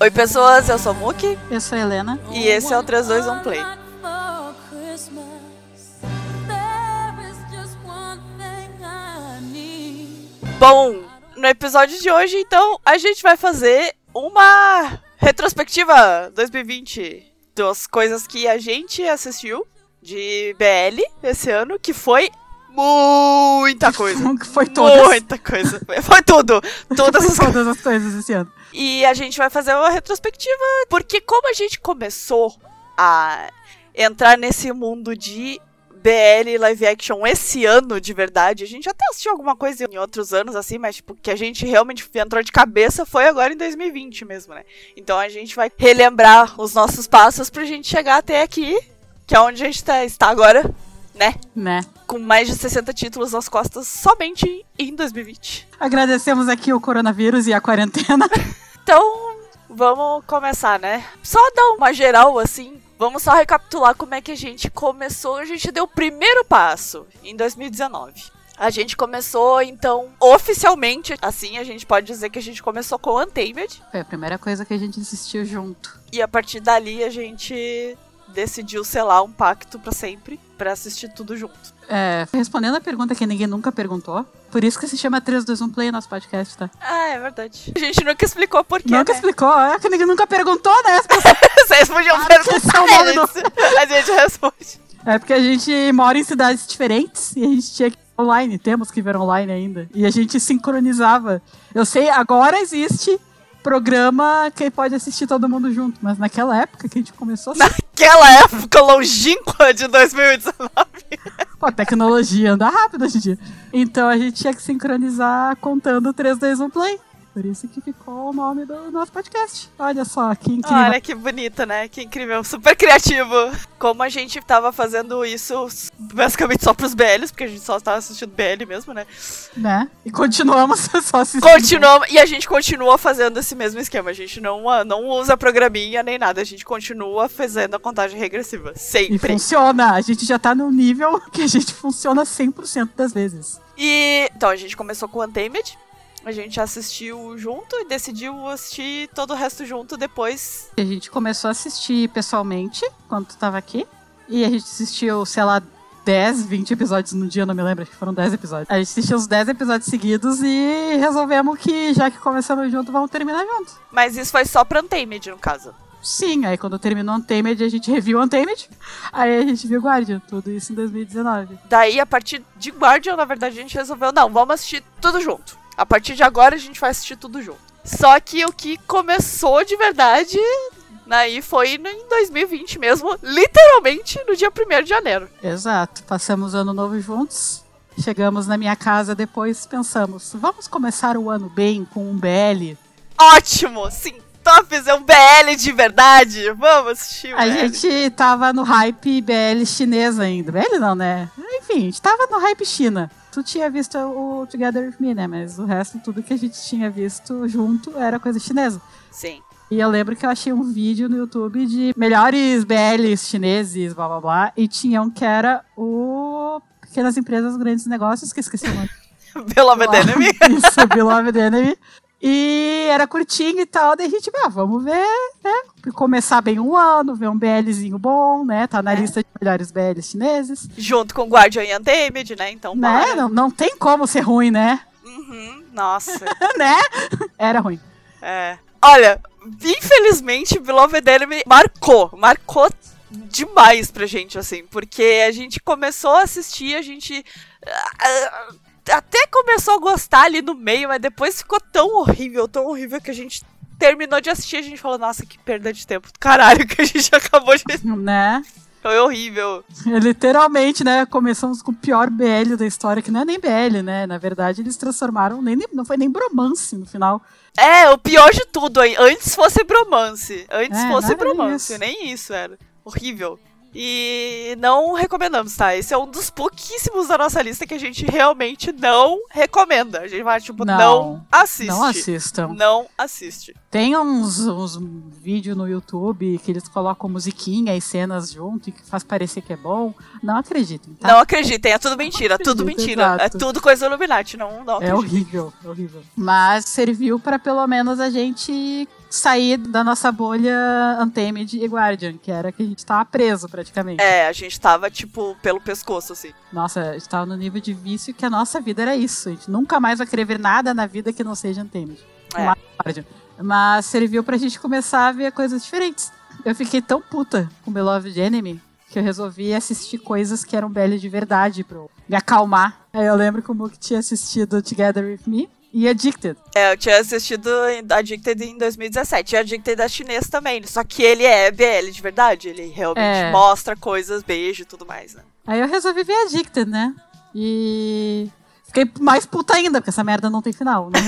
Oi, pessoas, eu sou Muki Eu sou a Helena. e esse é o 321 Play. Bom, no episódio de hoje, então, a gente vai fazer uma retrospectiva 2020 das coisas que a gente assistiu de BL esse ano, que foi muita coisa. Que foi todas, Muita coisa. Foi tudo. Todas as foi todas as coisas esse ano. E a gente vai fazer uma retrospectiva, porque como a gente começou a entrar nesse mundo de BL live action esse ano de verdade, a gente até assistiu alguma coisa em outros anos assim, mas tipo, que a gente realmente entrou de cabeça foi agora em 2020 mesmo, né? Então a gente vai relembrar os nossos passos pra gente chegar até aqui, que é onde a gente tá, está agora, né? Né? Com mais de 60 títulos nas costas somente em 2020. Agradecemos aqui o coronavírus e a quarentena. Então, vamos começar, né? Só dar uma geral assim. Vamos só recapitular como é que a gente começou. A gente deu o primeiro passo em 2019. A gente começou, então, oficialmente, assim, a gente pode dizer que a gente começou com Untamed. Foi a primeira coisa que a gente assistiu junto. E a partir dali a gente decidiu selar um pacto pra sempre, pra assistir tudo junto. É, respondendo a pergunta que ninguém nunca perguntou, por isso que se chama 321 Play nosso podcast, tá? Ah, é verdade. A gente nunca explicou por quê, nunca né? explicou, é que ninguém nunca perguntou, né? Vocês podiam Ah, é o antes. A gente responde. É porque a gente mora em cidades diferentes e a gente tinha que ir online, temos que ver online ainda. E a gente sincronizava. Eu sei, agora existe programa que pode assistir todo mundo junto, mas naquela época que a gente começou assim, Naquela época longínqua de 2019. Pô, a tecnologia anda rápido hoje em dia. Então a gente tinha que sincronizar contando 3, 2, 1 play. Por isso que ficou o nome do nosso podcast. Olha só, que incrível. Olha que bonita, né? Que incrível. Super criativo. Como a gente tava fazendo isso basicamente só pros BLs, porque a gente só tava assistindo BL mesmo, né? Né? E continuamos só assistindo. Continuamos. E a gente continua fazendo esse mesmo esquema. A gente não, ah, não usa programinha nem nada. A gente continua fazendo a contagem regressiva. E Sempre. funciona. A gente já tá no nível que a gente funciona 100% das vezes. E então a gente começou com Untamed. A gente assistiu junto e decidiu assistir todo o resto junto depois. A gente começou a assistir pessoalmente, quando tu tava aqui. E a gente assistiu, sei lá, 10, 20 episódios no dia, não me lembro, acho que foram 10 episódios. A gente assistiu os 10 episódios seguidos e resolvemos que, já que começamos junto, vamos terminar junto. Mas isso foi só pra Untamed, no caso. Sim, aí quando terminou Untamed, a gente reviu Untamed. Aí a gente viu Guardian, tudo isso em 2019. Daí, a partir de Guardian, na verdade, a gente resolveu, não, vamos assistir tudo junto. A partir de agora, a gente vai assistir tudo junto. Só que o que começou de verdade, aí foi no- em 2020 mesmo, literalmente no dia 1 de janeiro. Exato, passamos ano novo juntos. Chegamos na minha casa depois, pensamos, vamos começar o ano bem com um BL. Ótimo! Sim, tops, é um BL de verdade. Vamos assistir o A gente tava no hype BL chinês ainda. BL não, né? Enfim, a gente tava no hype China. Tu tinha visto o Together With Me, né? Mas o resto, tudo que a gente tinha visto junto era coisa chinesa. Sim. E eu lembro que eu achei um vídeo no YouTube de melhores BLs chineses, blá blá blá. E tinha um que era o Pequenas Empresas, Grandes Negócios, que esqueci o nome. Beloved Enemy. Isso, Beloved Enemy. E era curtinho e tal, daí a gente, ah, vamos ver, né? Começar bem um ano, ver um BLzinho bom, né? Tá na É. lista de melhores BLs chineses. Junto com Guardian e Untamed, né? Então, né? Não, não tem como ser ruim, né? Uhum, nossa. né? Era ruim. É. Olha, infelizmente, Beloved Enemy marcou. Marcou demais pra gente, assim. Porque a gente começou a assistir, a gente. Até começou a gostar ali no meio, mas depois ficou tão horrível, tão horrível que a gente terminou de assistir e a gente falou, nossa, que perda de tempo do caralho que a gente acabou de. Né? Foi horrível. Literalmente, né? Começamos com o pior BL da história, que não é nem BL, né? Na verdade, eles transformaram, nem, não foi nem bromance no final. É, o pior de tudo aí. Antes fosse bromance. Antes É, fosse bromance. disso. Nem isso era. Horrível. E não recomendamos, tá? Esse é um dos pouquíssimos da nossa lista que a gente realmente não recomenda. A gente vai, tipo, não, Não. assiste. Não assistam. Não assiste. Tem uns, uns vídeos no YouTube que eles colocam musiquinha e cenas junto e que faz parecer que é bom. Não acreditem, tá? Não acreditem, é tudo mentira, tudo acredito, mentira. É exato. tudo coisa Illuminati, não, não É horrível, é horrível. Mas serviu pra pelo menos a gente sair da nossa bolha Untamed e Guardian, que era que a gente tava preso praticamente. É, a gente tava, tipo, pelo pescoço, assim. Nossa, a gente tava no nível de vício que a nossa vida era isso. A gente nunca mais vai querer ver nada na vida que não seja Untamed. É. Mas, Guardian. Mas serviu pra gente começar a ver coisas diferentes. Eu fiquei tão puta com Beloved Enemy que eu resolvi assistir coisas que eram BL de verdade pra eu me acalmar. Aí eu lembro como que tinha assistido Together With Me e Addicted. É, eu tinha assistido Addicted em 2017. E Addicted é chinês também. Só que ele é BL de verdade. Ele realmente É. mostra coisas, beijo e tudo mais, né? Aí eu resolvi ver Addicted, né? E fiquei mais puta ainda, porque essa merda não tem final. Não,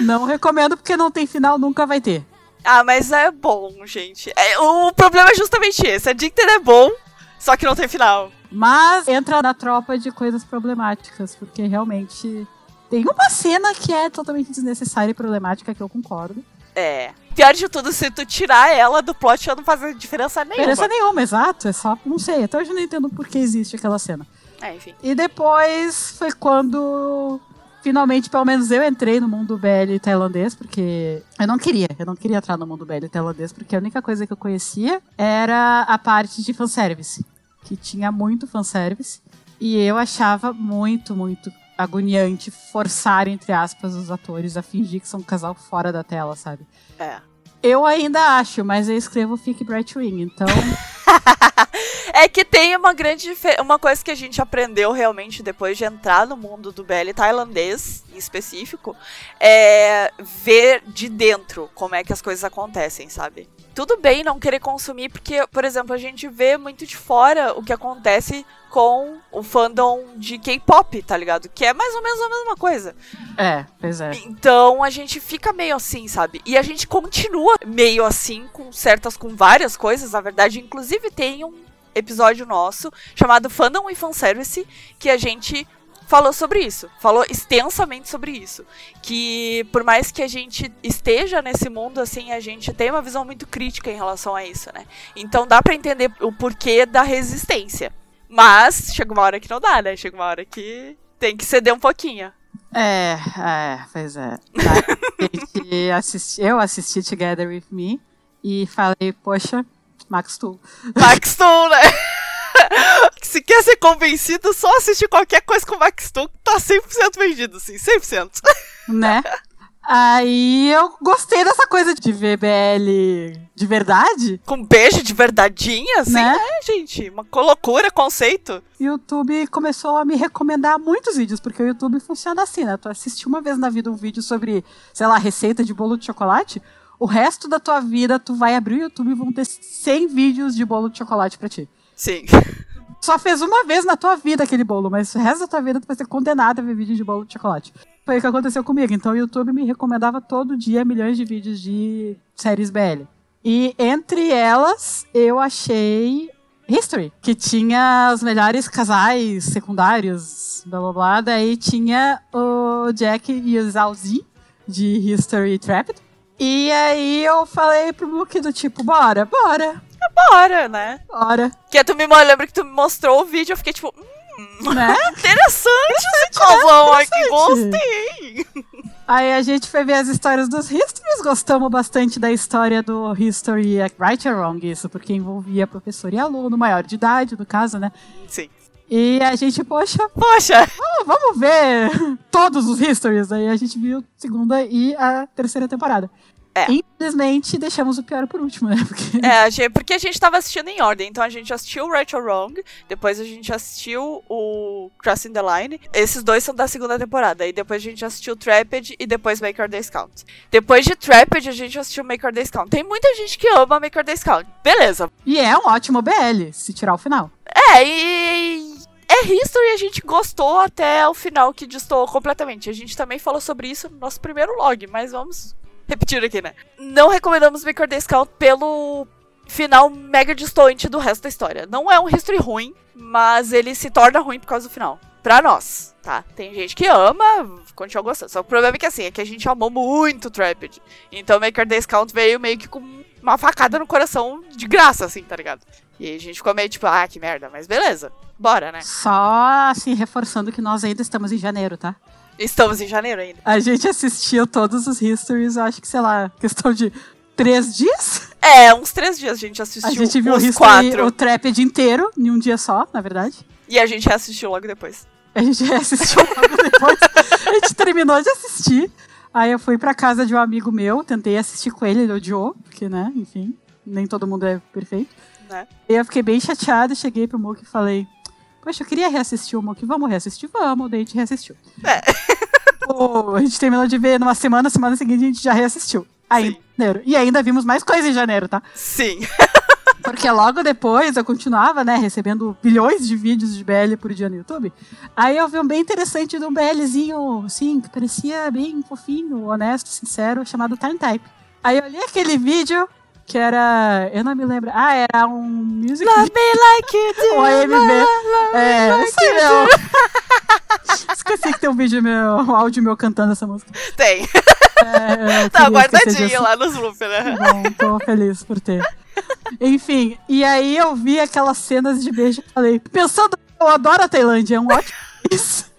não recomendo porque não tem final, nunca vai ter. Ah, mas é bom, gente. É, o problema é justamente esse. Addicted é bom, só que não tem final. Mas entra na tropa de coisas problemáticas, porque realmente tem uma cena que é totalmente desnecessária e problemática, que eu concordo. É. Pior de tudo, se tu tirar ela do plot, ela não faz diferença nenhuma. Diferença nenhuma, exato. É só, não sei, até hoje eu não entendo por que existe aquela cena. É, enfim. E depois foi quando finalmente, pelo menos eu entrei no mundo BL tailandês, porque eu não queria, eu não queria entrar no mundo BL tailandês, porque a única coisa que eu conhecia era a parte de fanservice, que tinha muito fanservice, e eu achava muito, muito agoniante forçar, entre aspas, os atores a fingir que são um casal fora da tela, sabe? É. Eu ainda acho, mas eu escrevo Fique Brightwing, então... É que tem uma grande uma coisa que a gente aprendeu realmente depois de entrar no mundo do BL tailandês, em específico, é ver de dentro como é que as coisas acontecem, sabe? Tudo bem não querer consumir, porque, por exemplo, a gente vê muito de fora o que acontece com o fandom de K-pop, tá ligado? Que é mais ou menos a mesma coisa. é, pois é. Então a gente fica meio assim, sabe? E a gente continua meio assim com certas, com várias coisas, na verdade. Inclusive tem um episódio nosso chamado Fandom e Fanservice que a gente falou sobre isso, falou extensamente sobre isso, que por mais que a gente esteja nesse mundo assim, a gente tem uma visão muito crítica em relação a isso, né? Então dá pra entender o porquê da resistência. Mas chega uma hora que não dá, né? Chega uma hora que tem que ceder um pouquinho. É, é, pois é. Assisti- eu assisti Together With Me e falei, poxa, Max Tu. Max Stone, né? Se quer ser convencido, só assistir qualquer coisa com o Max Stone, tá 100% vendido, sim, 100%. né? Aí eu gostei dessa coisa de ver BL de verdade. Com beijo de verdadinha, assim, Né? né, gente? Uma loucura, conceito. O YouTube começou a me recomendar muitos vídeos, porque o YouTube funciona assim, né? Tu assistiu uma vez na vida um vídeo sobre, sei lá, receita de bolo de chocolate, o resto da tua vida tu vai abrir o YouTube e vão ter 100 vídeos de bolo de chocolate pra ti. Sim. Só fez uma vez na tua vida aquele bolo, mas o resto da tua vida tu vai ser condenado a ver vídeo de bolo de chocolate. Foi o que aconteceu comigo. Então o YouTube me recomendava todo dia milhões de vídeos de séries BL. E entre elas, eu achei History, que tinha os melhores casais secundários, blá blá blá. Daí tinha o Jack e o Zalzi, de History Trapped. E aí eu falei pro Luke do tipo, bora, bora, Bora, né? bora, Que tu me eu lembro que tu me mostrou o vídeo, eu fiquei tipo, hum, né? interessante esse casal aqui, Interessante. gostei. Aí a gente foi ver as histórias dos Histories, gostamos bastante da história do History Right or Wrong, isso, porque envolvia professor e aluno, maior de idade, no caso, né? Sim. E a gente, poxa, Poxa, vamos- vamos ver todos os Histories. Aí a gente viu a segunda e a terceira temporada. É. Infelizmente, deixamos o pior por último, né? Porque É, a gente- porque a gente tava assistindo em ordem. Então a gente assistiu Right or Wrong, depois a gente assistiu o Crossing the Line. Esses dois são da segunda temporada. E depois a gente assistiu Trapped e depois Make Your Days Count. Depois de Trapped, a gente assistiu Make Your Days Count. Tem muita gente que ama Make Your Days Count. Beleza. E é um ótimo BL, se tirar o final. É, e. É History a gente gostou até o final que destoou completamente. A gente também falou sobre isso no nosso primeiro log, mas vamos repetir aqui, né? Não recomendamos Your Days Count pelo final mega distoante do resto da história. Não é um History ruim, mas ele se torna ruim por causa do final. Pra nós, tá? Tem gente que ama, continua gostando. Só que o problema é que assim, é que a gente amou muito Trapped. Então Make Your Days Count veio meio que com uma facada no coração de graça, assim, tá ligado? E a gente ficou meio tipo, ah, que merda, mas beleza. Bora, né? Só, assim, reforçando que nós ainda estamos em janeiro, tá? Estamos em janeiro ainda. A gente assistiu todos os histories, eu acho que, sei lá, questão de três dias. É, uns três dias a gente assistiu A gente viu o os history, quatro. o Trapped inteiro, em um dia só, na verdade. E a gente reassistiu logo depois. A gente assistiu logo depois. A gente terminou de assistir. Aí eu fui pra casa de um amigo meu, tentei assistir com ele, ele odiou, porque, né, enfim, nem todo mundo é perfeito. Né? E eu fiquei bem chateada, cheguei pro Mook e falei, poxa, eu queria reassistir o Mook, vamos reassistir? Vamos, daí a gente reassistiu. É. Pô, a gente terminou de ver numa semana, semana seguinte a gente já reassistiu. Aí, janeiro. E ainda vimos mais coisa em janeiro, tá? Sim. Porque logo depois eu continuava, né, recebendo bilhões de vídeos de BL por dia no YouTube. Aí eu vi um bem interessante de um BLzinho, assim, que parecia bem fofinho, honesto, sincero, chamado Time Type. Aí eu olhei aquele vídeo, que era. Eu não me lembro. Ah, era um music Love me like you do. o AMV. love É, like isso mesmo. Esqueci que tem um vídeo meu, um áudio meu cantando essa música. Tem. É, Tá guardadinho lá nos loop, né? Bom, tô feliz por ter. Enfim, e aí eu vi aquelas cenas de beijo e falei, pensando, eu adoro a Tailândia, é um ótimo país.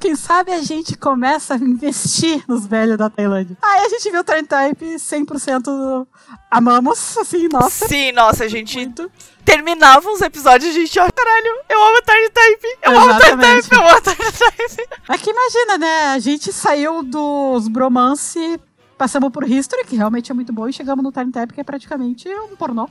Quem sabe a gente começa a investir nos velhos da Tailândia. Aí a gente viu o Turn Type 100% amamos, assim, nossa. Sim, nossa, a gente Muito. terminava os episódios e a gente, ó, caralho, eu amo Time Type, eu amo Time Exatamente. Type, eu amo Time Type. É que imagina, né? A gente saiu dos bromance, passamos por History, que realmente é muito bom, e chegamos no Turn Type, que é praticamente um pornô.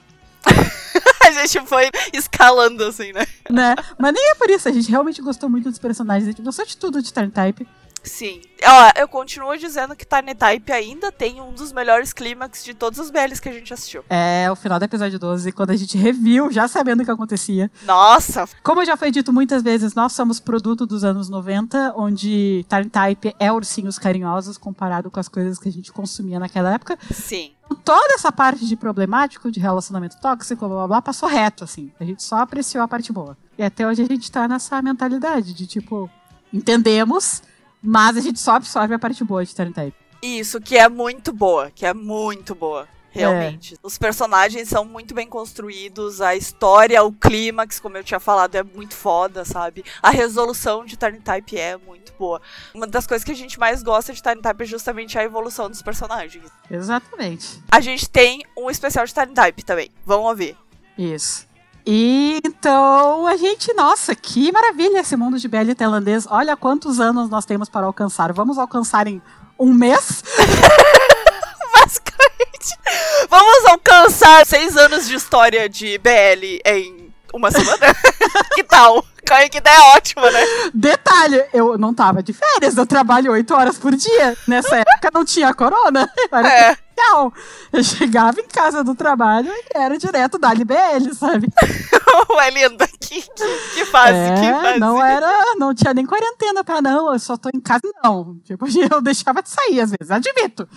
A gente foi escalando, assim, né? né? Mas nem é por isso, a gente realmente gostou muito dos personagens, a gente gostou de tudo de Turn Type. Sim. Ó, eu continuo dizendo que Tiny Type ainda tem um dos melhores clímax de todos os BLs que a gente assistiu. É o final do episódio 12, quando a gente reviu, já sabendo o que acontecia. Nossa, Como já foi dito muitas vezes, nós somos produto dos anos 90, onde Turn Type é ursinhos carinhosos comparado com as coisas que a gente consumia naquela época. sim. Toda essa parte de problemático, de relacionamento tóxico, blá blá blá, passou reto, assim. A gente só apreciou a parte boa. E até hoje a gente tá nessa mentalidade de tipo, entendemos, mas a gente só absorve a parte boa de Turn Type. Isso, que é muito boa, que é muito boa. Realmente. Os personagens são muito bem construídos, a história, o clímax, como eu tinha falado, é muito foda, sabe? A resolução de Turn Type é muito boa. Uma das coisas que a gente mais gosta de Turn Type é justamente a evolução dos personagens. Exatamente. A gente tem um especial de Turn Type também. Vamos ouvir. Isso. E então a gente, nossa, que maravilha esse mundo de BL tailandês. Olha quantos anos nós temos para alcançar. Vamos alcançar em um mês? Basicamente. Vamos alcançar seis anos de história de BL em uma semana? que tal? Que ideia ótima, né? Detalhe, eu não tava de férias, eu trabalho oito horas por dia. Nessa época não tinha corona. Era É. legal. Eu chegava em casa do trabalho e era direto da LBL, sabe? Ué, linda, que, que, que fase, que é, fase. não era, não tinha nem quarentena pra não, eu só tô em casa não. Tipo, eu deixava de sair às vezes, admito.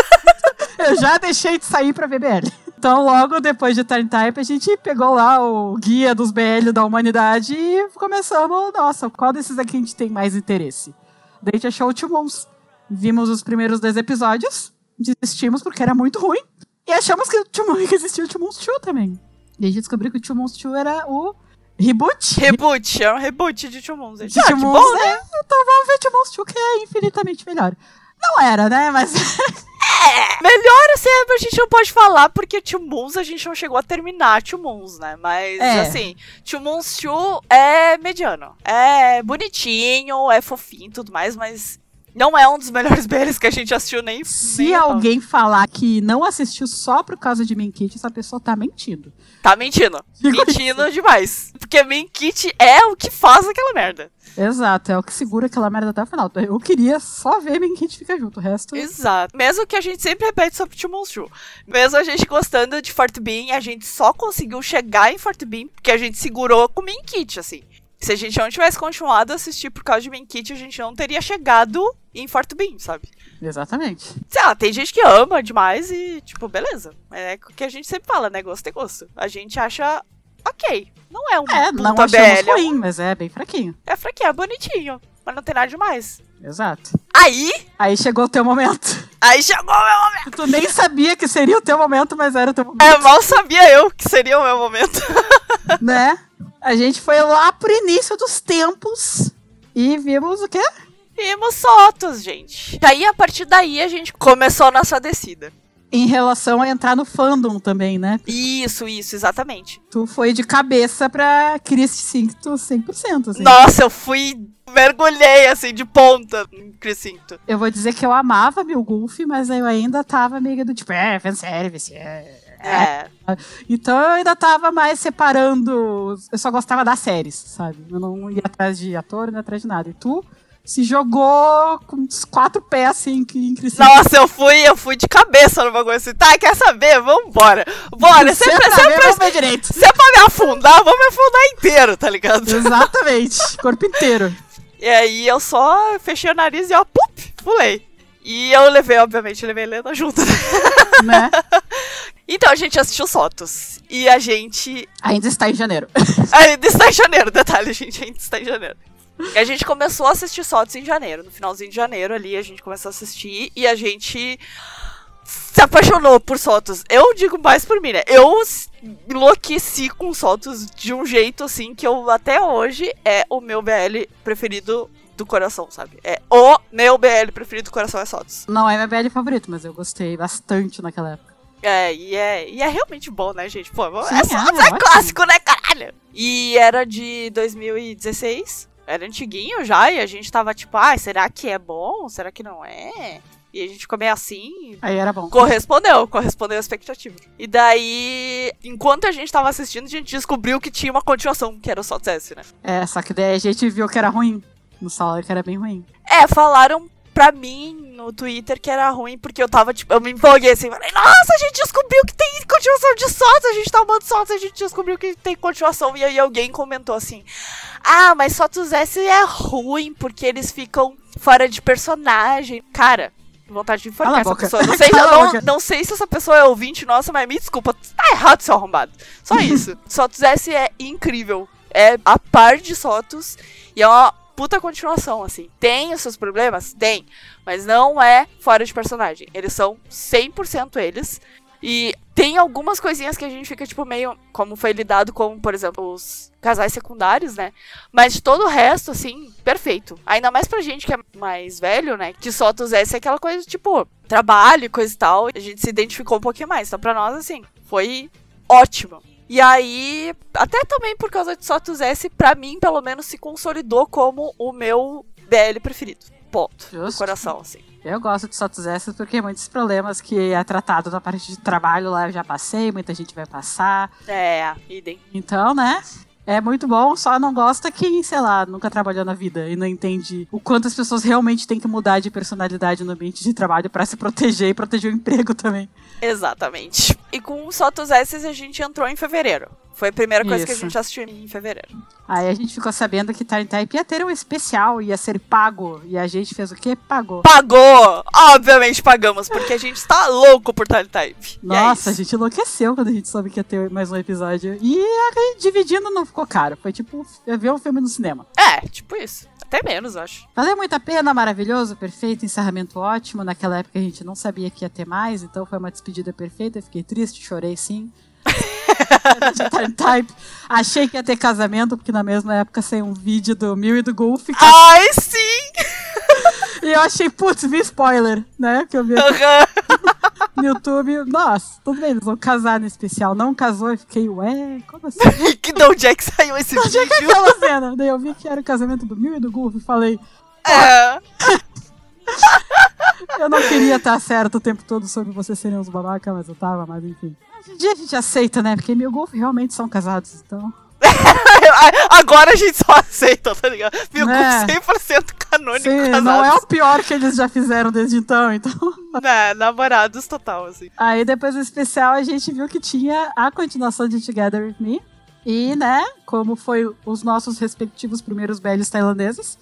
eu já deixei de sair pra VBL. Então, logo depois de Turn Type, a gente pegou lá o guia dos BL da humanidade e começamos, nossa, qual desses aqui a gente tem mais interesse? Daí a gente achou o. Vimos os primeiros dois episódios, desistimos porque era muito ruim. E achamos que, o Tumons, que existia o Tumons 2 também. E a gente descobriu que o Tumons 2 era o reboot. Reboot, é um reboot de Moons. de Ah, bom, né? né? Então vamos ver Tumons 2, que é infinitamente melhor. Não era, né? Mas Melhor assim, a gente não pode falar porque Two Moons a gente não chegou a terminar Two Moons, né? Mas É. assim, Two Moons 2 é mediano. É bonitinho, é fofinho e tudo mais, mas não é um dos melhores BLs que a gente assistiu nem. se nem alguém falar que não assistiu só por causa de Minkit, essa pessoa tá mentindo. Tá mentindo. Digo Mentindo demais. Porque Main Kit é o que faz aquela merda. Exato, é o que segura aquela merda até o final. Eu queria só ver Minkit ficar junto, o resto. Exato. Mesmo que a gente sempre repete sobre 2. Mesmo a gente gostando de Fort Bean, a gente só conseguiu chegar em Fort Bean porque a gente segurou com Main Kit, assim. Se a gente não tivesse continuado a assistir por causa de Main Kit, a gente não teria chegado em Fort Bean, sabe? Exatamente. Sei lá, tem gente que ama demais e, tipo, beleza. É o que a gente sempre fala, né? Gosto é gosto. A gente acha ok. Não é um É, não achamos BL, é um- ruim, mas é bem fraquinho. É fraquinho, é bonitinho. Mas não tem nada demais. Exato. Aí, Aí chegou o teu momento. aí chegou o meu momento. Tu nem sabia que seria o teu momento, mas era o teu momento. É, mal sabia eu que seria o meu momento. né? A gente foi lá pro início dos tempos E vimos o quê? Vimos Sotos, gente. Aí, a partir daí, a gente começou a nossa descida. Em relação a entrar no fandom também, né? Isso, isso, exatamente. Tu foi de cabeça pra Chris Cinto 100%, assim. Nossa, eu fui. Mergulhei, assim, de ponta em Cricinto. Eu vou dizer que eu amava Mil Golf, mas eu ainda tava meio do tipo, é, fanservice, é. É. Então eu ainda tava mais separando. Eu só gostava das séries, sabe? Eu não ia atrás de ator, não ia atrás de nada. E tu se jogou com uns quatro pés assim em Cricinto. Nossa, eu fui, eu fui de cabeça no bagulho assim. Tá, quer saber? Vambora. Bora. Se Sempre, pra sempre, ver, vamos ver direito. se é pra me afundar, vou me afundar inteiro, tá ligado? Exatamente. Corpo inteiro. E aí eu só fechei o nariz e ó, pup, pulei. E eu levei, obviamente, levei Lena junto. Né? Então a gente assistiu Sotos. E a gente. Ainda está em janeiro. Ainda está em janeiro, detalhe, a gente ainda está em janeiro. E a gente começou a assistir Sotos em janeiro. No finalzinho de janeiro ali, a gente começou a assistir e a gente se apaixonou por Sotos. Eu digo mais por mim, né? Eu enlouqueci com Sotos de um jeito assim que eu até hoje é o meu BL preferido do coração, sabe? É o meu BL preferido do coração é Sotos. Não é meu BL favorito, mas eu gostei bastante naquela época. É, e é, e é realmente bom, né, gente? Pô, Sim, é, é, Sotos é é, clássico, né, caralho? E era de 2016, era antiguinho já, e a gente tava tipo, ai, será que é bom? Será que não é? E a gente ficou meio assim, Aí era bom. correspondeu, correspondeu à expectativa. E daí, enquanto a gente tava assistindo, a gente descobriu que tinha uma continuação, que era o Sotos S, né? É, só que daí a gente viu que era ruim. No salário que era bem ruim. É, falaram pra mim no Twitter que era ruim, porque eu tava, tipo, eu me empolguei assim, falei, nossa, a gente descobriu que tem continuação de Sotos, a gente tá amando Sotos, a gente descobriu que tem continuação. E aí alguém comentou assim, ah, mas Sotos S é ruim, porque eles ficam fora de personagem. Cara, vontade de a essa pessoa. Não sei, não, não sei se essa pessoa é ouvinte nossa, mas me desculpa, tá errado, seu arrombado. Só isso. Sotos S é incrível. É a par de Sotos e é uma puta continuação, assim. Tem os seus problemas? Tem. Mas não é fora de personagem. Eles são 100% eles. E tem algumas coisinhas que a gente fica, tipo, meio. Como foi lidado com, por exemplo, os casais secundários, né? Mas de todo o resto, assim, perfeito. Ainda mais pra gente que é mais velho, né? Que Sotos S é aquela coisa, tipo, trabalho coisa e tal. A gente se identificou um pouquinho mais. Então, pra nós, assim, foi ótimo. E aí, até também por causa de Sotos S, pra mim, pelo menos, se consolidou como o meu BL preferido. Ponto. Justo. coração, assim. Eu gosto de Sotos S porque muitos problemas que é tratado na parte de trabalho lá eu já passei, muita gente vai passar. É, idem. Então, né? É muito bom, só não gosta quem, sei lá, nunca trabalhou na vida e não entende o quanto as pessoas realmente têm que mudar de personalidade no ambiente de trabalho pra se proteger e proteger o emprego também. Exatamente. E com o Sotos S a gente entrou em fevereiro. Foi a primeira coisa que a Isso. gente assistiu em fevereiro. Aí a gente ficou sabendo que Time Type ia ter um especial, ia ser pago. E a gente fez o quê? Pagou. Pagou! Obviamente pagamos, porque a gente está louco por Tally Type. É Nossa, a isso. gente enlouqueceu quando a gente soube que ia ter mais um episódio. E aí, dividindo não ficou caro. Foi tipo ver um filme no cinema. É, tipo isso. Até menos, acho. Valeu muito a pena, maravilhoso, perfeito, encerramento ótimo. Naquela época a gente não sabia que ia ter mais, então foi uma despedida perfeita. Eu Fiquei triste, chorei sim. De Time Type. Achei que ia ter casamento, porque na mesma época saiu um vídeo do Mil e do Golf. Ai, sim! E eu achei, putz, vi spoiler, né? Que eu vi Aham. no YouTube. Nossa, tudo bem, eles vão casar no especial. Não casou, eu fiquei, ué, como assim? que de onde é que saiu esse Onde é que é vídeo? aquela cena? Daí eu vi que era o casamento do Mil e do Golf e falei, É. eu não queria estar certo o tempo todo sobre vocês serem uns babaca, mas eu tava, mas enfim. Hoje em dia a gente aceita, né? Porque Mil e Golf realmente são casados, então. Agora a gente só aceita, tá ligado? Viu? Né? Com 100% canônico Sim, casados. não é o pior que eles já fizeram desde então, então. Né, namorados total, assim. Aí depois do especial a gente viu que tinha a continuação de Together With Me. E, né, como foi os nossos respectivos primeiros belos tailandeses,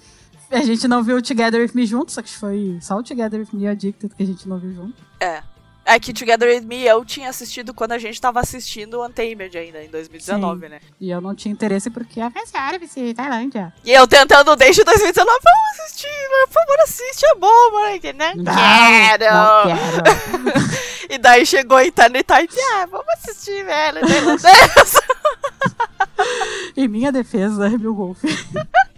a gente não viu o Together With Me junto, só que foi só o Together With Me e Addicted que a gente não viu junto. É. É que Together With Me eu tinha assistido quando a gente tava assistindo o Untamed ainda, em 2019, né? E eu não tinha interesse porque é fanservice, Tailândia. E eu tentando desde 2019, vamos assistir, né? por favor, assiste, é bom, moleque. Não, Não, quero! Não quero. E daí chegou em Tiny Type, ah, vamos assistir, velho, meu Deus. em minha defesa, meu golfe.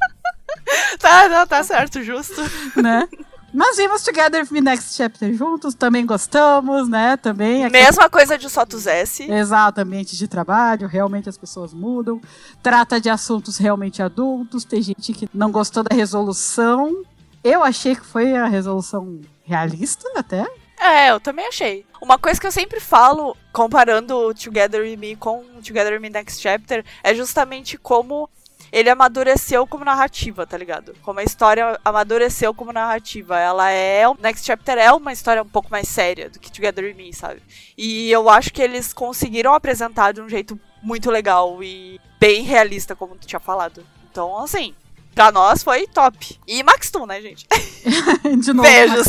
tá, não, tá certo, justo. né? Mas vimos Together Me Next Chapter juntos, também gostamos, né? Também. aquela- Mesma coisa de Sotos S. Exato, ambiente de trabalho, realmente as pessoas mudam. Trata de assuntos realmente adultos. Tem gente que não gostou da resolução. Eu achei que foi a resolução realista até. É, eu também achei. Uma coisa que eu sempre falo, comparando Together with Me com Together Me Next Chapter, é justamente como ele amadureceu como narrativa, tá ligado? Como a história amadureceu como narrativa. Ela é. O Next Chapter é uma história um pouco mais séria do que Together with Me, sabe? E eu acho que eles conseguiram apresentar de um jeito muito legal e bem realista, como tu tinha falado. Então, assim. Pra nós foi top. E Max Toon, né, gente? De novo, Beijos.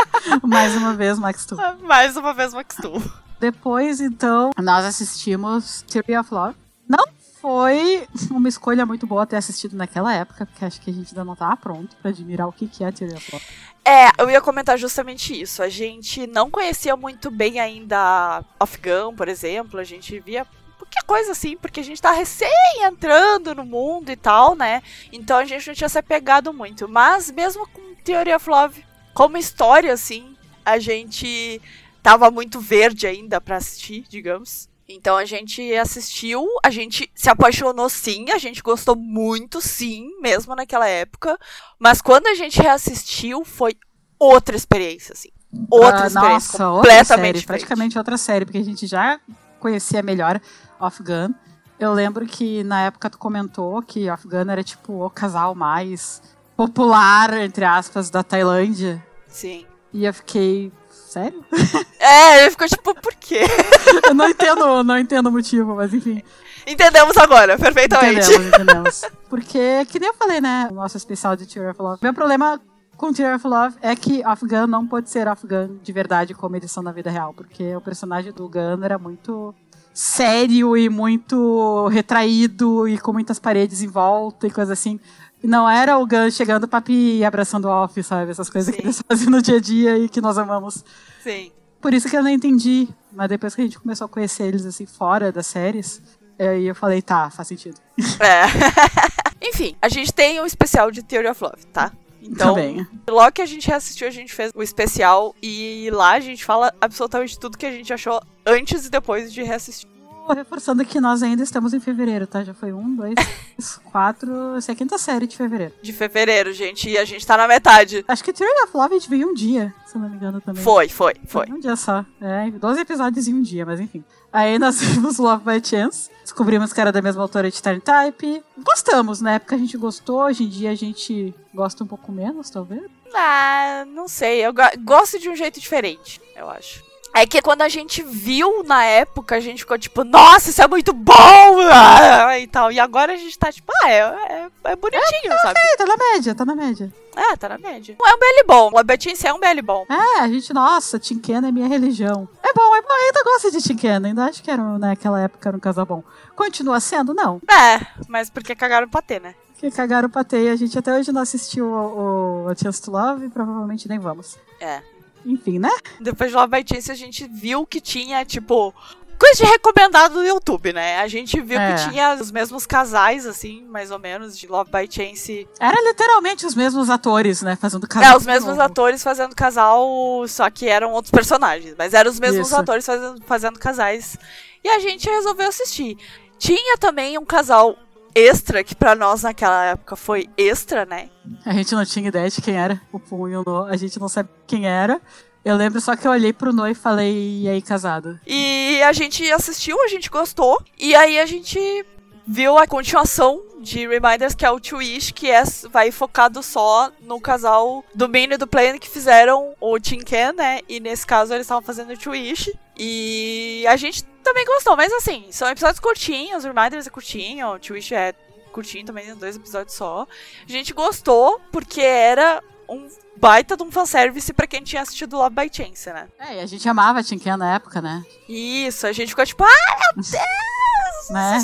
Mais uma vez, Max Tu. Mais uma vez Max Toon. Depois, então, nós assistimos Theory of Love. Não foi uma escolha muito boa ter assistido naquela época, porque acho que a gente ainda não tava pronto pra admirar o que que é Theory of Love. É, eu ia comentar justamente isso. A gente não conhecia muito bem ainda Off por exemplo. A gente via qualquer coisa assim, porque a gente tá recém entrando no mundo e tal, né? Então a gente não tinha se apegado muito. Mas mesmo com Theory of Love, como história, assim, a gente tava muito verde ainda pra assistir, digamos. Então a gente assistiu, a gente se apaixonou sim, a gente gostou muito sim, mesmo naquela época. Mas quando a gente reassistiu, foi outra experiência, assim. Outra Ah, experiência, nossa, outra completamente série, diferente. praticamente outra série, porque a gente já conhecia melhor Off Gun. Eu lembro que na época tu comentou que Off Gun era tipo o casal mais popular, entre aspas, da Tailândia. Sim. E eu fiquei. Sério? É, ele ficou tipo, por quê? Eu não entendo, não entendo o motivo, mas enfim. Entendemos agora, perfeitamente. Entendemos, entendemos. Porque, que nem eu falei, né? O nosso especial de Tear of Love. Meu problema com Tear of Love é que Gun não pode ser Gun de verdade como eles são na vida real. Porque o personagem do Gun era muito sério e muito retraído e com muitas paredes em volta e coisa assim. Não era o Gun chegando papi e abraçando o Off, sabe? Essas coisas que Sim. eles fazem no dia a dia e que nós amamos. Sim. Por isso que eu não entendi. Mas depois que a gente começou a conhecer eles assim fora das séries, aí eu falei, tá, faz sentido. É. Enfim, a gente tem um especial de Theory of Love, tá? Então, bem. logo que a gente reassistiu, a gente fez o especial e lá a gente fala absolutamente tudo que a gente achou antes e depois de reassistir. Reforçando que nós ainda estamos em fevereiro, tá? Já foi um, dois, três, quatro. Essa é a quinta série de fevereiro. De fevereiro, gente, e a gente tá na metade. Acho que Theory of Love a gente veio um dia, se não me engano também. Foi, foi, foi. Um dia só. É, 12 episódios em um dia, mas enfim. Aí nós vimos Love by Chance. Descobrimos que era da mesma autora de Time Type. Gostamos, na época a gente gostou, hoje em dia a gente gosta um pouco menos, talvez. Ah, não sei, eu go- gosto de um jeito diferente, eu acho. É que quando a gente viu na época, a gente ficou tipo, nossa, isso é muito bom! ah, E tal. E agora a gente tá tipo, ah, é, é, é bonitinho, sabe? É, tá na média, tá na média. É, tá na média. É um BL bom. O Abetinse é um BL bom. É, a gente, nossa, Tinkena é minha religião. É bom, é bom, eu ainda gosto de Tinkena, ainda acho que era, naquela época era um casal bom. Continua sendo? Não. É, mas porque cagaram pra ter, né? Que cagaram o patê, a gente até hoje não assistiu o, o A Chance to Love e provavelmente nem vamos. É. Enfim, né? Depois de Love by Chance, a gente viu que tinha, tipo, coisa de recomendado no YouTube, né? A gente viu É. que tinha os mesmos casais, assim, mais ou menos, de Love by Chance. Era literalmente os mesmos atores, né? Fazendo casal. É, os mesmos novo. atores fazendo casal, só que eram outros personagens. Mas eram os mesmos Isso. atores fazendo, fazendo casais. E a gente resolveu assistir. Tinha também um casal extra, que pra nós naquela época foi extra, né? A gente não tinha ideia de quem era o Pum e o No, a gente não sabe quem era. Eu lembro só que eu olhei pro No e falei, e aí, casado? E a gente assistiu, a gente gostou. E aí a gente viu a continuação de Reminders, que é o Twish, que é, vai focado só no casal do Minnie e do Plane que fizeram o Tinken, né? E nesse caso eles estavam fazendo o Twish. E a gente também gostou, mas assim, são episódios curtinhos, o Reminders é curtinho, o Twish é curtinho também, dois episódios só. A gente gostou porque era um baita de um fanservice pra quem tinha assistido Love by Chance, né? É, e a gente amava Tinken na época, né? Isso, a gente ficou tipo, ah, meu Deus! Né?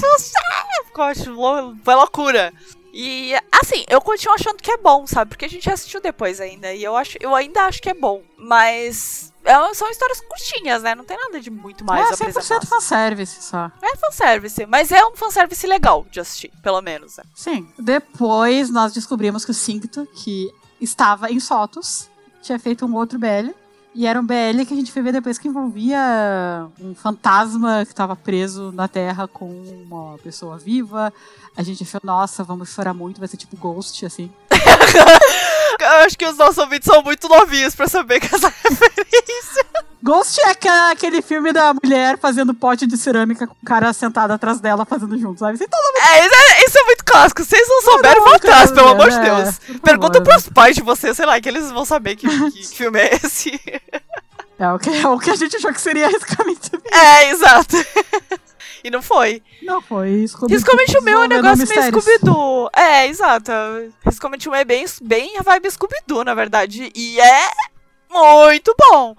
Ficou lou- foi loucura. E Assim, eu continuo achando que é bom, sabe? Porque a gente assistiu depois ainda. E eu, acho, eu ainda acho que é bom. Mas é, são histórias curtinhas, né? Não tem nada de muito mais é 100% fanservice só. É fanservice, mas é um fanservice legal de assistir, pelo menos. Né? Sim. Depois nós descobrimos que o Cincto, que estava em Sotos, tinha feito um outro BL. E era um BL que a gente foi ver depois que envolvia um fantasma que estava preso na Terra com uma pessoa viva. A gente achou, nossa, vamos chorar muito, vai ser tipo Ghost, assim. Eu acho que os nossos ouvintes são muito novinhos pra saber que essa referência. Ghost é aquele filme da mulher fazendo pote de cerâmica com o cara sentado atrás dela fazendo junto, sabe? Então, é, isso é, isso é muito clássico. Vocês não souberam, vão atrás, pelo amor de é, Deus. Pergunta pros pais de vocês, sei lá, que eles vão saber que, que filme é esse. É o, que, é o que a gente achou que seria riscamente. É, exato. E não foi. Não foi. Riscamente o meu é um negócio meio Scooby-Doo. É, exato. Riscamente o meu é bem, bem a vibe Scooby-Doo, na verdade. E é muito bom.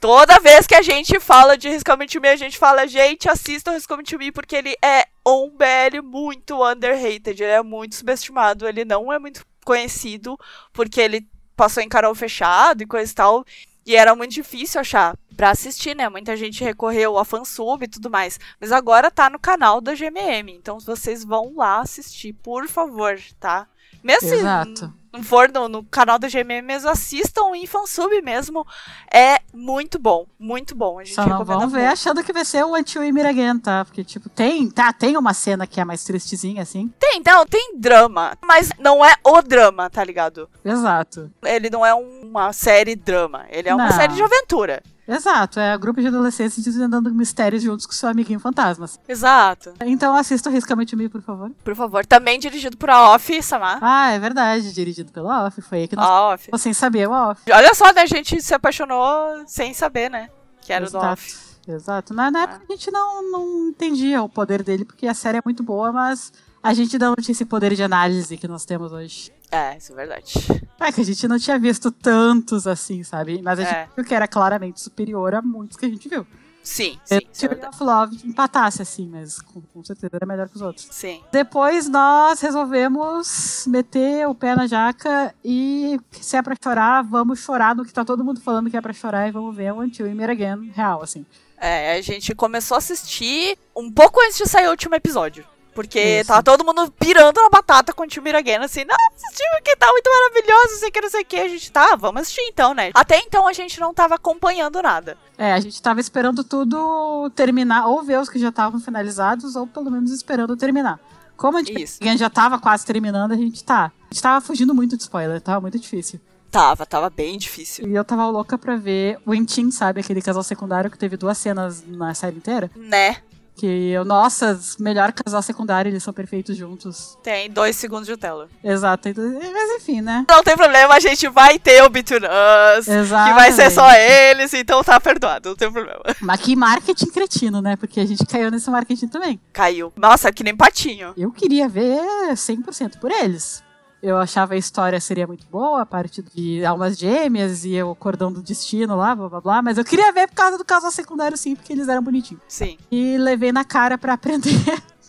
Toda vez que a gente fala de Riscamente Me, a gente fala, gente, assista o Riscamente Me, porque ele é um BL muito underrated. Ele é muito subestimado. Ele não é muito conhecido, porque ele passou em canal fechado e coisa e tal. E era muito difícil achar para assistir, né? Muita gente recorreu a fansub e tudo mais. Mas agora tá no canal da GMM. Então vocês vão lá assistir, por favor, tá? Mesmo Exato. se não for no, no, canal da GMM mesmo, assistam em fansub mesmo. É muito bom, muito bom. A gente Só não vão ver achando que vai ser o Until Again, tá? Porque, tipo, tem, tá, tem uma cena que é mais tristezinha, assim. Tem, então, tem drama. Mas não é o drama, tá ligado? Exato. Ele não é uma série drama. Ele é não. uma série de aventura. Exato, é um grupo de adolescentes desvendando mistérios juntos com seu amiguinho fantasmas. Exato. Então assista o Riscamente Me, por favor. Por favor. Também dirigido por Aof, Samar. Ah, é verdade, dirigido pelo Aof. Foi aí que nós... Aof. Sem saber o Aof. Olha só, né, a gente se apaixonou sem saber, né, que era Exato. do Aof. Exato. Na, na época a gente não, não entendia o poder dele, porque a série é muito boa, mas a gente não tinha esse poder de análise que nós temos hoje. É, isso é verdade. É que a gente não tinha visto tantos assim, sabe? Mas a gente é. viu que era claramente superior a muitos que a gente viu. Sim, sim. Se o of Love empatasse, assim, mas com, com, certeza era melhor que os outros. Sim. Depois nós resolvemos meter o pé na jaca e se é pra chorar, vamos chorar no que tá todo mundo falando que é pra chorar e vamos ver o Until e Meet Again real, assim. É, a gente começou a assistir um pouco antes de sair o último episódio. Porque Isso. tava todo mundo pirando na batata com o tio Miraguena, assim, não, esse time aqui tá muito maravilhoso, sei que, não sei o que. A gente tá, vamos assistir então, né? Até então a gente não tava acompanhando nada. É, a gente tava esperando tudo terminar, ou ver os que já estavam finalizados, ou pelo menos esperando terminar. Como a gente já tava quase terminando, a gente tá. A gente tava fugindo muito de spoiler, tava muito difícil. Tava, tava bem difícil. E eu tava louca pra ver o Intin, sabe? Aquele casal secundário que teve duas cenas na série inteira. Né? Que eu, nossa, melhor casal secundário, eles são perfeitos juntos. Tem dois segundos de tela. Exato. Mas enfim, né? Não tem problema, a gente vai ter o Between Us. Exato. Que vai ser só eles, então tá perdoado, não tem problema. Mas que marketing cretino, né? Porque a gente caiu nesse marketing também. Caiu. Nossa, que nem patinho. Eu queria ver 100% por eles. Eu achava a história seria muito boa, a parte de almas gêmeas e o cordão do destino lá, blá blá blá. Mas eu queria ver por causa do casal secundário, sim, porque eles eram bonitinhos. Sim. E levei na cara pra aprender.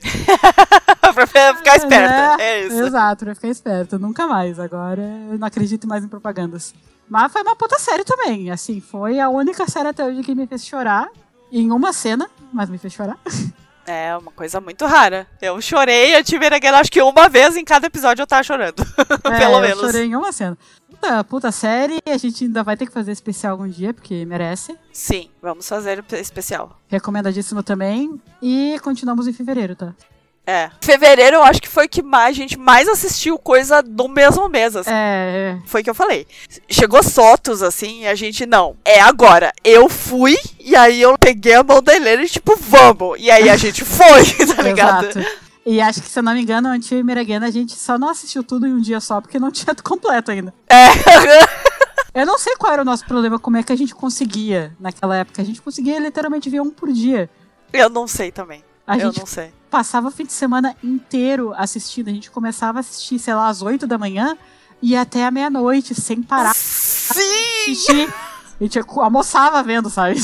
pra ficar esperta. É, é, isso. Exato, pra ficar esperta. Nunca mais. Agora eu não acredito mais em propagandas. Mas foi uma puta série também. Assim, foi a única série até hoje que me fez chorar. Em uma cena, mas me fez chorar. É uma coisa muito rara. Eu chorei, eu tive aquela, acho que uma vez em cada episódio eu tava chorando. É, Pelo eu menos. chorei em uma cena. Puta, puta série, a gente ainda vai ter que fazer especial algum dia, porque merece. Sim, vamos fazer especial. Recomendadíssimo também. E continuamos em fevereiro, tá? É. Fevereiro eu acho que foi que mais, a gente mais assistiu coisa do mesmo mês, assim. É, é. Foi que eu falei. Chegou Sotos, assim, e a gente, não, é agora. Eu fui, e aí eu peguei a mão da Helena e tipo, vamos. E aí a gente foi, tá ligado? Exato. E acho que, se eu não me engano, antes e Miraguena, a gente só não assistiu tudo em um dia só, porque não tinha completo ainda. É. eu não sei qual era o nosso problema, como é que a gente conseguia naquela época. A gente conseguia literalmente ver um por dia. Eu não sei também. A eu gente não sei. Passava o fim de semana inteiro assistindo. A gente começava a assistir, sei lá, às 8 da manhã e até a meia-noite, sem parar. Sim! A gente almoçava vendo, sabe?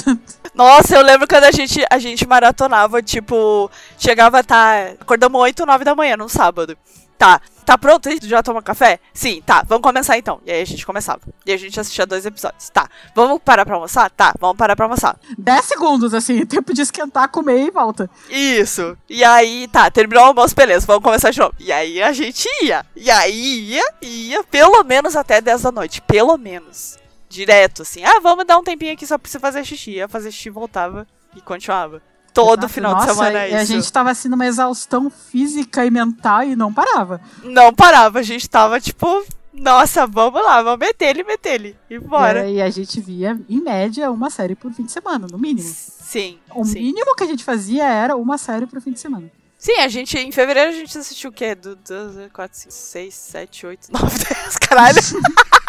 Nossa, eu lembro quando a gente, a gente maratonava, tipo, chegava, tá, acordamos 8, 9 da manhã num sábado. Tá. Tá pronto? Já toma café? Sim, tá. Vamos começar então. E aí a gente começava. E a gente assistia dois episódios. Tá. Vamos parar pra almoçar? Tá. Vamos parar pra almoçar. 10 segundos, assim, tempo de esquentar, comer e volta. Isso. E aí, tá. Terminou o almoço, beleza. Vamos começar de novo. E aí a gente ia. E aí ia, ia. Pelo menos até 10 da noite. Pelo menos. Direto, assim. Ah, vamos dar um tempinho aqui só pra você fazer xixi. Ia fazer xixi, voltava e continuava. Todo Exato. final Nossa, de semana é e a isso. gente tava assim numa exaustão física e mental e não parava. Não parava, a gente tava tipo, nossa, vamos lá, vamos meter ele, meter ele. E bora. E a gente via, em média, uma série por fim de semana, no mínimo. Sim, O sim. mínimo que a gente fazia era uma série por fim de semana. Sim, a gente, em fevereiro a gente assistiu o quê? Do 2, 4, 5, 6, 7, 8, 9, 10, caralho.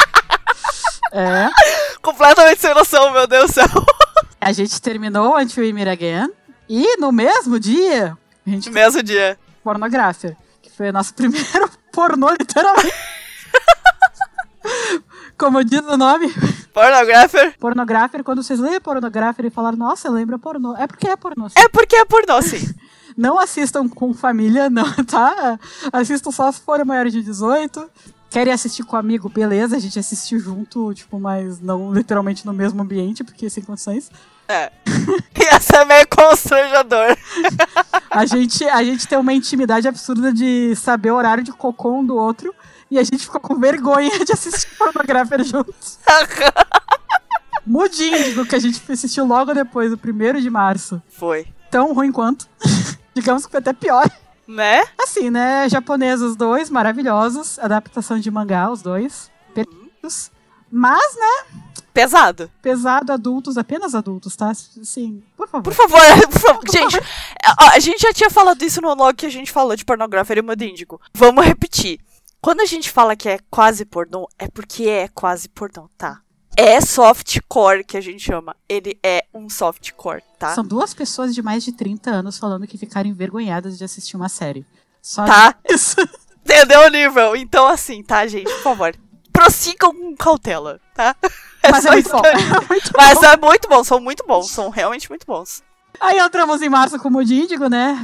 É. Completamente sem noção, meu Deus do céu. A gente terminou Until We Meet Again. E no mesmo dia, a gente No mesmo dia. Pornographer, que foi o nosso primeiro pornô, literalmente. Como diz o nome, Pornographer. Pornographer, quando vocês leem Pornographer e falaram, nossa, lembra pornô. É porque é pornô. sim. É porque é pornô, sim. Não assistam com família, não, tá? Assistam só se forem maiores de 18. Querem assistir com amigo, beleza, a gente assistiu junto, tipo, mas não literalmente no mesmo ambiente, porque sem condições. É. Ia ser meio constrangedor. A gente, a gente tem uma intimidade absurda de saber o horário de cocô um do outro. E a gente ficou com vergonha de assistir Pornographer juntos. Mudinho, que a gente assistiu logo depois, o primeiro de março. Foi. Tão ruim quanto. Digamos que foi até pior. Né? Assim, né? Japoneses, os dois, maravilhosos. Adaptação de mangá, os dois. Perfeitos. Mas, né? Pesado. Pesado, adultos, apenas adultos, tá? Sim, por favor. Por favor, por favor. Gente, a, a gente já tinha falado isso no log que a gente falou de pornografia e modo índigo. Vamos repetir. Quando a gente fala que é quase pornô, é porque é quase pornô, tá? É softcore que a gente chama. Ele é um softcore, tá? São duas pessoas de mais de 30 anos falando que ficaram envergonhadas de assistir uma série. Só Tá? isso. Entendeu o nível? Então, assim, tá, gente? Por favor. Prossigam com cautela, tá? Mas é só muito isso bom. É muito Mas bom. é muito bom, são muito bons, são realmente muito bons. Aí entramos em março com o Índigo, né?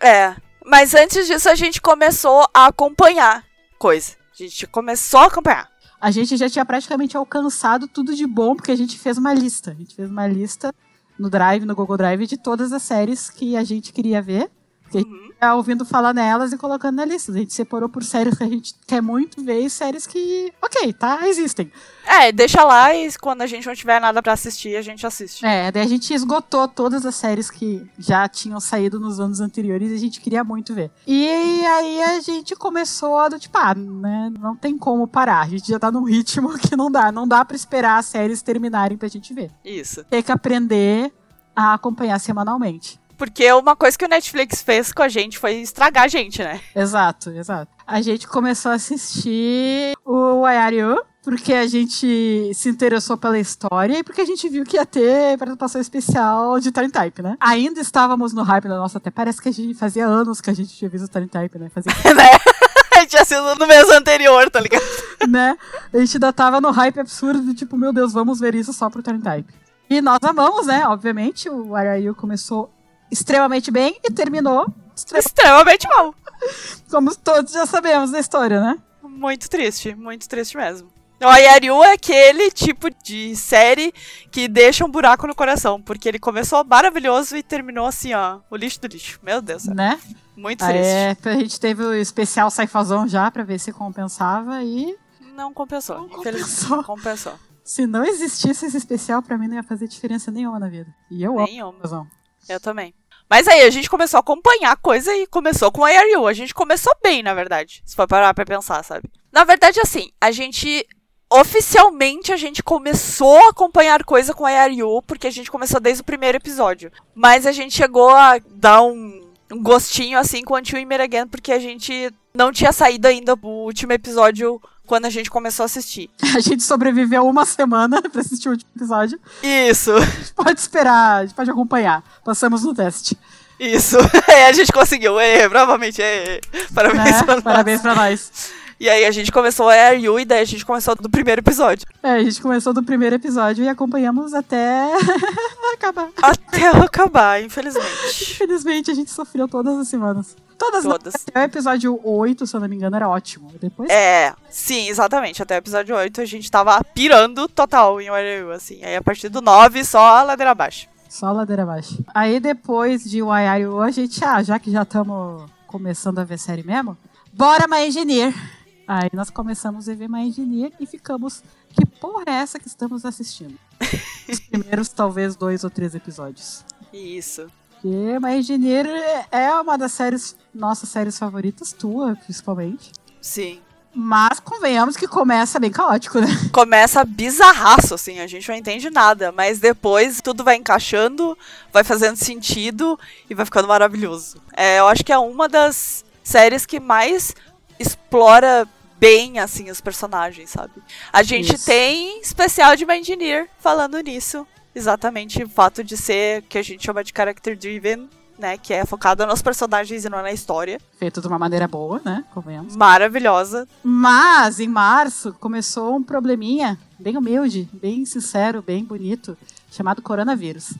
É. Mas antes disso, a gente começou a acompanhar coisa. A gente começou a acompanhar. A gente já tinha praticamente alcançado tudo de bom, porque a gente fez uma lista. A gente fez uma lista no Drive, no Google Drive, de todas as séries que a gente queria ver. Porque a gente Uhum. ia ouvindo falar nelas e colocando na lista. A gente separou por séries que a gente quer muito ver e séries que, ok, tá, existem. É, deixa lá e quando a gente não tiver nada pra assistir, a gente assiste. É, daí a gente esgotou todas as séries que já tinham saído nos anos anteriores e a gente queria muito ver. E aí a gente começou a do tipo, ah, né, não tem como parar. A gente já tá num ritmo que não dá. Não dá pra esperar as séries terminarem pra gente ver. Isso. Tem que aprender a acompanhar semanalmente. Porque uma coisa que o Netflix fez com a gente foi estragar a gente, né? Exato, exato. A gente começou a assistir o Ayariu, porque a gente se interessou pela história e porque a gente viu que ia ter participação especial de Turn Type, né? Ainda estávamos no hype da nossa, até parece que a gente fazia anos que a gente tinha visto o Turn Type, né? Fazia, né? Tinha sido no mês anterior, tá ligado? né? A gente ainda tava no hype absurdo de tipo, meu Deus, vamos ver isso só pro Turn Type. E nós amamos, né? Obviamente, o Ayariu começou extremamente bem e terminou extre- Extremamente mal. como todos já sabemos da história, né? Muito triste, muito triste mesmo. O Ayariu é aquele tipo de série que deixa um buraco no coração, porque ele começou maravilhoso e terminou assim, ó, o lixo do lixo. Meu Deus. Né? muito triste. é, a gente teve o especial Saifazão já pra ver se compensava e Não compensou, Não compensou. Não compensou. se não existisse esse especial pra mim não ia fazer diferença nenhuma na vida. E eu amo Nenhuma. Saifazão. Eu também. Mas aí a gente começou a acompanhar a coisa e começou com a ARU. A gente começou bem, na verdade. Se for parar pra pensar, sabe? Na verdade, assim, a gente. Oficialmente a gente começou a acompanhar coisa com a ARU, porque a gente começou desde o primeiro episódio. Mas a gente chegou a dar um, um gostinho assim com Until Meet Again, porque a gente não tinha saído ainda o último episódio quando a gente começou a assistir. A gente sobreviveu uma semana pra assistir o último episódio. Isso, A gente pode esperar, a gente pode acompanhar. Passamos no teste. isso. É, a gente conseguiu. É, bravamente. É, parabéns Né? pra nós. Parabéns pra nós. E aí a gente começou a ARU e daí a gente começou do primeiro episódio. É, a gente começou do primeiro episódio e acompanhamos até acabar. Até acabar, infelizmente. Infelizmente, a gente sofreu todas as semanas. Todas, Todas. Até o episódio 8, se eu não me engano, era ótimo. Depois. É, sim, exatamente. Até o episódio 8 a gente tava pirando total em Waiayu, assim. Aí a partir do 9, só a ladeira abaixo. Só ladeira abaixo. Aí depois de Waiayu, a gente, ah, já que já estamos começando a ver série mesmo, bora My Engineer. Aí nós começamos a ver My Engineer e ficamos, que porra é essa que estamos assistindo? Os primeiros, talvez, dois ou três episódios. Isso. Porque My Engineer é uma das séries, nossas séries favoritas, tua, principalmente. Sim. Mas convenhamos que começa bem caótico, né? Começa bizarraço, assim, a gente não entende nada, mas depois tudo vai encaixando, vai fazendo sentido e vai ficando maravilhoso. É, eu acho que é uma das séries que mais explora bem, assim, os personagens, sabe? A gente Isso. tem especial de Engineer falando nisso. Exatamente o fato de ser que a gente chama de character driven, né? Que é focada nos personagens e não na história. Feito de uma maneira boa, né? Convenhamos. Maravilhosa. Mas, em março, começou um probleminha bem humilde, bem sincero, bem bonito, chamado coronavírus.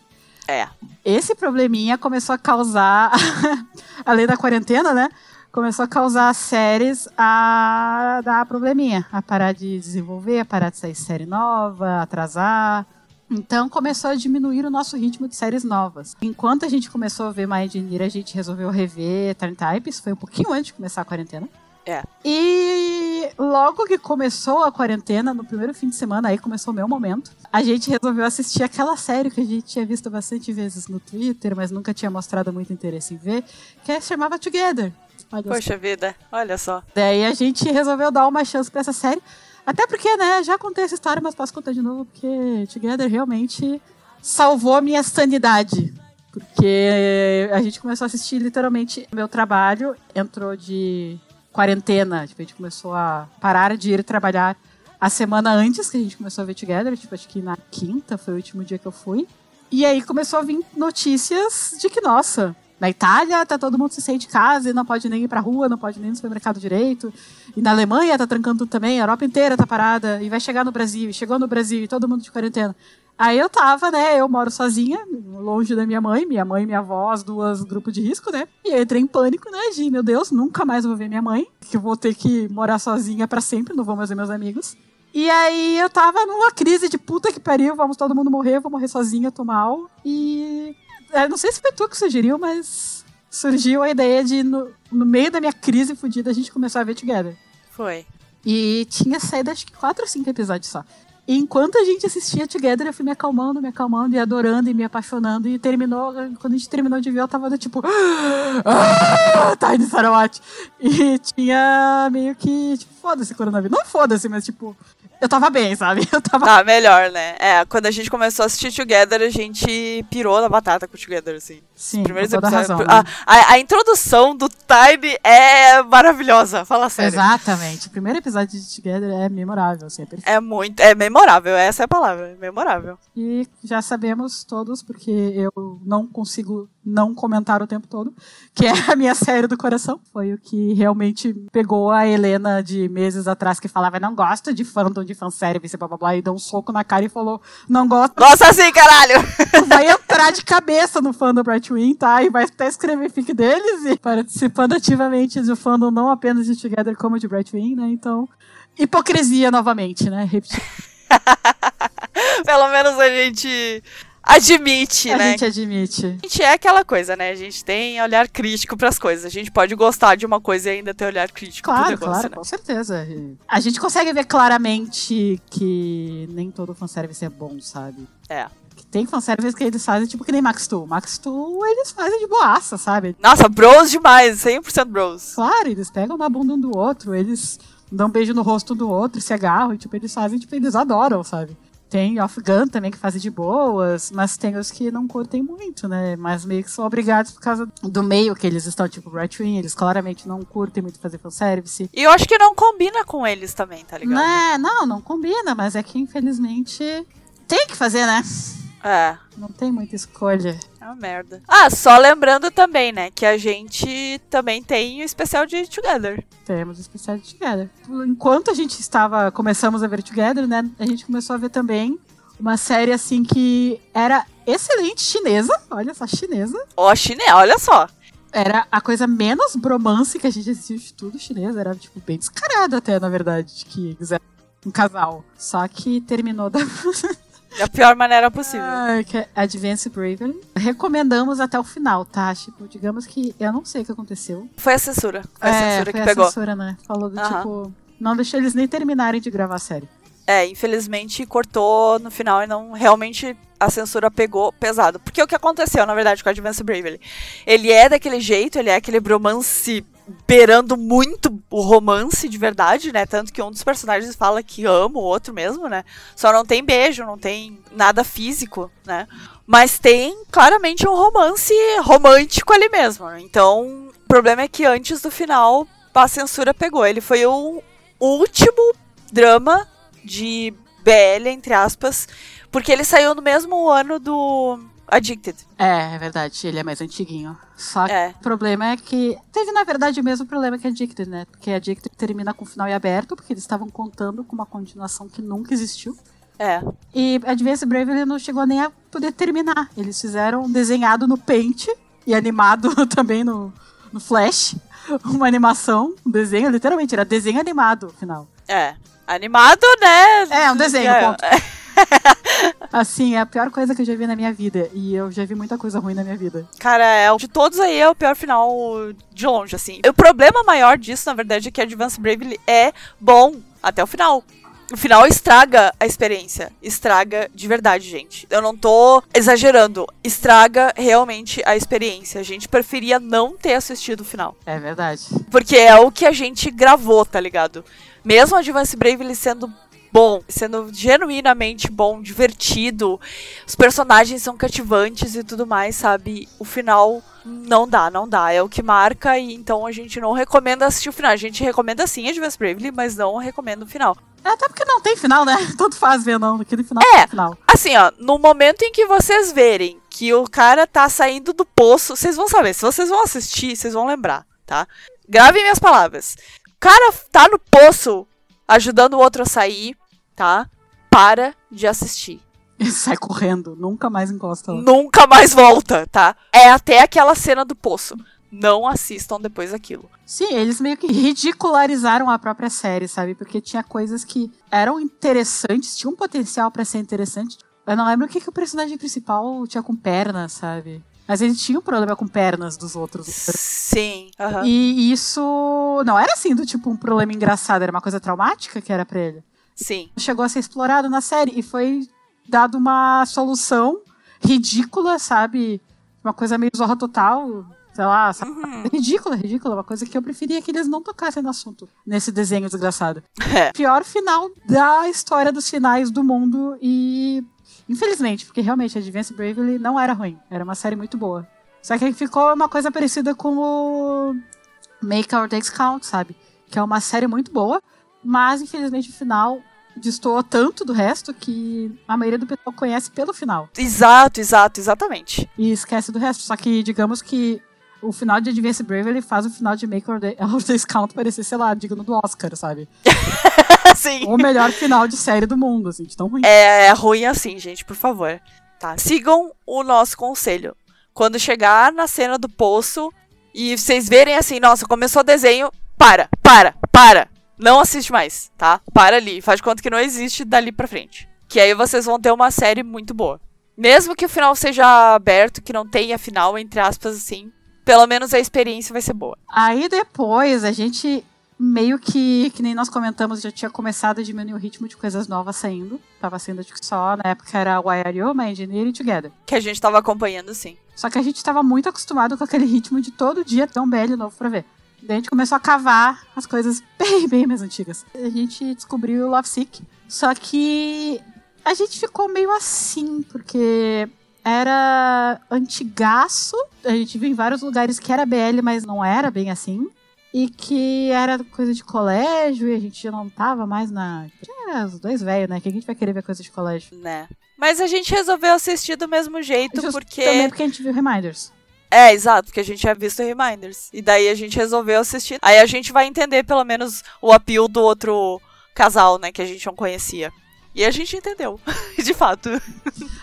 É. Esse probleminha começou a causar, além da quarentena, né? Começou a causar séries a dar probleminha, a parar de desenvolver, a parar de sair série nova, atrasar. Então começou a diminuir o nosso ritmo de séries novas. Enquanto a gente começou a ver My Engineer, a gente resolveu rever Turn Types, foi um pouquinho antes de começar a quarentena. É. E logo que começou a quarentena, no primeiro fim de semana, aí começou o meu momento, a gente resolveu assistir aquela série que a gente tinha visto bastante vezes no Twitter, mas nunca tinha mostrado muito interesse em ver, que é- chamava Together. Olha só. Poxa vida, olha só. Daí a gente resolveu dar uma chance pra essa série. Até porque, né, já contei essa história, mas posso contar de novo, porque Together realmente salvou a minha sanidade. Porque a gente começou a assistir literalmente meu trabalho, entrou de quarentena, tipo, a gente começou a parar de ir trabalhar a semana antes que a gente começou a ver Together, tipo, acho que na quinta foi o último dia que eu fui. E aí começou a vir notícias de que, nossa, na Itália tá todo mundo se sente de casa e não pode nem ir pra rua, não pode nem ir no supermercado direito. E na Alemanha tá trancando tudo também, a Europa inteira tá parada. E vai chegar no Brasil, e chegou no Brasil e todo mundo de quarentena. Aí eu tava, né? Eu moro sozinha, longe da minha mãe, minha mãe e minha avó, as duas grupos de risco, né? E eu entrei em pânico, né? De, meu Deus, nunca mais vou ver minha mãe, que eu vou ter que morar sozinha pra sempre, não vou mais ver meus amigos. E aí eu tava numa crise de puta que pariu, vamos todo mundo morrer, vou morrer sozinha, tô mal. E não sei se foi tu que sugeriu, mas surgiu a ideia de, no, no meio da minha crise fodida, a gente começou a ver Together. Foi. E tinha saído acho que quatro ou cinco episódios só. E enquanto a gente assistia Together, eu fui me acalmando, me acalmando e adorando e me apaixonando. E terminou, quando a gente terminou de ver, eu tava do tipo. Ah, Tiny Sarawat. E tinha meio que, tipo, foda-se coronavírus. Não foda-se, mas tipo, eu tava bem, sabe? Eu tava. Tá, melhor, né? É, quando a gente começou a assistir Together, a gente pirou na batata com Together, assim. Sim, Primeiros episódios. razão. a, né? a, a introdução do Time é maravilhosa, fala sério. Exatamente. O primeiro episódio de Together é memorável, assim, é perfeito. É muito. É memorável, essa é a palavra. Memorável. E já sabemos todos, porque eu não consigo não comentar o tempo todo, que é a minha série do coração. Foi o que realmente pegou a Helena de meses atrás, que falava, não gosto de fandom de fanservice, blá blá blá, e deu um soco na cara e falou, não gosto, Nossa, assim, caralho! vai entrar de cabeça no fandom Brightwing, tá? E vai até escrever fic deles e participando ativamente do fandom não apenas de Together, como de Brightwing, né? Então, hipocrisia novamente, né? Repetir. Pelo menos a gente admite, a né? gente admite. A gente é aquela coisa, né? A gente tem olhar crítico pras coisas. A gente pode gostar de uma coisa e ainda ter olhar crítico pro Claro, negócio, claro, né? com certeza. A gente consegue ver claramente que nem todo fanservice é bom, sabe? É. Tem fanservice que eles fazem, tipo que nem Max Tool. Max Tool, eles fazem de boaça, sabe? Nossa, bros demais, 100% bros. Claro, eles pegam na bunda um do outro, eles dão um beijo no rosto um do outro, se agarram, e tipo, eles fazem, tipo, eles adoram, sabe? Tem Off Gun também que fazem de boas, mas tem os que não curtem muito, né? Mas meio que são obrigados por causa do meio que eles estão, tipo, Right Wing, eles claramente não curtem muito fazer fanservice. E eu acho que não combina com eles também, tá ligado? Né? Não, não combina, mas é que infelizmente tem que fazer, né? É. Não tem muita escolha. É uma merda. Ah, só lembrando também, né, que a gente também tem o especial de Together. Temos o especial de Together. Enquanto a gente estava, começamos a ver Together, né? A gente começou a ver também uma série assim que era excelente chinesa. Olha só, chinesa. Ó, chine, olha só. era a coisa menos bromance que a gente assistiu de tudo chinês. Era, tipo, bem descarado até, na verdade, de que eles eram um casal. Só que terminou da... Da pior maneira possível. Ah, é Advance Bravely. Recomendamos até o final, tá? Tipo, digamos que eu não sei o que aconteceu. Foi a censura. Foi a é, censura foi que a pegou. censura, né? Falou do tipo... Não deixou eles nem terminarem de gravar a série. É, infelizmente cortou no final e não realmente a censura pegou pesado. Porque o que aconteceu, na verdade, com Advance Bravely? Ele é daquele jeito, ele é aquele bromance beirando muito o romance de verdade, né? Tanto que um dos personagens fala que ama o outro mesmo, né? Só não tem beijo, não tem nada físico, né? Mas tem claramente um romance romântico ali mesmo. Então, o problema é que antes do final a censura pegou. Ele foi o último drama de BL, entre aspas, porque ele saiu no mesmo ano do Addicted. É, é verdade. Ele é mais antiguinho. Só que É. o problema é que... Teve, na verdade, o mesmo problema que Addicted, né? Porque Addicted termina com o final em aberto, porque eles estavam contando com uma continuação que nunca existiu. É. E Advance Bravely não chegou nem a poder terminar. Eles fizeram desenhado no Paint e animado também no, no Flash. Uma animação, um desenho, literalmente, era desenho animado, final. É. Animado, né? É, um desenho, É, ponto. Assim, é a pior coisa que eu já vi na minha vida. E eu já vi muita coisa ruim na minha vida. Cara, é, de todos aí é o pior final de longe, assim. O problema maior disso, na verdade, é que Advance Bravely é bom até o final. O final estraga a experiência. Estraga de verdade, gente. Eu não tô exagerando. Estraga realmente a experiência. A gente preferia não ter assistido o final. É verdade. Porque é o que a gente gravou, tá ligado? Mesmo Advance Bravely sendo bom, sendo genuinamente bom, divertido, os personagens são cativantes e tudo mais, sabe? O final não dá, não dá. É o que marca e então a gente não recomenda assistir o final. A gente recomenda sim Advance Bravely, mas não recomenda o final. É, Até porque não tem final, né? Tanto faz ver, não. Aquele final É. final. Assim, ó, no momento em que vocês verem que o cara tá saindo do poço, vocês vão saber. Se vocês vão assistir, vocês vão lembrar, tá? Gravem minhas palavras. O cara tá no poço ajudando o outro a sair, tá? Para de assistir. E sai correndo. Nunca mais encosta lá. Nunca mais volta, tá? É até aquela cena do poço. Não assistam depois daquilo. Sim, eles meio que ridicularizaram a própria série, sabe? Porque tinha coisas que eram interessantes, tinham um potencial pra ser interessante. Eu não lembro o que, que o personagem principal tinha com pernas, sabe? Mas ele tinha um problema com pernas dos outros. Sim. aham. E isso não era assim do tipo um problema engraçado, era uma coisa traumática que era pra ele. Sim. Chegou a ser explorado na série e foi dado uma solução ridícula, sabe? Uma coisa meio zorra total, sei lá, sabe? Uhum. Ridícula, ridícula. Uma coisa que eu preferia que eles não tocassem no assunto nesse desenho desgraçado. É. Pior final da história dos finais do mundo e. Infelizmente, porque realmente Advance Bravely não era ruim. Era uma série muito boa. Só que ficou uma coisa parecida com o Make Our Days Count, sabe? Que é uma série muito boa, mas infelizmente o final destoou tanto do resto que a maioria do pessoal conhece pelo final Exato, exato, exatamente. e esquece do resto. Só que, digamos que o final de Advance Bravely faz o final de Make Our, Day, Our Days Count parecer, sei lá, digno do Oscar, sabe? Sim. o melhor final de série do mundo, assim, de tão ruim. É, é ruim assim, gente, por favor. Tá. Sigam o nosso conselho. Quando chegar na cena do poço e vocês verem assim, nossa, começou o desenho, para, para, para. Não assiste mais, tá? Para ali. Faz de conta que não existe dali pra frente. Que aí vocês vão ter uma série muito boa. Mesmo que o final seja aberto, que não tenha final, entre aspas, assim, pelo menos a experiência vai ser boa. Aí depois a gente meio que, que nem nós comentamos, já tinha começado a diminuir o ritmo de coisas novas saindo. Tava saindo acho que só, na época era Why Are You, My Engineering Together. Que a gente tava acompanhando, sim. Só que a gente tava muito acostumado com aquele ritmo de todo dia ter um BL novo pra ver. Daí a gente começou a cavar as coisas bem, bem mais antigas. A gente descobriu o Love Sick. Só que a gente ficou meio assim, porque era antigaço. A gente viu em vários lugares que era BL, mas não era bem assim. E que era coisa de colégio e a gente já não tava mais na. Os dois velhos, né? Que a gente vai querer ver coisa de colégio. Né? Mas a gente resolveu assistir do mesmo jeito, Justo porque. Também porque a gente viu Reminders. É, exato, porque a gente tinha visto Reminders. E daí a gente resolveu assistir. Aí a gente vai entender pelo menos o appeal do outro casal, né, que a gente não conhecia. E a gente entendeu, de fato.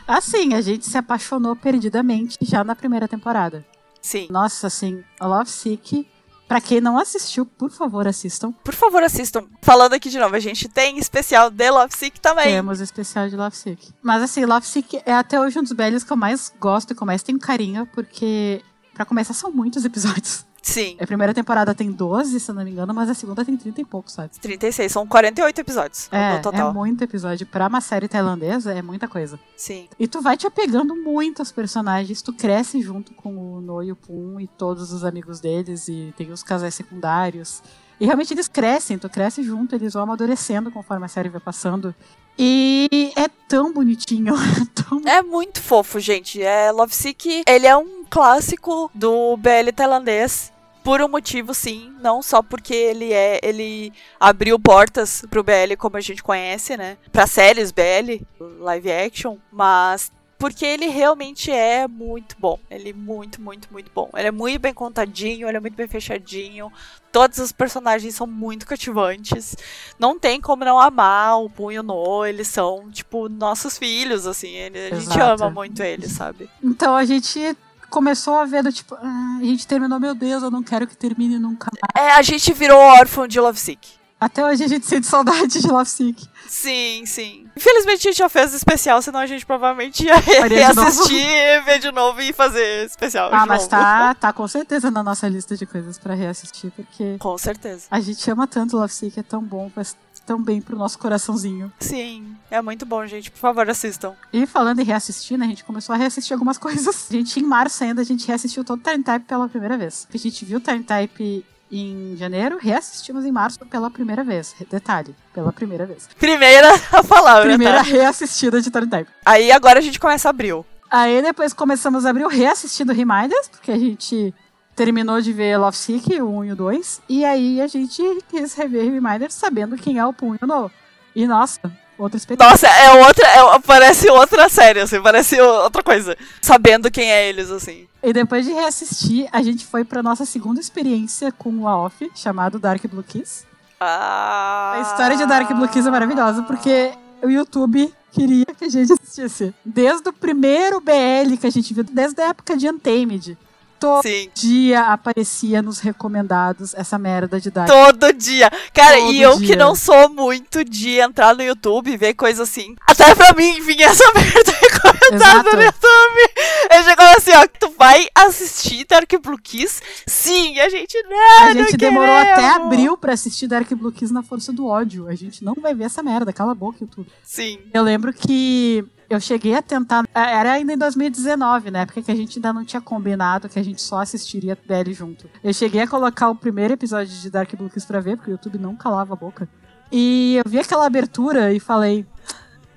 Assim, a gente se apaixonou perdidamente já na primeira temporada. Sim. Nossa, assim, Love Sick, pra quem não assistiu, por favor, assistam. Por favor, assistam. Falando aqui de novo, a gente tem especial de Love Sick também. Temos especial de Love Sick. Mas assim, Love Sick é até hoje um dos BLs que eu mais gosto e que eu mais tenho carinho, porque, pra começar, são muitos episódios. Sim. A primeira temporada tem 12, se eu não me engano, mas a segunda tem 30 e poucos, sabe? 36, são 48 episódios É, no total. é muito episódio. Pra uma série tailandesa, é muita coisa. Sim. E tu vai te apegando muito aos personagens, tu cresce junto com o No e o Pum e todos os amigos deles, e tem os casais secundários. E realmente eles crescem, tu cresce junto, eles vão amadurecendo conforme a série vai passando. E é tão bonitinho, tão É muito fofo, gente. É Love Sick, ele é um clássico do BL tailandês. Por um motivo, sim, não só porque ele é, ele abriu portas pro BL como a gente conhece, né? Pra séries BL, live action, mas porque ele realmente é muito bom. Ele é muito, muito, muito bom. Ele é muito bem contadinho, ele é muito bem fechadinho. Todos os personagens são muito cativantes. Não tem como não amar o Punho No. Eles são, tipo, nossos filhos, assim. Ele- a gente ama muito eles, sabe? Então a gente começou a ver do tipo, ah, a gente terminou, meu Deus, eu não quero que termine nunca mais. É, a gente virou órfão de Love Sick. Até hoje a gente sente saudade de Love Sick. Sim, sim. Infelizmente a gente já fez especial, senão a gente provavelmente ia reassistir, ver de novo e fazer especial. Ah, mas novo. tá, tá com certeza na nossa lista de coisas pra reassistir, porque Com certeza. a gente ama tanto Love Sick, é tão bom, faz tão bem pro nosso coraçãozinho. Sim, é muito bom, gente. Por favor, assistam. E falando em reassistir, né, a gente começou a reassistir algumas coisas. A gente, em março ainda, a gente reassistiu todo o Time Type pela primeira vez. A gente viu o Time Type em janeiro, reassistimos em março pela primeira vez. Detalhe, pela primeira vez. Primeira a palavra, Primeira tá? reassistida de Time Type. Aí agora a gente começa abril. Aí depois começamos a abrir o reassistindo Reminders, porque a gente terminou de ver Love Sick, o 1 e o 2. E aí a gente quis rever Reminders sabendo quem é o Punho No. E nossa, outra experiência. Nossa, é outra. É, parece outra série, assim, parece outra coisa. Sabendo quem é eles, assim. E depois de reassistir, a gente foi pra nossa segunda experiência com o AOF, chamado Dark Blue Kiss. Ah. A história de Dark Blue Kiss é maravilhosa, porque o YouTube queria que a gente assistisse. Desde o primeiro BL que a gente viu, desde a época de Untamed. Todo Sim. dia aparecia nos recomendados essa merda de Dark. Todo dia. Cara, Todo e eu que dia. não sou muito de entrar no YouTube e ver coisa assim. Até pra mim vinha essa merda recomendada Exato. no YouTube. Ele chegou assim, ó, tu vai assistir Dark Blue Kiss? Sim, a gente não, A gente não demorou queremos. até abril pra assistir Dark Blue Kiss na força do ódio. A gente não vai ver essa merda, cala a boca, YouTube. Sim. Eu lembro que eu cheguei a tentar. é, Era ainda em 2019, né? Porque que a gente ainda não tinha combinado que a gente só assistiria BL junto. Eu cheguei a colocar o primeiro episódio de Dark Kiss pra ver, porque o YouTube não calava a boca. E eu vi aquela abertura e falei.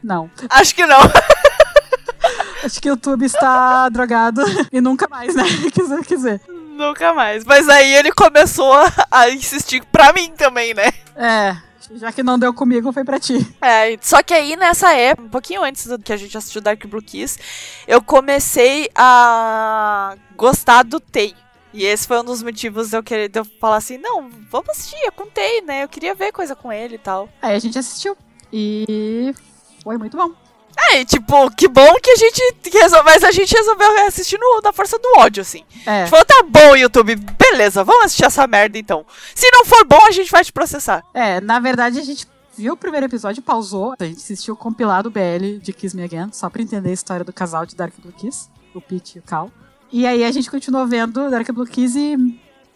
Não. Acho que não. Acho que o YouTube está drogado. E nunca mais, né? Quiser, quiser. Nunca mais. Mas aí ele começou a insistir pra mim também, né? É. Já que não deu comigo, foi pra ti. É, só que aí nessa época, um pouquinho antes do que a gente assistiu Dark Blue Kiss, eu comecei a gostar do Tei. E esse foi um dos motivos de eu querer de eu falar assim, não, vamos assistir, eu contei, né? Eu queria ver coisa com ele e tal. Aí a gente assistiu. E foi muito bom. É, e, tipo, que bom que a gente resolveu, mas a gente resolveu assistir no, na força do ódio, assim. É. falou, tá bom, YouTube, beleza, vamos assistir essa merda então. Se não for bom, a gente vai te processar. É, na verdade a gente viu o primeiro episódio, pausou, a gente assistiu o compilado BL de Kiss Me Again, só pra entender a história do casal de Dark Blue Kiss, o Pete e o Cal. E aí a gente continuou vendo Dark Blue Kiss e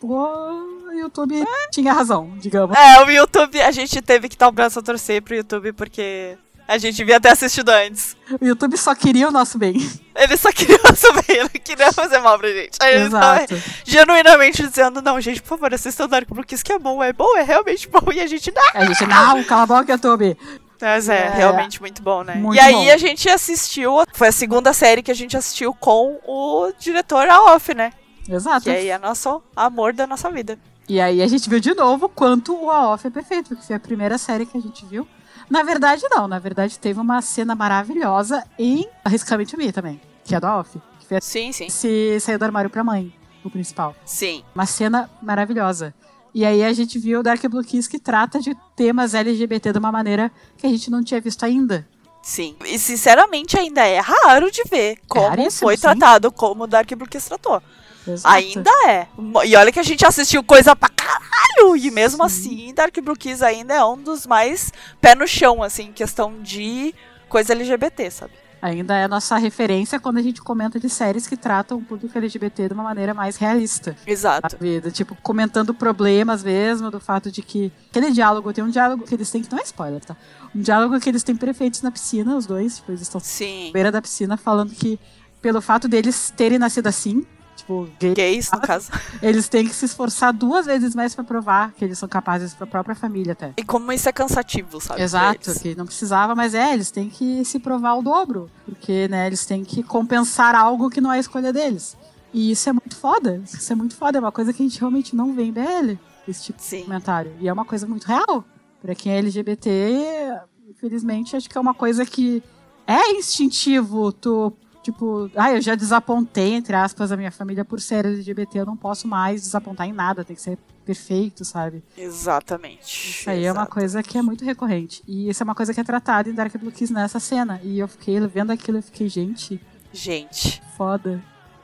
o YouTube tinha razão, digamos. É, o YouTube, a gente teve que dar o braço a torcer pro YouTube, porque a gente devia ter assistido antes. O YouTube só queria o nosso bem. Ele só queria saber, ele não queria fazer mal pra gente. Aí ele tava Exato. genuinamente dizendo, não, gente, por favor, assistam Dark Blue Kiss, que é bom, é bom, é realmente bom. E a gente, não. A gente, não, cala a boca, YouTube. Mas é, É, realmente muito bom, né? muito e aí bom. a gente assistiu, foi a segunda série que a gente assistiu com o diretor Aof, né? Exato. Que aí é nosso amor da nossa vida. E aí a gente viu de novo quanto o AOF é perfeito, porque foi a primeira série que a gente viu. Na verdade, não. Na verdade, teve uma cena maravilhosa em Arriscamente Me também, que é do AOF. Que foi Sim, sim. se saiu do armário pra mãe, o principal. Sim. Uma cena maravilhosa. E aí a gente viu o Dark Blue Kiss que trata de temas LGBT de uma maneira que a gente não tinha visto ainda. Sim. E sinceramente ainda é raro de ver como foi sim. tratado como o Dark Blue Kiss tratou. Exato. Ainda é. E olha que a gente assistiu coisa pra caralho. E mesmo assim, Dark Blue Kiss ainda é um dos mais pé no chão, assim, em questão de coisa LGBT, sabe? Ainda é a nossa referência quando a gente comenta de séries que tratam o público LGBT de uma maneira mais realista. Exato. Vida, tipo, comentando problemas mesmo, do fato de que aquele diálogo, tem um diálogo que eles têm, que não é spoiler, tá? Um diálogo que eles têm perfeitos na piscina, os dois, tipo, eles estão Sim. na beira da piscina falando que pelo fato deles terem nascido assim, tipo, gay, Gays, no caso. eles têm que se esforçar duas vezes mais pra provar que eles são capazes pra própria família até. E como isso é cansativo, sabe? Exato, que não precisava, mas é, eles têm que se provar o dobro, porque, né, eles têm que compensar algo que não é a escolha deles. E isso é muito foda, isso é muito foda, é uma coisa que a gente realmente não vê em BL, esse tipo Sim. de comentário. E é uma coisa muito real. Pra quem é LGBT, infelizmente, acho que é uma coisa que é instintivo tu, tipo, ah, eu já desapontei, entre aspas, a minha família por ser LGBT, eu não posso mais desapontar em nada, tem que ser perfeito, sabe? Exatamente. Isso aí é uma coisa que é muito recorrente. E isso é uma coisa que é tratada em Dark Blue Kiss nessa cena. E eu fiquei vendo aquilo e fiquei, gente, Gente, foda.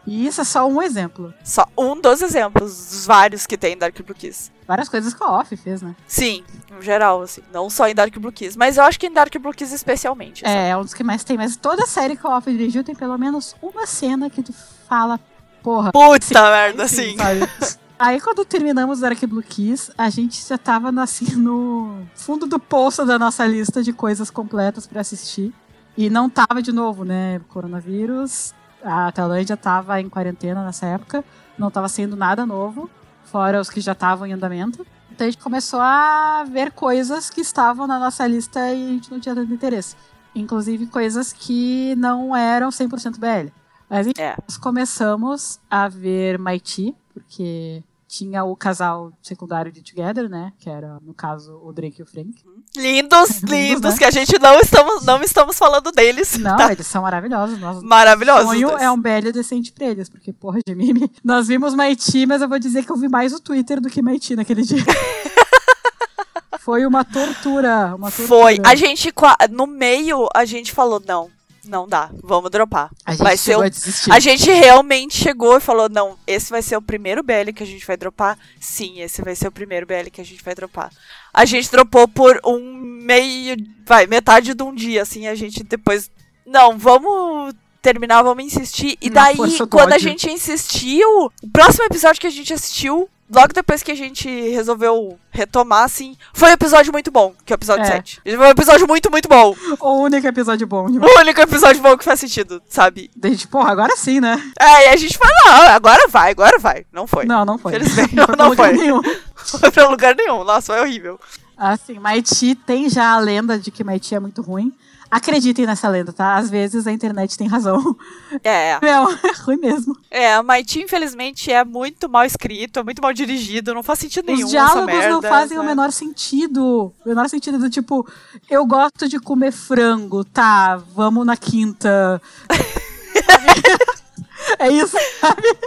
E isso é só um exemplo. só um dos exemplos dos vários que tem em Dark Blue Kiss. Várias coisas que a Off fez, né? Sim, no geral, assim. Não só em Dark Blue Kiss, mas eu acho que em Dark Blue Kiss especialmente. sabe? É, é um dos que mais tem. Mas toda série que a Off dirigiu tem pelo menos uma cena que tu fala, porra. Puta merda, assim. sabe? Aí quando terminamos Dark Blue Kiss, a gente já tava assim no fundo do poço da nossa lista de coisas completas pra assistir. E não tava de novo, né? Coronavírus. A Tailândia tava em quarentena nessa época. Não tava sendo nada novo, fora os que já estavam em andamento. Então a gente começou a ver coisas que estavam na nossa lista e a gente não tinha tanto interesse. Inclusive coisas que não eram 100% BL. Mas enfim, É. nós começamos a ver Mighty, porque tinha o casal secundário de Together, né? Que era, no caso, o Drake e o Frank. Lindos, Lindos, lindos, né? que a gente não estamos, não estamos falando deles. Não, tá? eles são maravilhosos. Nós, Maravilhosos. O sonho dois. é um BL decente pra eles, porque, porra, de mime. Nós vimos Mighty, mas eu vou dizer que eu vi mais o Twitter do que Mighty naquele dia. Foi uma tortura. Uma tortura. Foi. A gente, no meio, a gente falou, não, não dá, vamos dropar. A gente vai ser o- a desistir. A gente realmente chegou e falou, não, esse vai ser o primeiro BL que a gente vai dropar? Sim, esse vai ser o primeiro BL que a gente vai dropar. A gente dropou por um meio, vai, metade de um dia, assim, a gente depois, não, vamos terminar, vamos insistir. E daí, quando a gente insistiu, o próximo episódio que a gente assistiu, logo depois que a gente resolveu retomar, assim, foi um episódio muito bom, que é o episódio É. 7. Foi um episódio muito, muito bom. O único episódio bom. O único episódio bom que faz sentido, sabe? Daí, gente, porra, agora sim, né? É, e a gente falou, não, agora vai, agora vai. Não foi. Não, não foi. Felizmente, não foi. pra não foi. nenhum. foi pra lugar nenhum. Nossa, foi horrível. Assim, Mighty tem já a lenda de que Mighty é muito ruim. Acreditem nessa lenda, tá? Às vezes a internet tem razão. É, Meu, é ruim mesmo. é, a Mighty, infelizmente, é muito mal escrito, é muito mal dirigido, não faz sentido nenhum Os diálogos merda. não fazem o né? menor sentido. O menor sentido do tipo, eu gosto de comer frango, tá, vamos na quinta. é isso.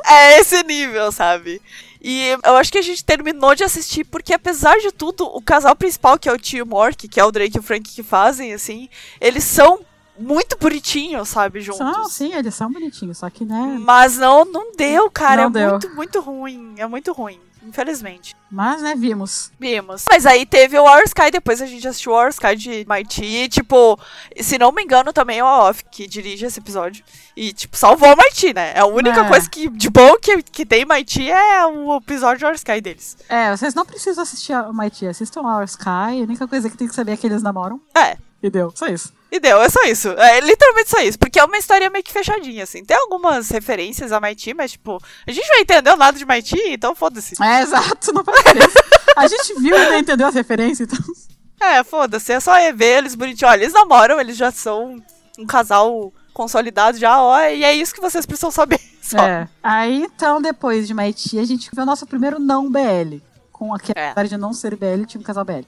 É esse nível, sabe? E eu acho que a gente terminou de assistir porque, apesar de tudo, o casal principal, que é o tio Mork, que é o Drake e o Frank que fazem, assim, eles são muito bonitinhos, sabe, juntos. Não, sim, eles são bonitinhos, só que, né. Mas não, não deu, cara. Não é deu. muito, muito ruim. É muito ruim, infelizmente. Mas, né, vimos. Vimos. Mas aí teve o Our Sky, depois a gente assistiu o Our Sky de Mighty. Tipo, se não me engano, também é o Off que dirige esse episódio. E, tipo, salvou o Mighty, né? É a única É. coisa que, de bom que, que tem em Mighty é o episódio de Our Sky deles. É, vocês não precisam assistir a Mighty, assistam Our Sky. A única coisa que tem que saber é que eles namoram. É. E deu, só isso. E deu, é só isso. É literalmente só isso. Porque é uma história meio que fechadinha, assim. Tem algumas referências a Mighty, mas, tipo, a gente não entendeu nada de Mighty, então foda-se. É, exato, não faz diferença. A gente viu e não entendeu as referências, então. É, foda-se. É só ver eles bonitinhos. Olha, eles namoram, eles já são um casal consolidado já, ó. E é isso que vocês precisam saber. Só. É. Aí, então, depois de Mighty, a gente viu o nosso primeiro não BL. Com aquela É. história de não ser BL, tinha um casal BL.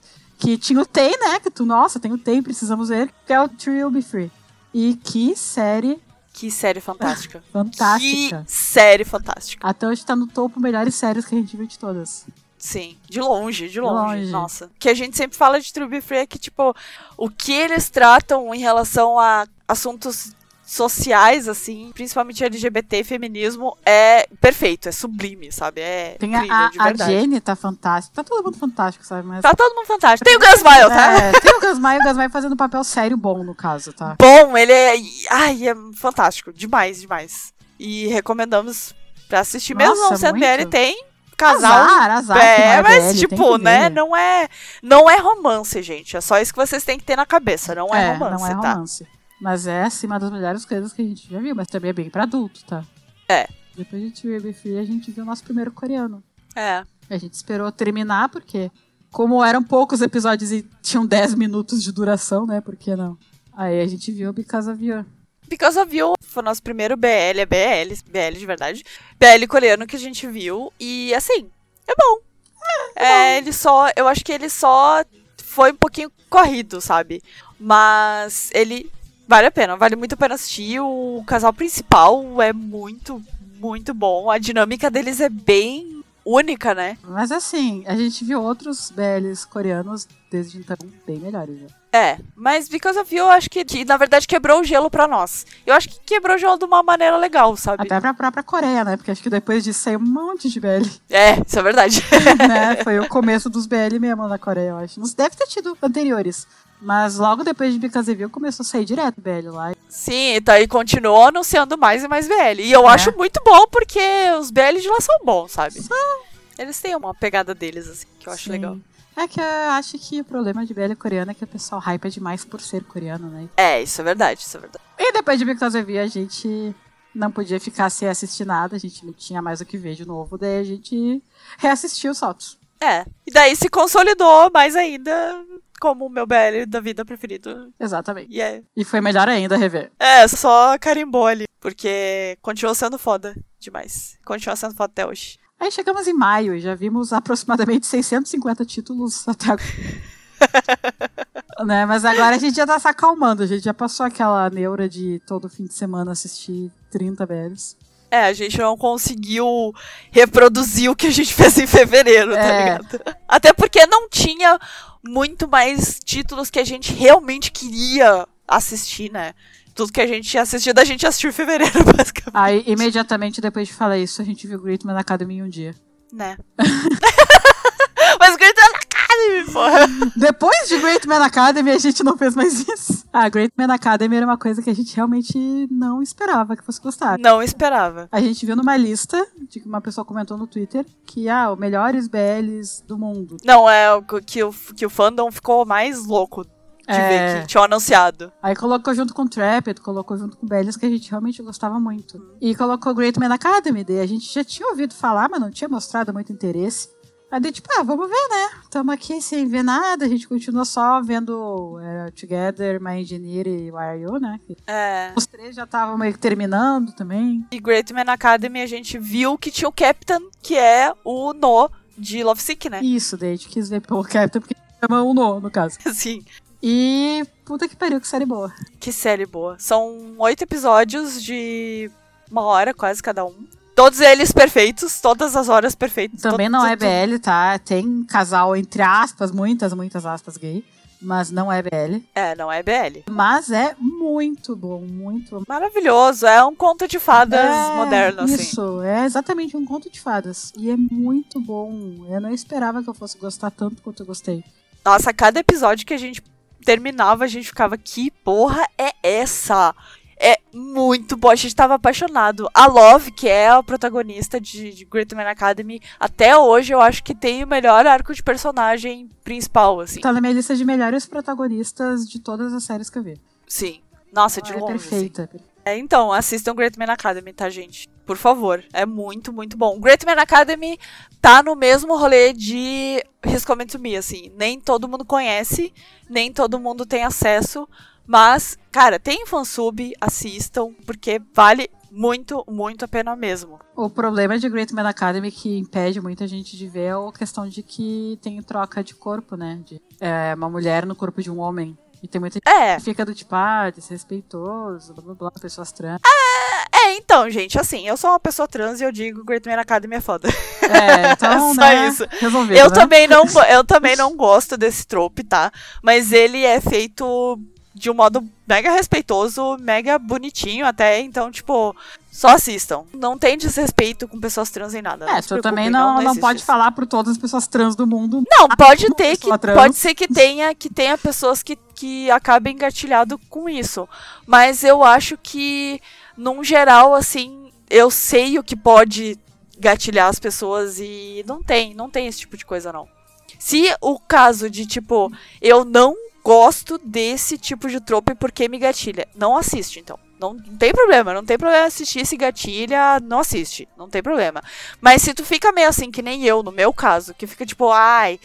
Que tinha o Tem, né? Que tu, nossa, tem o Tem, precisamos ver. Que é o Tree Will Be Free. E que série Que série fantástica. fantástica. Que série fantástica. Até hoje tá no topo melhores séries que a gente viu de todas. Sim, de longe, de longe, longe. Nossa. O que a gente sempre fala de True Be Free é que, tipo, o que eles tratam em relação a assuntos sociais, assim, principalmente LGBT e feminismo, é perfeito, é sublime, sabe? É Tem incrível, a, de a verdade. Jenny tá fantástica. Tá todo mundo fantástico, sabe? Mas. Tá todo mundo fantástico. Tem o Gus Mael, tá? É, tem o Gasmai, o Gasmai fazendo um papel sério bom, no caso, tá? Bom, ele é. Ai, é fantástico. Demais, demais. E recomendamos pra assistir. Mesmo Nossa, não sendo. BL, tem casal. Azar, azar. É, é mas tipo, né, ver. não é, não é romance, gente. É só isso que vocês têm que ter na cabeça, não é, É, romance, não é tá? Mas é, assim, uma das melhores coisas que a gente já viu, mas também é bem pra adulto, tá? É. Depois a gente viu Baby Free, a gente viu o nosso primeiro coreano. É. A gente esperou terminar, porque como eram poucos episódios e tinham 10 minutos de duração, né? Por que não? Aí a gente viu Because of You. Because of You foi o nosso primeiro BL, é BL, BL de verdade. BL coreano que a gente viu. E assim, é bom. É, ele só. Eu acho que ele só foi um pouquinho corrido, sabe? Mas ele vale a pena, vale muito a pena assistir. O casal principal é muito, muito bom. A dinâmica deles é bem única, né? Mas assim, a gente viu outros BLs coreanos desde então bem melhores já. É, mas Because of You eu acho que, que, na verdade quebrou o gelo pra nós. Eu acho que quebrou o gelo de uma maneira legal, sabe? Até pra própria Coreia, né? Porque acho que depois disso saiu um monte de BL, É, isso é verdade. né? Foi o começo dos BL mesmo na Coreia, eu acho. Deve ter tido anteriores. Mas logo depois de Because of You começou a sair direto BL lá. Sim, tá aí continuou anunciando mais e mais BL. E eu É. acho muito bom porque os BL de lá são bons, sabe? Eles têm uma pegada deles, assim, que eu acho Sim. legal. É que eu acho que o problema de BL coreano é que o pessoal hypa demais por ser coreano, né? É, isso é verdade, isso é verdade. E depois de Because of You, a gente não podia ficar sem assistir nada, a gente não tinha mais o que ver de novo, daí a gente reassistiu os saltos. É. E daí se consolidou mais ainda como o meu BL da vida preferido. Exatamente. E é, E foi melhor ainda rever. é, só carimbou ali. Porque continuou sendo foda demais. Continua sendo foda até hoje. Aí chegamos em maio e já vimos aproximadamente 650 títulos até agora. né? Mas agora a gente já tá se acalmando, a gente já passou aquela neura de todo fim de semana assistir 30 BLs. É, a gente não conseguiu reproduzir o que a gente fez em fevereiro, tá É. ligado? Até porque não tinha muito mais títulos que a gente realmente queria assistir, né? Tudo que a gente tinha assistido, a gente assistiu em fevereiro, basicamente, Aí, imediatamente depois de falar isso, a gente viu Great Man Academy em um dia. né? Mas Great Man Academy, porra! Depois de Great Man Academy, a gente não fez mais isso. A Great Man Academy era uma coisa que a gente realmente não esperava que fosse gostar. Não esperava. A gente viu numa lista, de que uma pessoa comentou no Twitter, que, ah, os melhores BLs do mundo. Não, é o que o, que o fandom ficou mais louco de É. ver que tinham anunciado. Aí colocou junto com Trapped, colocou junto com BLs que a gente realmente gostava muito. E colocou Great Man Academy, daí a gente já tinha ouvido falar, mas não tinha mostrado muito interesse. Aí daí, tipo, ah, vamos ver, né? Tamo aqui sem ver nada, a gente continua só vendo é, Together, My Engineer e Why Are You, né? É. Os três já estavam meio que terminando também. E Great Man Academy a gente viu que tinha o Captain, que é o No de Love Sick, né? Isso, daí a gente quis ver pelo Captain, porque chama o No, no caso. Assim, E puta que pariu, que série boa. que série boa. São oito episódios de uma hora quase cada um. Todos eles perfeitos, todas as horas perfeitas. Também não é BL, tá? Tem casal, entre aspas, muitas, muitas aspas gay. Mas não é BL. É, não é BL. Mas é muito bom, muito Maravilhoso, é um conto de fadas É, moderno, assim. Isso, é exatamente um conto de fadas. E é muito bom. Eu não esperava que eu fosse gostar tanto quanto eu gostei. Nossa, cada episódio que a gente terminava, a gente ficava, que porra é essa? É muito bom, a gente tava apaixonado. A Love, que é a protagonista de, de Great Man Academy, até hoje eu acho que tem o melhor arco de personagem principal, assim. Tá na minha lista de melhores protagonistas de todas as séries que eu vi. Sim. Nossa, de Ela é longe. assim. perfeita. É, então, assistam Great Man Academy, tá, gente? Por favor. É muito, muito bom. Great Man Academy tá no mesmo rolê de His Coming to Me, assim. Nem todo mundo conhece, nem todo mundo tem acesso. Mas, cara, tem fansub, assistam, porque vale muito, muito a pena mesmo. O problema de Great Man Academy que impede muita gente de ver é a questão de que tem troca de corpo, né? De, é, uma mulher no corpo de um homem. E tem muita gente É, que fica do tipo, ah, desrespeitoso, blá blá blá, pessoas trans. é, então, gente, assim, eu sou uma pessoa trans e eu digo Great Man Academy é foda. É, então, Só né, isso. resolvido, Eu né? também não, eu também não gosto desse trope, tá? Mas ele é feito de um modo mega respeitoso, mega bonitinho até. Então, tipo, só assistam. Não tem desrespeito com pessoas trans em nada. É, tu também não, não, não pode isso. falar por todas as pessoas trans do mundo. Não, pode ter que. trans. Pode ser que tenha, que tenha pessoas que, que acabem engatilhado com isso. Mas eu acho que, num geral, assim, eu sei o que pode gatilhar as pessoas e não tem, não tem esse tipo de coisa, não. Se o caso de, tipo, eu não gosto desse tipo de trope porque me gatilha, não assiste, então. Não, não tem problema, não tem problema assistir se gatilha, não assiste, não tem problema. Mas se tu fica meio assim, que nem eu, no meu caso, que fica tipo, ai,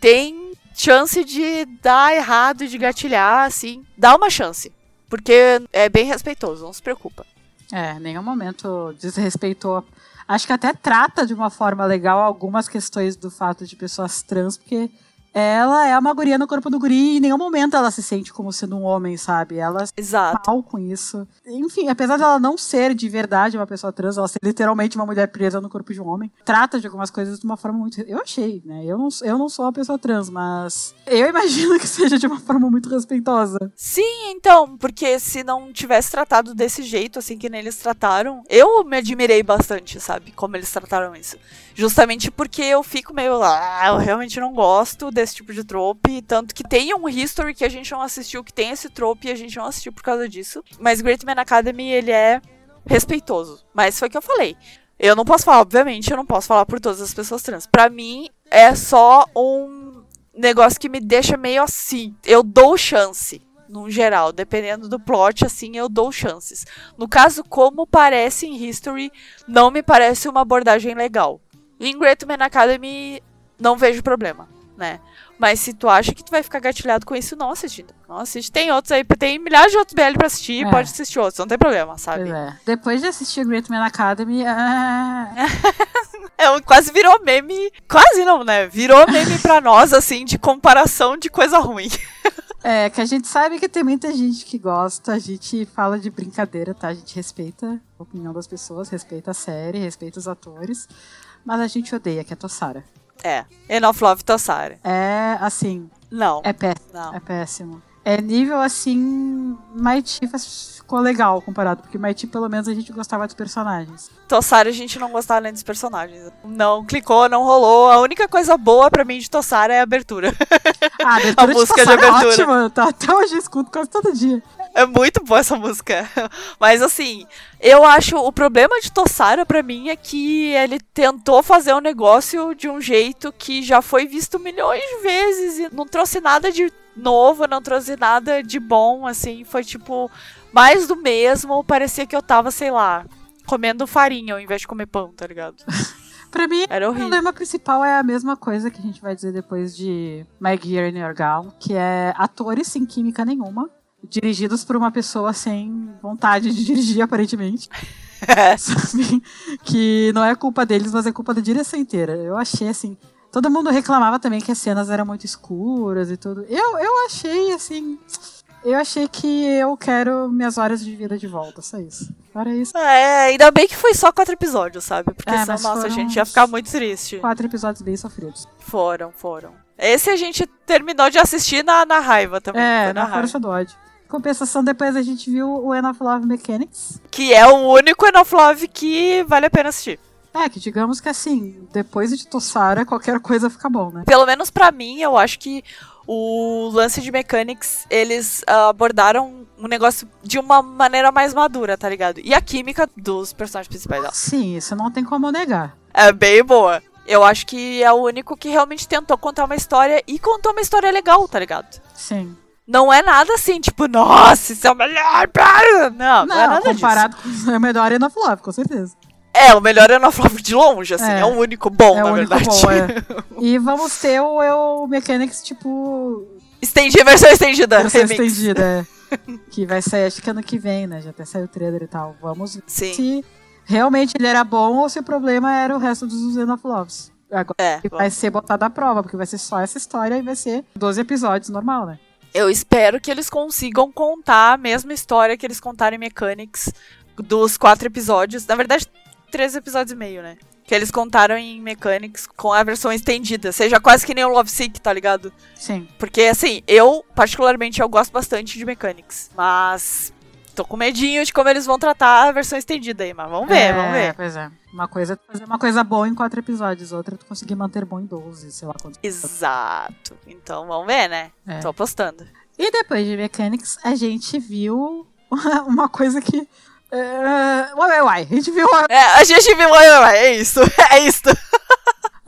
tem chance de dar errado e de gatilhar, assim, dá uma chance. Porque é bem respeitoso, não se preocupa. É, nenhum momento desrespeitou. Acho que até trata de uma forma legal algumas questões do fato de pessoas trans, porque ela é uma guria no corpo do guri e em nenhum momento ela se sente como sendo um homem, sabe? Ela Exato. mal com isso. Enfim, apesar dela não ser de verdade uma pessoa trans, ela ser literalmente uma mulher presa no corpo de um homem, trata de algumas coisas de uma forma muito. Eu achei, né? Eu não, eu não sou uma pessoa trans, mas eu imagino que seja de uma forma muito respeitosa. Sim, então, porque se não tivesse tratado desse jeito, assim que nem eles trataram, eu me admirei bastante, sabe? Como eles trataram isso. Justamente porque eu fico meio lá, ah, eu realmente não gosto desse tipo de trope. Tanto que tem um history que a gente não assistiu, que tem esse trope e a gente não assistiu por causa disso. Mas Great Man Academy, ele é respeitoso. Mas foi o que eu falei. Eu não posso falar, obviamente, eu não posso falar por todas as pessoas trans. Pra mim, é só um negócio que me deixa meio assim. Eu dou chance, no geral. Dependendo do plot, assim, eu dou chances. No caso, como parece em History, não me parece uma abordagem legal. Em Great Man Academy, não vejo problema, né? Mas se tu acha que tu vai ficar gatilhado com isso, não assiste. Não assiste. Tem outros aí, tem milhares de outros BL pra assistir, É. pode assistir outros, não tem problema, sabe? É. Depois de assistir Great Man Academy, ah, É, quase virou meme. Quase não, né? Virou meme pra nós, assim, de comparação de coisa ruim. É, que a gente sabe que tem muita gente que gosta, a gente fala de brincadeira, tá? A gente respeita a opinião das pessoas, respeita a série, respeita os atores, mas a gente odeia, que é Tossara. É. Enough Love Tossara. É, assim, Não. é péssimo. Não. É péssimo. É nível, assim, Mighty ficou legal comparado, porque Mighty, pelo menos, a gente gostava dos personagens. Tossara a gente não gostava nem dos personagens. Não clicou, não rolou. A única coisa boa pra mim de Tossara é a abertura. Ah, a abertura música de Tossara é abertura. ótima, tá? Até hoje eu escuto quase todo dia. É muito boa essa música. Mas assim, eu acho o problema de Tossara pra mim é que ele tentou fazer um negócio de um jeito que já foi visto milhões de vezes e não trouxe nada de novo, não trouxe nada de bom, assim, foi tipo mais do mesmo, parecia que eu tava, sei lá, comendo farinha ao invés de comer pão, tá ligado? Pra mim, Era O problema principal é a mesma coisa que a gente vai dizer depois de My Gear and Your Gal, que é atores sem química nenhuma, dirigidos por uma pessoa sem vontade de dirigir, aparentemente. Sabe? Que não é culpa deles, mas é culpa da direção inteira. Eu achei assim. Todo mundo reclamava também que as cenas eram muito escuras e tudo. Eu, eu achei assim. Eu achei que eu quero minhas horas de vida de volta, só isso. Fora isso, É, ainda bem que foi só quatro episódios, sabe? Porque É, senão, nossa, a gente ia ficar muito triste. quatro episódios bem sofridos. Foram, foram. Esse a gente terminou de assistir na, na raiva também. É, foi na raiva. força do ódio. Compensação, depois a gente viu o End of Love Mechanics. Que é o único Enough Love que vale a pena assistir. É, que digamos que assim, depois de Tossara, qualquer coisa fica bom, né? Pelo menos pra mim, eu acho que o lance de Mechanics, eles ah, abordaram um negócio de uma maneira mais madura, tá ligado? E a química dos personagens principais dela Sim, isso não tem como negar. é bem boa. Eu acho que é o único que realmente tentou contar uma história e contou uma história legal, tá ligado? Sim. Não é nada assim, tipo, nossa, isso é o melhor. Não, não, Não, é nada comparado com o melhor of Love, com certeza. disso. É, o melhor é no de longe, assim, é, É. o único bom, é na verdade. bom, é. E vamos ter o, o Mechanics, tipo, Estendi, versão estendida. versão remix. estendida, é. que vai sair, acho que ano que vem, né? Já até saiu o trailer e tal. Vamos ver Sim. se realmente ele era bom ou se o problema era o resto dos End of Loves. Agora É, vai ser botado à prova, porque vai ser só essa história e vai ser 12 episódios, normal, né? Eu espero que eles consigam contar a mesma história que eles contaram em Mechanics dos quatro episódios. Na verdade, três episódios e meio, né? Que eles contaram em Mechanics com a versão estendida. Seja quase que nem o Love Sick, tá ligado? Sim. Porque, assim, eu, particularmente, eu gosto bastante de Mechanics. Mas tô com medinho de como eles vão tratar a versão estendida aí. Mas vamos ver, é, vamos ver. Pois é. Uma coisa é fazer uma coisa boa em quatro episódios, outra é tu conseguir manter bom em 12, sei lá quantos. Exato. Então vamos ver, né? É. Tô apostando. E depois de Mechanics, a gente viu uma coisa que. É... Uai, uai, uai. A gente viu. É, a gente viu. É isso. É isso.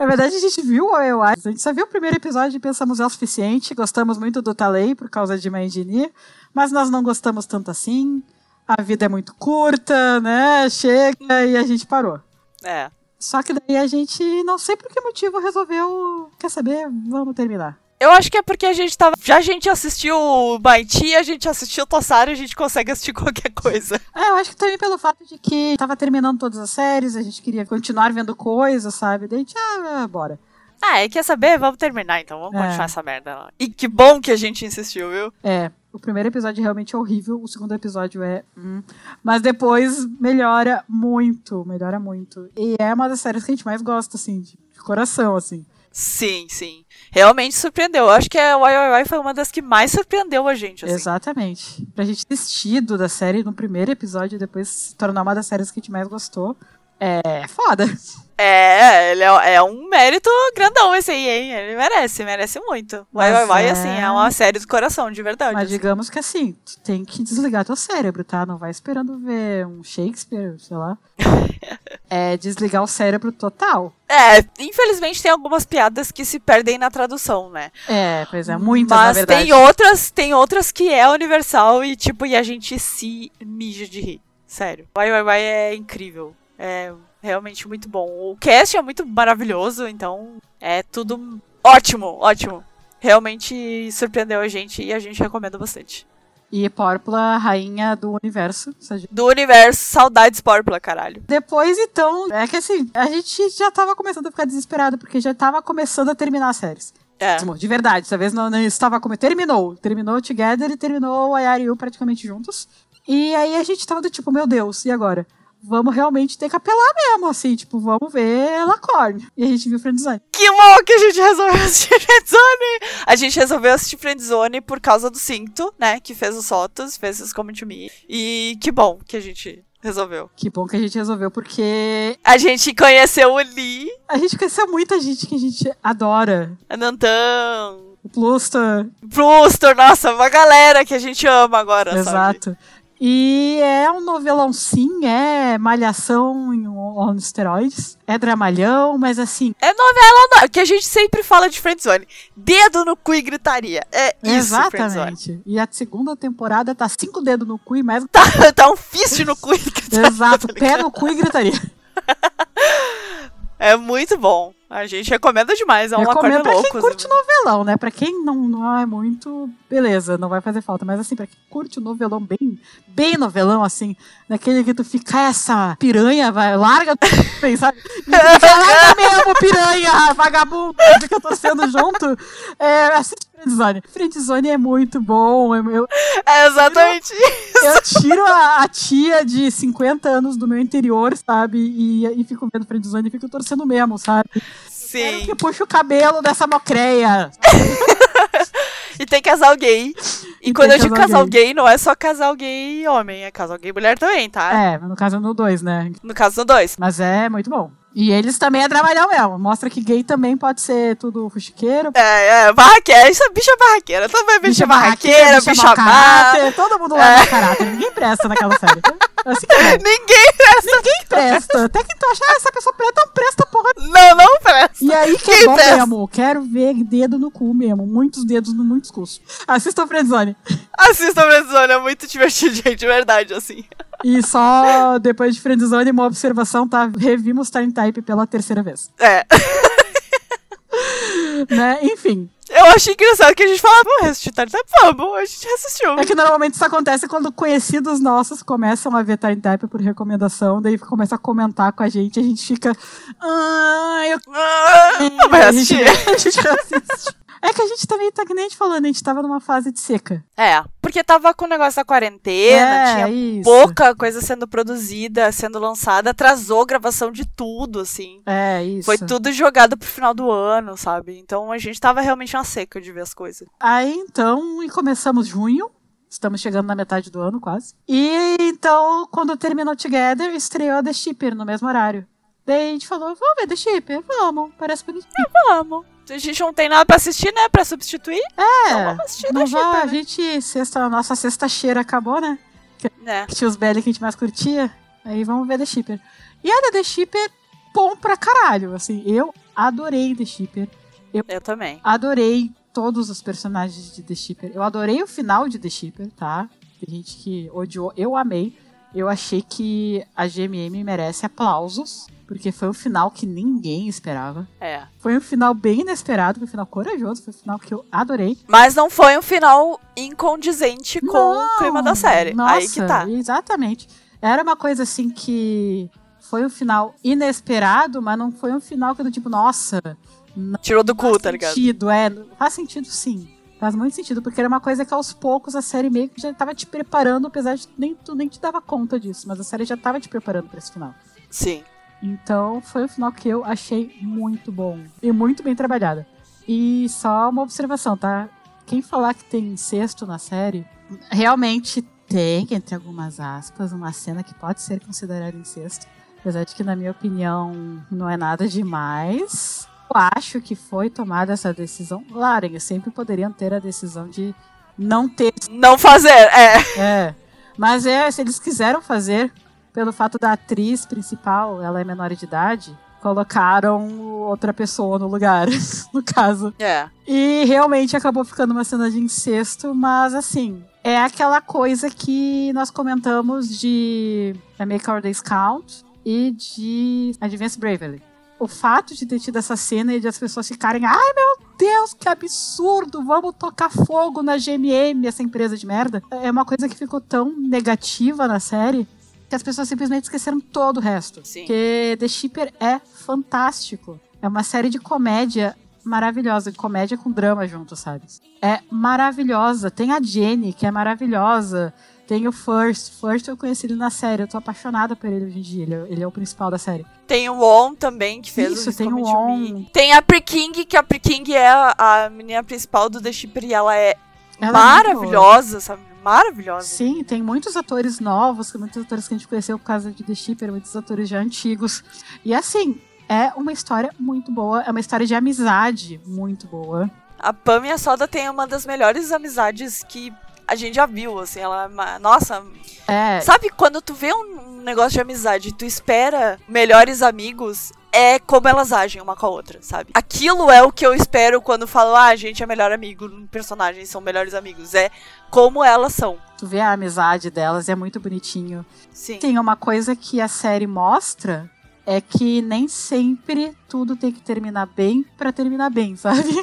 Na verdade, a gente viu o uai. A gente só viu o primeiro episódio e pensamos é o suficiente. Gostamos muito do Talei por causa de Engineer, mas nós não gostamos tanto assim. A vida é muito curta, né? Chega e a gente parou. É. Só que daí a gente, não sei por que motivo, resolveu. Quer saber? Vamos terminar. Eu acho que é porque a gente tava. Já a gente assistiu o Baiti, a gente assistiu o Tossari, a gente consegue assistir qualquer coisa. É, eu acho que também pelo fato de que tava terminando todas as séries, a gente queria continuar vendo coisas, sabe? Daí a gente, ah, bora. Ah, e quer saber? Vamos terminar então. Vamos É. continuar essa merda lá. E que bom que a gente insistiu, viu? É, o primeiro episódio realmente é horrível, o segundo episódio é. hum, mas depois melhora muito, melhora muito. E é uma das séries que a gente mais gosta, assim, de, de coração, assim. Sim, sim. Realmente surpreendeu. Eu acho que a YYY foi uma das que mais surpreendeu a gente, assim. Exatamente. Pra gente ter assistido da série no primeiro episódio e depois se tornar uma das séries que a gente mais gostou. É foda. É, ele é, é um mérito grandão esse aí, hein? Ele merece, merece muito. Mas YYY, é- assim, é uma série do coração, de verdade. Mas assim. digamos que assim, tu tem que desligar teu cérebro, tá? Não vai esperando ver um Shakespeare, sei lá. é desligar o cérebro total. É, infelizmente tem algumas piadas que se perdem na tradução, né? É, pois é, muitas, na Mas verdade. tem outras, tem outras que é universal e tipo, e a gente se mija de rir. Sério. YYY é incrível. É realmente muito bom. O cast é muito maravilhoso, então é tudo ótimo, ótimo. Realmente surpreendeu a gente e a gente recomenda bastante. E Pórpula, rainha do universo. Do universo, saudades Pórpula, caralho. Depois, então, é que assim, a gente já tava começando a ficar desesperado, porque já tava começando a terminar as séries. É. De verdade, dessa vez não, não estava como terminou. Terminou Together e terminou a Yari Yu praticamente juntos. E aí a gente tava do tipo, meu Deus, e agora? Vamos realmente ter que apelar mesmo, assim, tipo, vamos ver Lacorne. E a gente viu Friendzone. Que bom que a gente resolveu assistir Friendzone! A gente resolveu assistir Friendzone por causa do Cinto, né? Que fez os fotos, fez os Come to Me. E que bom que a gente resolveu. Que bom que a gente resolveu, porque A gente conheceu o Lee, a gente conheceu muita gente que a gente adora. a Nantan, O Plusta, Brewster, nossa, uma galera que a gente ama agora, sabe? E é um novelão sim, é malhação em- on esteroides, é dramalhão, mas assim, É novela no- que a gente sempre fala de Friendzone. Dedo no cu e gritaria. É isso, Friendzone. exatamente. E a segunda temporada tá cinco dedos no cu e mais Tá, tá um fist no cu e gritaria. Exato, pé no cu e gritaria. É muito bom. A gente recomenda demais. É um Recomendo acordo pra louco. quem curte novelão, né? Pra quem não, não é muito, beleza, não vai fazer falta. Mas assim, pra quem curte o novelão bem, bem novelão, assim, naquele que tu fica, "Ah, essa piranha, vai, larga, bem, sabe? Larga mesmo, piranha, vagabundo, fica torcendo junto. É, assiste Friendzone. Friendzone é muito bom. Eu, eu, É exatamente. eu tiro a, a tia de 50 anos do meu interior, sabe? E, e fico vendo Friendzone e fico torcendo mesmo, sabe? Sim. que puxe o cabelo dessa mocreia. E tem casal gay. E, E quando eu digo casal casal gay, não é só casal gay homem, é casal gay mulher também, tá? É, no caso no 2, né? No caso do dois. Mas é muito bom. E eles também é trabalhar mesmo. Mostra que gay também pode ser tudo fuxiqueiro. É, é, barraqueira. Isso é bicha barraqueira. Também bicha, barraqueira, bicha, má. caráter. Todo mundo lá é caráter. Ninguém presta naquela série. Assim que é. Ninguém presta. Ninguém presta. Até que tu achar ah, essa pessoa preta, não presta porra. Não, não presta. E aí que Quem é bom presta? mesmo. Quero ver dedo no cu mesmo. Muitos dedos no muitos cus. Assista o Friendzone. Assista a Friendzone, é muito divertido, gente, de verdade, assim. E só depois de Friendzone, uma observação, tá? Revimos Time Type pela terceira vez. É. Né? Enfim. Eu achei engraçado que a gente falava, vamos assistir Time Type? Vamos, a gente assistiu. É que normalmente isso acontece quando conhecidos nossos começam a ver Time Type por recomendação, daí começa a comentar com a gente, a gente fica. Ah, eu. Ah, vai a gente, assistir. a gente assiste. É que a gente também tá que nem a gente falando, a gente tava numa fase de seca. É, porque tava com o negócio da quarentena, é, tinha isso. pouca coisa sendo produzida, sendo lançada, atrasou a gravação de tudo, assim. É, isso. Foi tudo jogado pro final do ano, sabe? Então a gente tava realmente na seca de ver as coisas. Aí então, e começamos junho. Estamos chegando na metade do ano, quase. E então, quando terminou Together, estreou The Shipper no mesmo horário. Daí a gente falou, vamos ver The Shipper? Vamos, parece bonitinho. Vamos. A gente não tem nada pra assistir, né? Pra substituir. É, Então vamos assistir não vai, a né? gente, sexta, a nossa sexta-cheira acabou, né? É. Que tinha os BL que a gente mais curtia. Aí vamos ver The Shipper. E a The Shipper, bom pra caralho. Assim, eu adorei The Shipper. Eu também. Adorei todos os personagens de The Shipper. Eu adorei o final de The Shipper, tá? Tem gente que odiou. Eu amei. Eu achei que a GMM merece aplausos. Porque foi um final que ninguém esperava. É. Foi um final bem inesperado, foi um final corajoso, foi um final que eu adorei. Mas não foi um final incondizente com Não, o clima da série. Nossa, Aí que tá. Exatamente. Era uma coisa assim que foi um final inesperado, mas não foi um final que do tipo, nossa, Tirou do cu, faz tá ligado? sentido, é. Faz sentido sim. Faz muito sentido, porque era uma coisa que aos poucos a série meio que já tava te preparando, apesar de nem tu nem te dava conta disso, mas a série já tava te preparando pra esse final. Sim. Então foi um final que eu achei muito bom e muito bem trabalhada. E só uma observação, tá? Quem falar que tem incesto na série, realmente tem, entre algumas aspas, uma cena que pode ser considerada incesto. Apesar de que, na minha opinião, não é nada demais. Eu acho que foi tomada essa decisão. Claro, eles sempre poderiam ter a decisão de não ter Não fazer, é. é. Mas é, se eles quiseram fazer, pelo fato da atriz principal, ela é menor de idade, colocaram outra pessoa no lugar, no caso. É. E realmente acabou ficando uma cena de incesto, mas assim, é aquela coisa que nós comentamos de A Make Our Days Count e de Advance Bravely. O fato de ter tido essa cena e de as pessoas ficarem, ai meu Deus, que absurdo, vamos tocar fogo na GMM, essa empresa de merda, é uma coisa que ficou tão negativa na série que as pessoas simplesmente esqueceram todo o resto. Sim. Porque The Shipper é fantástico. É uma série de comédia maravilhosa, de comédia com drama junto, sabe? É maravilhosa. Tem a Jenny, que é maravilhosa. Tem o First. First eu conheci ele na série. Eu tô apaixonada por ele hoje em dia. Ele é, ele é o principal da série. Tem o On também, que fez Isso, o tem o On. Tem a Pri-King, que a Pri-King é a, a menina principal do The Shipper e ela é Ela é maravilhosa, sabe? Maravilhosa. Sim, tem muitos atores novos, muitos atores que a gente conheceu por causa de The Shipper, muitos atores já antigos. E assim, é uma história muito boa, é uma história de amizade muito boa. A Pam e a Soda tem uma das melhores amizades que a gente já viu, assim, ela é Nossa, É, sabe quando tu vê um negócio de amizade e tu espera melhores amigos, é como elas agem uma com a outra, sabe? Aquilo é o que eu espero quando falo, ah, a gente é melhor amigo, personagens são melhores amigos, é como elas são. tu vê a amizade delas, é muito bonitinho. Sim. Tem uma coisa que a série mostra é que nem sempre tudo tem que terminar bem pra terminar bem, sabe?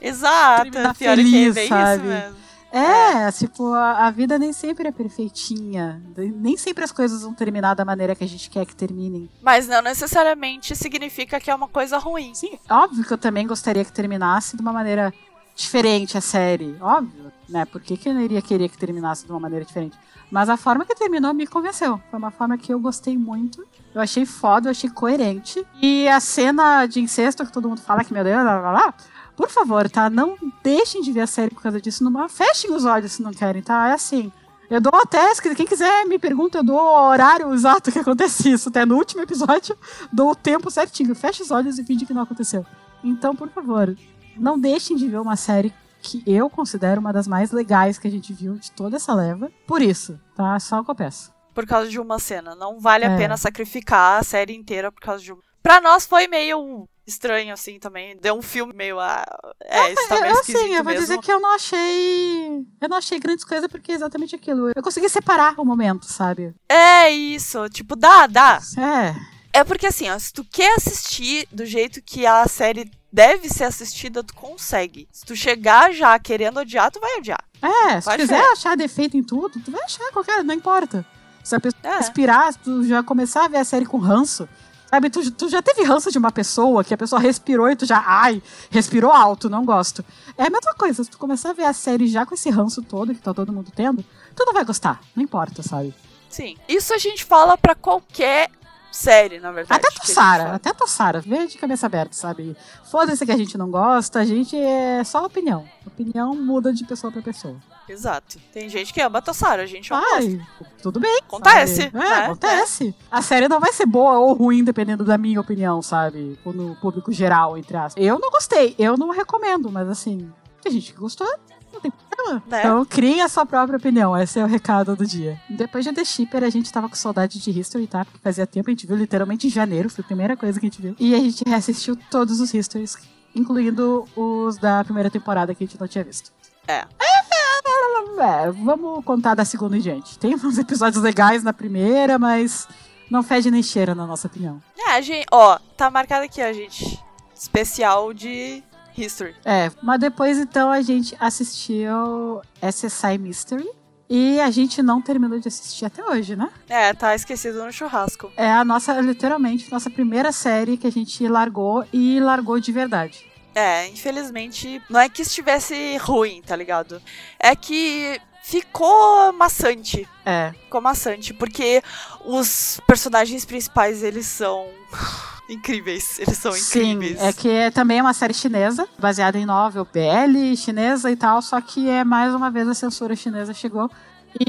Exato, Terminar pior que é feliz, sabe? isso mesmo. É, tipo, a, a vida nem sempre é perfeitinha. Nem sempre as coisas vão terminar da maneira que a gente quer que terminem. Mas não necessariamente significa que é uma coisa ruim. Sim, óbvio que eu também gostaria que terminasse de uma maneira diferente a série. Óbvio, né? Por que, que eu não iria querer que terminasse de uma maneira diferente? Mas a forma que terminou me convenceu. Foi uma forma que eu gostei muito. Eu achei foda, eu achei coerente. E a cena de incesto que todo mundo fala que, meu Deus, lá, lá, lá. Por favor, tá? Não deixem de ver a série por causa disso. Não, fechem os olhos se não querem, tá? É assim. Eu dou até, quem quiser me pergunta, eu dou o horário exato que acontece isso. Até no último episódio, dou o tempo certinho. Fecha os olhos e finge que não aconteceu. Então, por favor, não deixem de ver uma série que eu considero uma das mais legais que a gente viu de toda essa leva. Por isso, tá? Só o que eu peço. Por causa de uma cena. Não vale a É. pena sacrificar a série inteira por causa de uma. Pra nós foi meio estranho, assim, também. Deu um filme meio. Ah, é, isso tá meio eu, esquisito assim, eu vou mesmo. dizer que eu não achei. Eu não achei grandes coisas porque é exatamente aquilo. Eu consegui separar o momento, sabe? É isso. Tipo, dá, dá. É. É porque assim, ó, se tu quer assistir do jeito que a série deve ser assistida, tu consegue. Se tu chegar já querendo odiar, tu vai odiar. É, se Vai quiser ver. achar defeito em tudo, tu vai achar qualquer, não importa. Se a pessoa É. inspirar, se tu já começar a ver a série com ranço, Sabe, tu, tu já teve ranço de uma pessoa que a pessoa respirou e tu já, ai, respirou alto, não gosto. É a mesma coisa, se tu começar a ver a série já com esse ranço todo que tá todo mundo tendo, tu não vai gostar, não importa, sabe? Sim. Isso a gente fala pra qualquer série, na verdade. Até Tossara, até Tossara, vê de cabeça aberta, sabe? Foda-se que a gente não gosta, a gente é só opinião. Opinião muda de pessoa pra pessoa. Exato. Tem gente que ama Tossara, a gente não Ai, tudo bem. Acontece? É, né? acontece. A série não vai ser boa ou ruim, dependendo da minha opinião, sabe? Ou no público geral, entre aspas. Eu não gostei, eu não recomendo, mas assim, tem gente que gostou, não tem problema. Né? Então, criem a sua própria opinião. Esse é o recado do dia. Depois de The Shipper, a gente tava com saudade de History, tá? Porque fazia tempo, a gente viu literalmente em janeiro, foi a primeira coisa que a gente viu. E a gente reassistiu todos os Histories, incluindo os da primeira temporada que a gente não tinha visto. É. É, vamos contar da segunda em diante. Tem uns episódios legais na primeira, mas não fede nem cheira, na nossa opinião. É, a gente, ó, tá marcado aqui, ó, gente. Especial de History. É, mas depois então a gente assistiu SSI Mystery. E a gente não terminou de assistir até hoje, né? É, tá esquecido no churrasco. É a nossa, literalmente, nossa primeira série que a gente largou e largou de verdade. É, infelizmente, não é que estivesse ruim, tá ligado? É que ficou maçante. É. Ficou maçante, porque os personagens principais, eles são incríveis. Eles são incríveis. Sim, é que é também uma série chinesa, baseada em novel BL chinesa e tal, só que é mais uma vez a censura chinesa chegou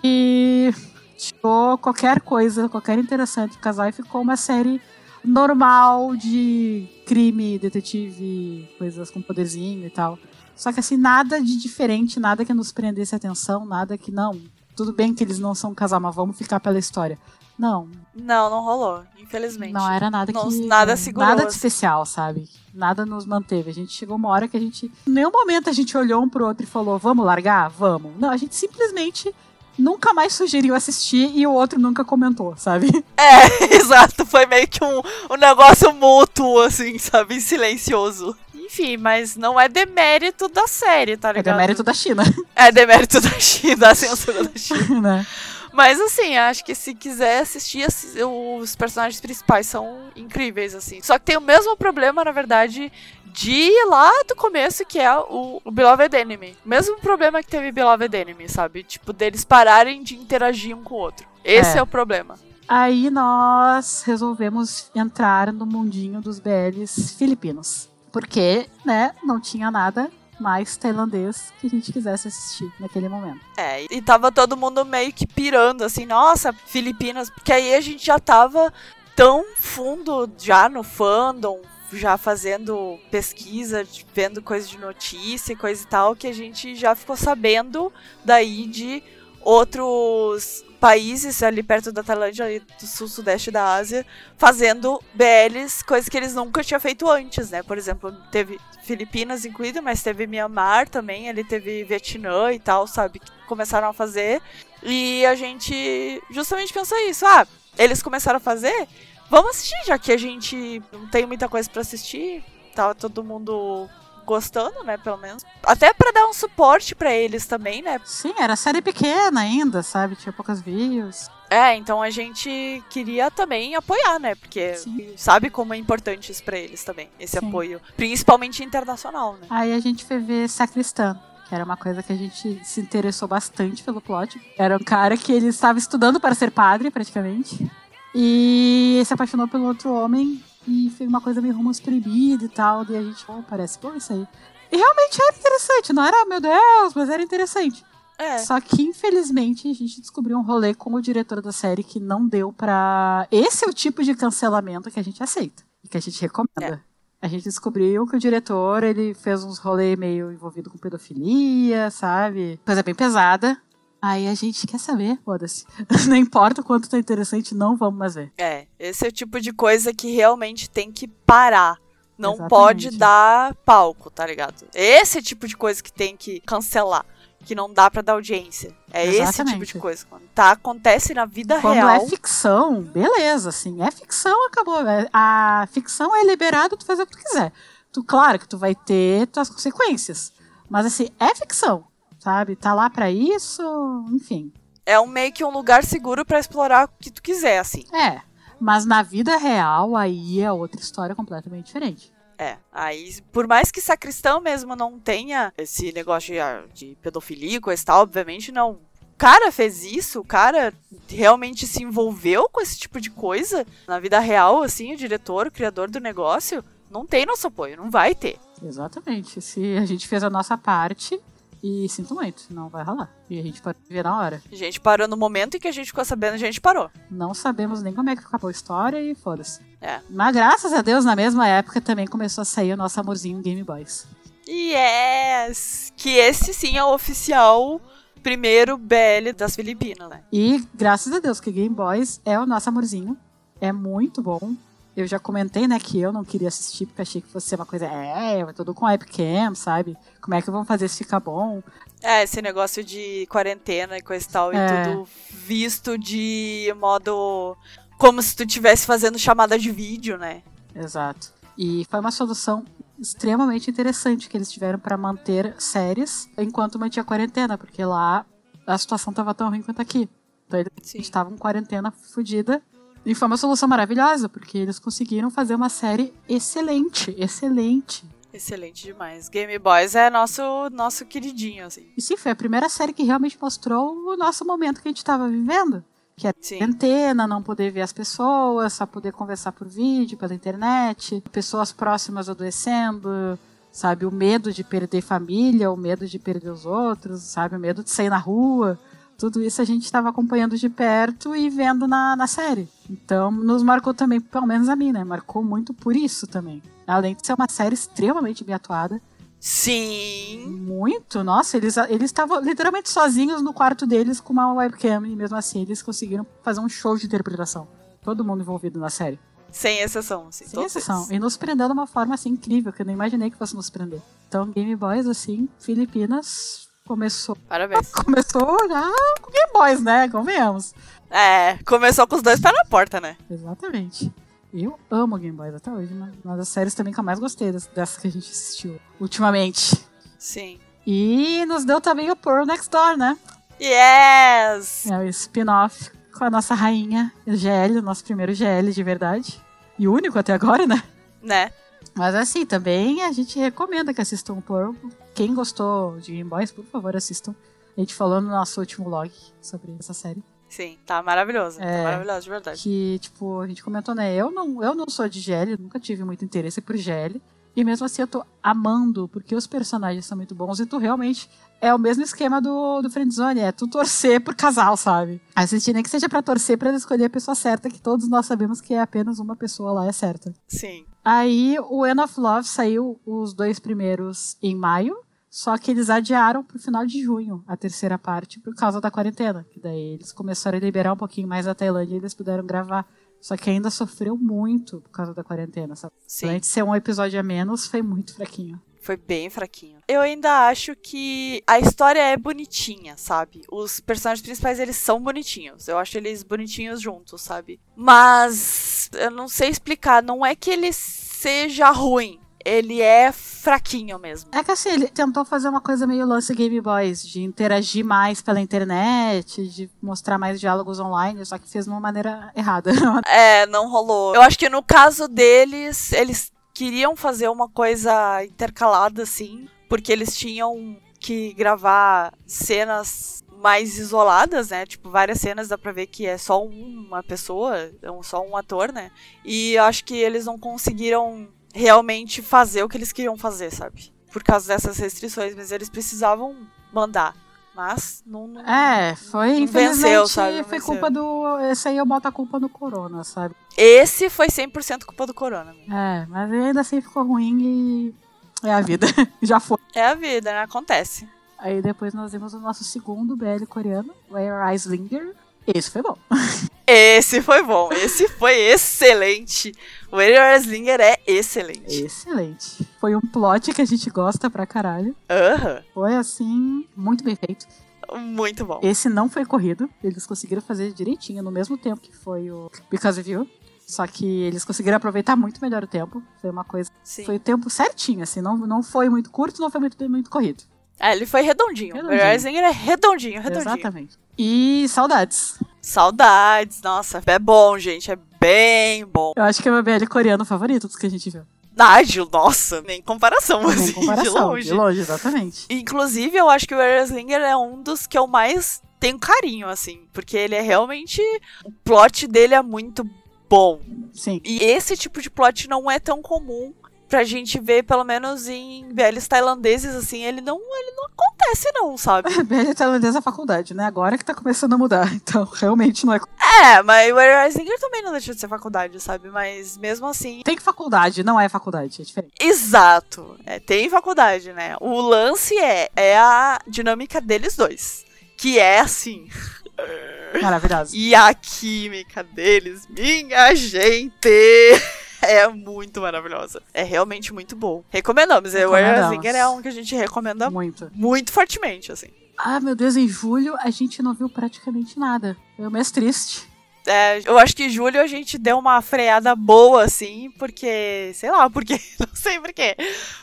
e tirou qualquer coisa, qualquer interação entre o casal e ficou uma série normal de crime, detetive, coisas com poderzinho e tal. Só que assim, nada de diferente, nada que nos prendesse atenção, nada que não. Tudo bem que eles não são casal, mas vamos ficar pela história. Não, Não, não rolou, infelizmente. não era nada Não- que. nada segurou, Nada de assim. especial, sabe? Nada nos manteve. A gente chegou uma hora que a gente. Em nenhum momento a gente olhou um pro outro e falou, vamos largar? Vamos. Não, a gente simplesmente nunca mais sugeriu assistir e o outro nunca comentou, sabe? É, exato. Foi meio que um, um negócio mútuo, assim, sabe? Silencioso. Enfim, mas não é demérito da série, tá É ligado? demérito da China, É demérito da China, da censura da China. Mas assim, acho que se quiser assistir, assi- os personagens principais são incríveis, assim. Só que tem o mesmo problema, na verdade, de lá do começo, que é o, o Beloved Enemy. Mesmo problema que teve Beloved Enemy, sabe? Tipo, deles pararem de interagir um com o outro. Esse é, É. o problema. Aí nós resolvemos entrar no mundinho dos BLs filipinos. Porque, né, não tinha nada mais tailandês que a gente quisesse assistir naquele momento. É, e tava todo mundo meio que pirando, assim, nossa, Filipinas, porque aí a gente já tava tão fundo já no fandom, já fazendo pesquisa, vendo coisa de notícia e coisa e tal, que a gente já ficou sabendo daí de outros países ali perto da Tailândia, ali do sul-sudeste da Ásia, fazendo BLs, coisas que eles nunca tinham feito antes, né? Por exemplo, teve Filipinas incluído, mas teve Myanmar também, ele teve Vietnã e tal, sabe? Que começaram a fazer. E a gente justamente pensou isso. Ah, eles começaram a fazer? Vamos assistir, já que a gente não tem muita coisa pra assistir. Tava todo mundo gostando, né, pelo menos. Até pra dar um suporte pra eles também, né? Sim, era série pequena ainda, sabe? Tinha poucas views. É, então a gente queria também apoiar, né? Porque Sim. sabe como é importante isso pra eles também, esse Sim. apoio, principalmente internacional, né? Aí a gente foi ver Sacristã, que era uma coisa que a gente se interessou bastante pelo plot. Era um cara que ele estava estudando para ser padre, praticamente. E se apaixonou pelo outro homem e fez uma coisa meio romance proibido e tal. E a gente, oh, parece bom isso aí. E realmente era interessante, não era, meu Deus, mas era interessante. É. Só que, infelizmente, a gente descobriu um rolê com o diretor da série que não deu pra. Esse é o tipo de cancelamento que a gente aceita e que a gente recomenda. A gente descobriu que o diretor, ele fez uns rolê meio envolvido com pedofilia, sabe? Coisa bem pesada. Aí a gente quer saber, foda-se. Não importa o quanto tá interessante, não vamos mais ver. É, esse é o tipo de coisa que realmente tem que parar. Não Exatamente. pode dar palco, tá ligado? Esse é o tipo de coisa que tem que cancelar. Que não dá pra dar audiência. É esse tipo Exatamente. de coisa. Quando tá, acontece na vida Quando real. é ficção, beleza, assim, é ficção, acabou. É- A ficção é liberado tu fazer o que tu quiser. Tu, claro que tu vai ter tuas consequências. Mas assim, é ficção, sabe? Tá lá pra isso, enfim. É um meio que um lugar seguro pra explorar o que tu quiser, assim. É. Mas na vida real, aí é outra história completamente diferente. É, aí, por mais que Sacristão mesmo não tenha esse negócio de, ah, de pedofilia e coisa e tal, obviamente não. O cara fez isso, o cara realmente se envolveu com esse tipo de coisa na vida real, assim, o diretor, o criador do negócio, não tem nosso apoio, não vai ter. Exatamente. Se a gente fez a nossa parte, e sinto muito, não vai rolar. E a gente pode ver na hora. A gente parou no momento em que a gente ficou sabendo, a gente parou. Não sabemos nem como é que acabou a história e foda-se. É. Mas graças a Deus, na mesma época também começou a sair o nosso amorzinho Game Boys. Yes! Que esse sim é o oficial primeiro BL das Filipinas, né? E graças a Deus que Game Boys é o nosso amorzinho. É muito bom. Eu já comentei, né, que eu não queria assistir porque achei que fosse ser uma coisa, é, tudo com webcam, sabe? Como é que vão fazer isso ficar bom? É, esse negócio de quarentena e coisa e tal, É. e tudo visto de modo. Como se tu estivesse fazendo chamada de vídeo, né? Exato. E foi uma solução extremamente interessante que eles tiveram para manter séries enquanto mantinha a quarentena, porque lá a situação tava tão ruim quanto aqui. Então eles estavam em quarentena fodida. E foi uma solução maravilhosa, porque eles conseguiram fazer uma série excelente, excelente. Excelente demais. Game Boys é nosso, nosso queridinho, assim. E sim, foi a primeira série que realmente mostrou o nosso momento que a gente estava vivendo. Que era Sim. quarentena, não poder ver as pessoas, só poder conversar por vídeo, pela internet, pessoas próximas adoecendo, sabe? O medo de perder família, o medo de perder os outros, sabe? O medo de sair na rua. Tudo isso a gente estava acompanhando de perto e vendo na, na série. Então, nos marcou também, pelo menos a mim, né? Marcou muito por isso também. Além de ser uma série extremamente bem atuada. Sim. Muito, nossa, eles eles estavam literalmente sozinhos no quarto deles com uma webcam e mesmo assim eles conseguiram fazer um show de interpretação. Todo mundo envolvido na série. Sem exceção, assim. Sem exceção. eles. E nos prendeu de uma forma assim incrível, que eu não imaginei que fosse nos prender. Então, Game Boys, assim, Filipinas começou. Parabéns. Começou já com Game Boys, né? Convenhamos. É, começou com os dois pés na porta, né? Exatamente. Eu amo Game Boys até hoje, né? Uma das séries também que eu mais gostei dessas que a gente assistiu ultimamente. Sim. E nos deu também o Pearl Next Door, né? Yes! É o spin-off com a nossa rainha GL, o nosso primeiro GL de verdade. E único até agora, né? Né? Mas assim, também a gente recomenda que assistam o Pearl. Quem gostou de Game Boys, por favor, assistam. A gente falou no nosso último log sobre essa série. Sim, tá maravilhoso. É. Tá maravilhoso, de verdade. Que, tipo, a gente comentou, né? Eu não, eu não sou de GL, nunca tive muito interesse por GL. E mesmo assim eu tô amando, porque os personagens são muito bons e tu realmente é o mesmo esquema do, do Friendzone, é tu torcer por casal, sabe? Assistir nem que seja pra torcer pra escolher a pessoa certa, que todos nós sabemos que é apenas uma pessoa lá é certa. Sim. Aí o End of Love saiu os dois primeiros em maio, só que eles adiaram pro final de junho a terceira parte por causa da quarentena. Que daí eles começaram a liberar um pouquinho mais a Tailândia e eles puderam gravar. Só que ainda sofreu muito por causa da quarentena, sabe? Sim. Além de ser um episódio a menos, foi muito fraquinho. Foi bem fraquinho. Eu ainda acho que a história é bonitinha, sabe? Os personagens principais, eles são bonitinhos. Eu acho eles bonitinhos juntos, sabe? Mas eu não sei explicar. Não é que ele seja ruim. Ele é fraquinho mesmo. É que assim, ele tentou fazer uma coisa meio lance Game Boys, de interagir mais pela internet, de mostrar mais diálogos online, só que fez de uma maneira errada. É, não rolou. Eu acho que no caso deles, eles queriam fazer uma coisa intercalada, assim, porque eles tinham que gravar cenas mais isoladas, né? Tipo, várias cenas dá pra ver que é só uma pessoa, é só um ator, né? E eu acho que eles não conseguiram realmente fazer o que eles queriam fazer, sabe? Por causa dessas restrições, mas eles precisavam mandar. Mas não. não- É, foi Não infelizmente venceu, sabe? Não foi venceu. culpa do. Esse aí eu boto a culpa no Corona, sabe? Esse foi 100% culpa do Corona. É, mas ainda assim ficou ruim e. É a vida. Já foi. É a vida, né? Acontece. Aí depois nós vimos o nosso segundo BL coreano, Where Eyes Linger. Esse foi bom. Esse foi bom, esse foi excelente. O Ariel Slinger é excelente. Excelente. Foi um plot que a gente gosta pra caralho. Aham, Foi assim, muito bem feito. muito bom. Esse não foi corrido. Eles conseguiram fazer direitinho, no mesmo tempo que foi o Because of You. Só que eles conseguiram aproveitar muito melhor o tempo. Foi uma coisa. Sim. Foi o tempo certinho, assim. Não, não foi muito curto, não foi muito, muito corrido. É, ele foi redondinho. Redondinho. O Slinger é redondinho, redondinho. Exatamente. E saudades. Saudades, nossa, é bom, gente, é bem bom. Eu acho que é o meu BL coreano favorito dos que a gente viu. Nágil, nossa, nem comparação, Nem assim, comparação, de longe. De longe, exatamente. Inclusive, eu acho que o Eraslinger é um dos que eu mais tenho carinho, assim, porque ele é realmente. O plot dele é muito bom. Sim. E esse tipo de plot não é tão comum pra gente ver, pelo menos em BLs tailandeses, assim, ele não, ele não acontece, não, sabe? BL tailandesa é faculdade, né? Agora que tá começando a mudar. Então, realmente não é. É, mas o Eraslinger também não deixa de ser faculdade, sabe? Mas mesmo assim. Tem que faculdade, não é faculdade, é diferente. Exato. É, tem faculdade, né? O lance é, é a dinâmica deles dois. Que é assim. Maravilhoso. E a química deles, minha gente, é muito maravilhosa. É realmente muito bom. Recomendamos. O. Eraslinger é um que a gente recomenda Muito. muito fortemente, assim. Ah, meu Deus, em julho a gente não viu praticamente nada. Foi o mês triste. É, eu acho que em julho a gente deu uma freada boa, assim, porque. Sei lá, porque. Não sei porquê.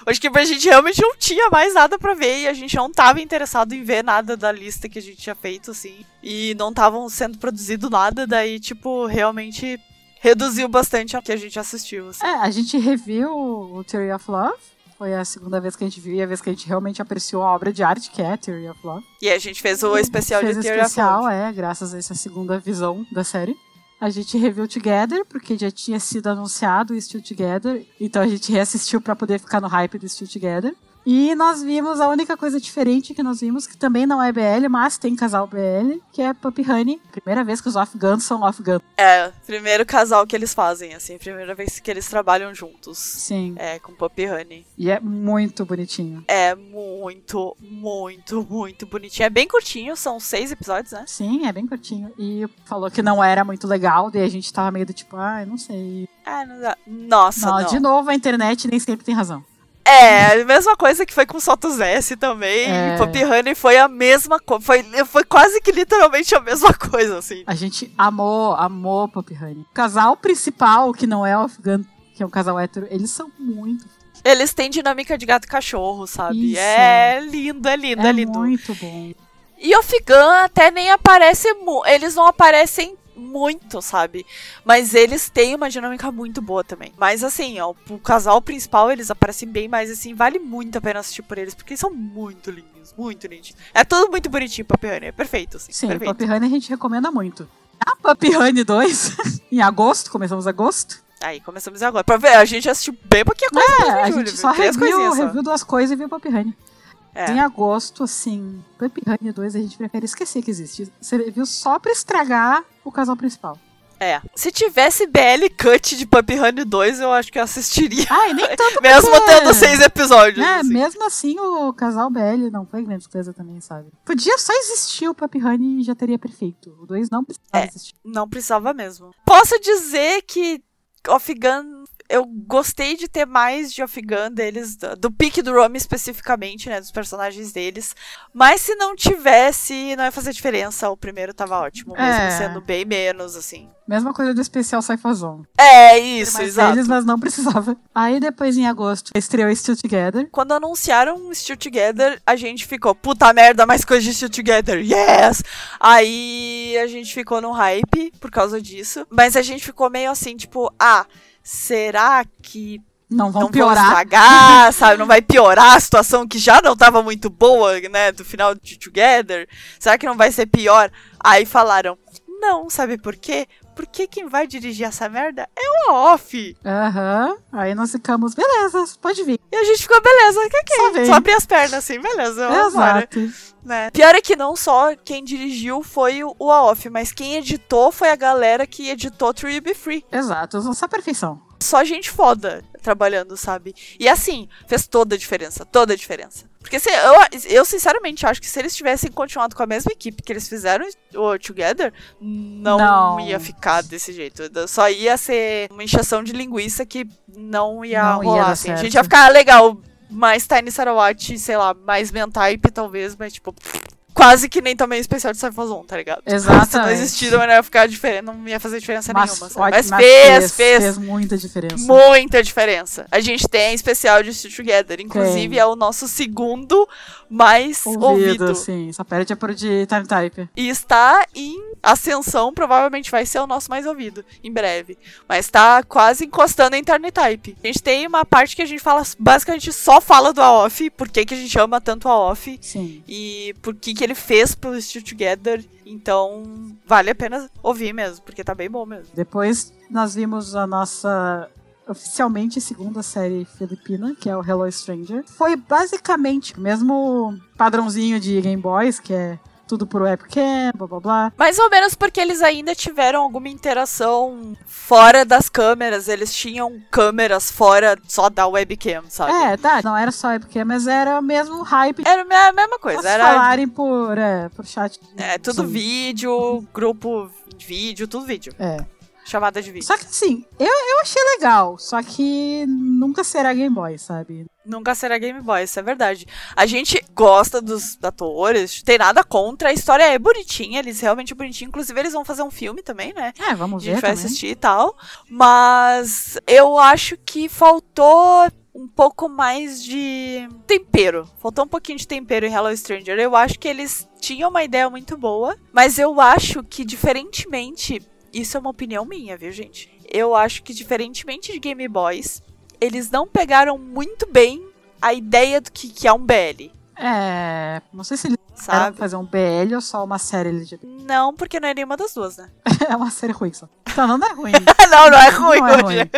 Acho que a gente realmente não tinha mais nada pra ver e a gente não tava interessado em ver nada da lista que a gente tinha feito, assim. E não estavam sendo produzido nada, daí, tipo, realmente reduziu bastante o que a gente assistiu, assim. É, a gente reviu o Theory of Love. Foi a segunda vez que a gente viu e a vez que a gente realmente apreciou a obra de arte que é Theory of Love. E a gente fez o especial Fez de Theory of especial, Love. é, graças a essa segunda visão da série. A gente reviu Together, porque já tinha sido anunciado o Still Together, então a gente reassistiu pra poder ficar no hype do Still Together. E nós vimos a única coisa diferente que nós vimos, que também não é BL, mas tem casal BL, que é Puppy Honey. Primeira vez que os off-guns são off-guns. É, primeiro casal que eles fazem, assim, primeira vez que eles trabalham juntos. Sim. É, com Puppy Honey. E é muito bonitinho. É muito, muito, muito bonitinho. É bem curtinho, são seis episódios, né? Sim, é bem curtinho. E falou que não era muito legal, daí a gente tava meio do tipo, ai, não sei. Ah, não dá. Nossa, Não, não. de novo, a internet nem sempre tem razão. É, a mesma coisa que foi com Sotos S também. É. Puppy Honey foi a mesma coisa. Foi, foi quase que literalmente a mesma coisa, assim. A gente amou, amou Puppy Honey. O casal principal, que não é o Afgan, que é um casal hétero, eles são muito. Eles têm dinâmica de gato e cachorro, sabe? Isso. É lindo, é lindo, é, É lindo. muito bom. E o Figan até nem aparece. Eles não aparecem muito, sabe? Mas eles têm uma dinâmica muito boa também. Mas assim, ó, o casal principal, eles aparecem bem mais assim. Vale muito a pena assistir por eles, porque eles são muito lindos, muito lindos. É tudo muito bonitinho, Puppy Honey. É perfeito, assim. Sim, perfeito. Puppy Honey a gente recomenda muito. A Puppy Honey 2, em agosto, começamos agosto. Aí, começamos agora. Pra ver, a gente assistiu bem pouquinha coisa É, mesmo, a gente só reviu, reviu duas coisas e viu Puppy Honey. É. Em agosto, assim, Puppy Honey 2 a gente prefere esquecer que existe. Você viu só pra estragar o casal principal. É. Se tivesse BL Cut de Puppy Honey 2, eu acho que eu assistiria. Ah, e nem tanto Mesmo porque- tendo seis episódios. É, assim. mesmo assim o casal BL não foi grande coisa também, sabe? Podia só existir o Puppy Honey e já teria perfeito. O 2 não precisava É. existir. Não precisava mesmo. Posso dizer que Off Gun, eu gostei de ter mais de Off Gun deles, do, do pique do Rome especificamente, né, dos personagens deles. Mas se não tivesse, não ia fazer diferença. O primeiro tava ótimo, mesmo É. sendo bem menos, assim. Mesma coisa do especial Cypher Zone. É, isso, exato. deles, mas não precisava. Aí depois, em agosto, estreou Still Together. Quando anunciaram Still Together, a gente ficou, puta merda, mais coisa de Still Together, yes! Aí a gente ficou no hype por causa disso. Mas a gente ficou meio assim, tipo, ah, será que Não vão não vão piorar. estragar, sabe? Não vai piorar a situação que já não tava muito boa, né? Do final de Together. Será que não vai ser pior? Aí falaram, não, sabe por quê? Porque quem vai dirigir essa merda é o Off. Aham. Aí nós ficamos, beleza, pode vir. E a gente ficou, beleza, que que Só vem. Só abrir as pernas assim, beleza. Exato. né? Pior é que não só quem dirigiu foi o, o Aof, mas quem editou foi a galera que editou True Be Free. Exato, essa perfeição. Só gente foda trabalhando, sabe? E assim, fez toda a diferença, toda a diferença. Porque se, eu, eu sinceramente acho que se eles tivessem continuado com a mesma equipe que eles fizeram o Together, não, Não. ia ficar desse jeito. Só ia ser uma inchação de linguiça que não ia Não ia rolar, dar assim. A gente ia ficar legal, mais Tiny Sarawat, sei lá, mais Mentype talvez, mas tipo, quase que nem também especial de Cyphazon, tá ligado? Exatamente. Se não existir, não ia ficar diferente, não ia fazer diferença Mas, nenhuma. Mas mas fez, fez, Fez muita diferença. muita diferença. A gente tem especial de Still Together, inclusive Tem. é o nosso segundo mais ouvido, ouvido. sim. Só perde é por de Time Type. E está em ascensão, provavelmente vai ser o nosso mais ouvido em breve. Mas tá quase encostando em Turn Type. A gente tem uma parte que a gente fala, basicamente só fala do Aof, por que, que a gente ama tanto o Aof Sim. e por que, que ele fez pelo Still Together. Então, vale a pena ouvir mesmo, porque tá bem bom mesmo. Depois nós vimos a nossa oficialmente segunda série filipina, que é o Hello Stranger. Foi basicamente o mesmo padrãozinho de Game Boys, que é tudo por webcam, blá blá blá. Mais ou menos porque eles ainda tiveram alguma interação fora das câmeras. Eles tinham câmeras fora só da webcam, sabe? É, tá, não era só webcam, mas era o mesmo hype. Era a mesma coisa. Era falarem por, é, por chat. é, tudo Zoom. vídeo, grupo de vídeo, tudo vídeo. É. Chamada de vídeo. Só que assim, eu, eu achei legal, só que nunca será Game Boy, sabe? Nunca será Game Boy, isso é verdade. A gente gosta dos atores, tem nada contra. A história é bonitinha, eles realmente bonitinhos. Inclusive, eles vão fazer um filme também, né? É, A vamos gente ver vai também. assistir e tal. Mas eu acho que faltou um pouco mais de tempero. Faltou um pouquinho de tempero em Hello Stranger. Eu acho que eles tinham uma ideia muito boa, mas eu acho que diferentemente, isso é uma opinião minha, viu, gente? Eu acho que diferentemente de Game Boys, eles não pegaram muito bem a ideia do que, que é um BL, É, não sei se eles sabe? fazer um BL ou só uma série LGBT. Não, porque não é nenhuma das duas, né? é uma série ruim só. Então não é ruim. não, não é ruim, não é ruim.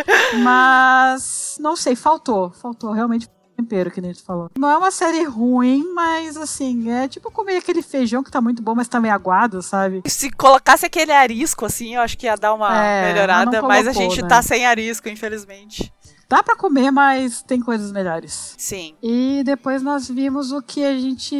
Mas, não sei, faltou. Faltou realmente tempero, que nem tu falou. Não é uma série ruim, mas assim, é tipo comer aquele feijão que tá muito bom, mas tá meio aguado, sabe? Se colocasse aquele arisco, assim, eu acho que ia dar uma É, melhorada, mas mas, a gente colocou, tá né? sem arisco, infelizmente. Dá pra comer, mas tem coisas melhores. Sim. E depois nós vimos o que a gente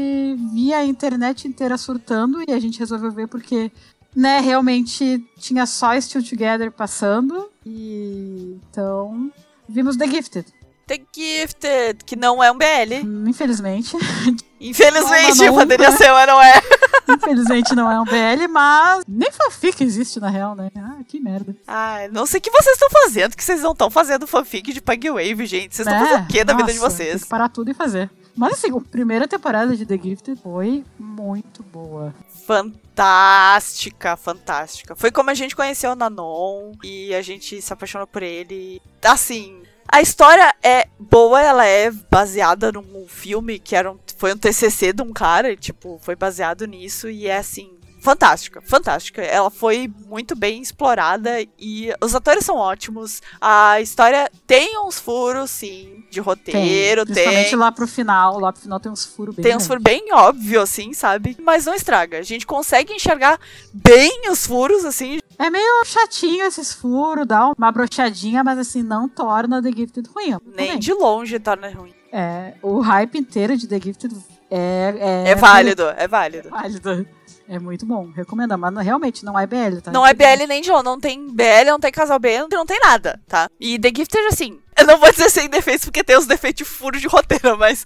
via a internet inteira surtando e a gente resolveu ver porque, né, realmente tinha só Still Together passando. E então vimos The Gifted. The Gifted, que não é um BL. Infelizmente, Infelizmente, Não, não, não. poderia ser, mas não é. infelizmente não é um BL, mas nem fanfic existe na real, né? Ah, que merda. Ai, não sei o que vocês estão fazendo, que vocês não estão fazendo fanfic de Pug Wave, gente. Vocês estão É, fazendo o que da vida de nossa, Tem vocês? que parar tudo e fazer. Mas assim, a primeira temporada de The Gifted foi muito boa. Fantástica, fantástica. Foi como a gente conheceu o Nanon e a gente se apaixonou por ele. Assim, a história é boa, ela é baseada num filme que era um, foi um TCC de um cara, e, tipo, foi baseado nisso e é assim. Fantástica, fantástica. Ela foi muito bem explorada e os atores são ótimos. A história tem uns furos, sim, de roteiro, tem. Principalmente lá pro final. Lá pro final tem uns furos bem Tem uns furos bem óbvios, assim, sabe? Mas não estraga. A gente consegue enxergar bem os furos, assim. É meio chatinho esses furos, dá uma brochadinha, mas assim, não torna The Gifted ruim. Nem Também. de longe torna ruim. É, o hype inteiro de The Gifted é... É, válido, é válido. É válido. É muito bom, recomendo. Mas não- realmente não é BL, tá? Não é BL nem de. Não tem BL, não tem casal B, não tem nada, tá? E The Gifted, assim, eu não vou dizer sem defeitos, porque tem os defeitos de furo de roteiro, mas.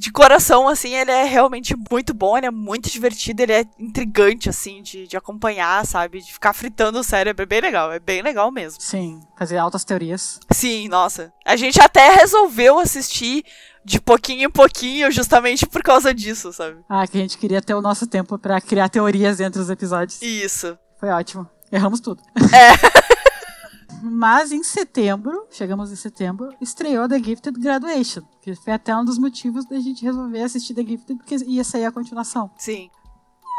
De coração, assim, ele é realmente muito bom, ele é muito divertido, ele é intrigante, assim, de, de acompanhar, sabe? De ficar fritando o cérebro. É bem legal, é bem legal mesmo. Sim, fazer altas teorias. Sim, nossa. A gente até resolveu assistir de pouquinho em pouquinho, justamente por causa disso, sabe? Ah, que a gente queria ter o nosso tempo pra criar teorias entre os episódios. Isso. Foi ótimo. Erramos tudo. É. Mas em setembro, chegamos em setembro, estreou The Gifted Graduation. Que foi até um dos motivos da gente resolver assistir The Gifted, porque ia sair a continuação. Sim.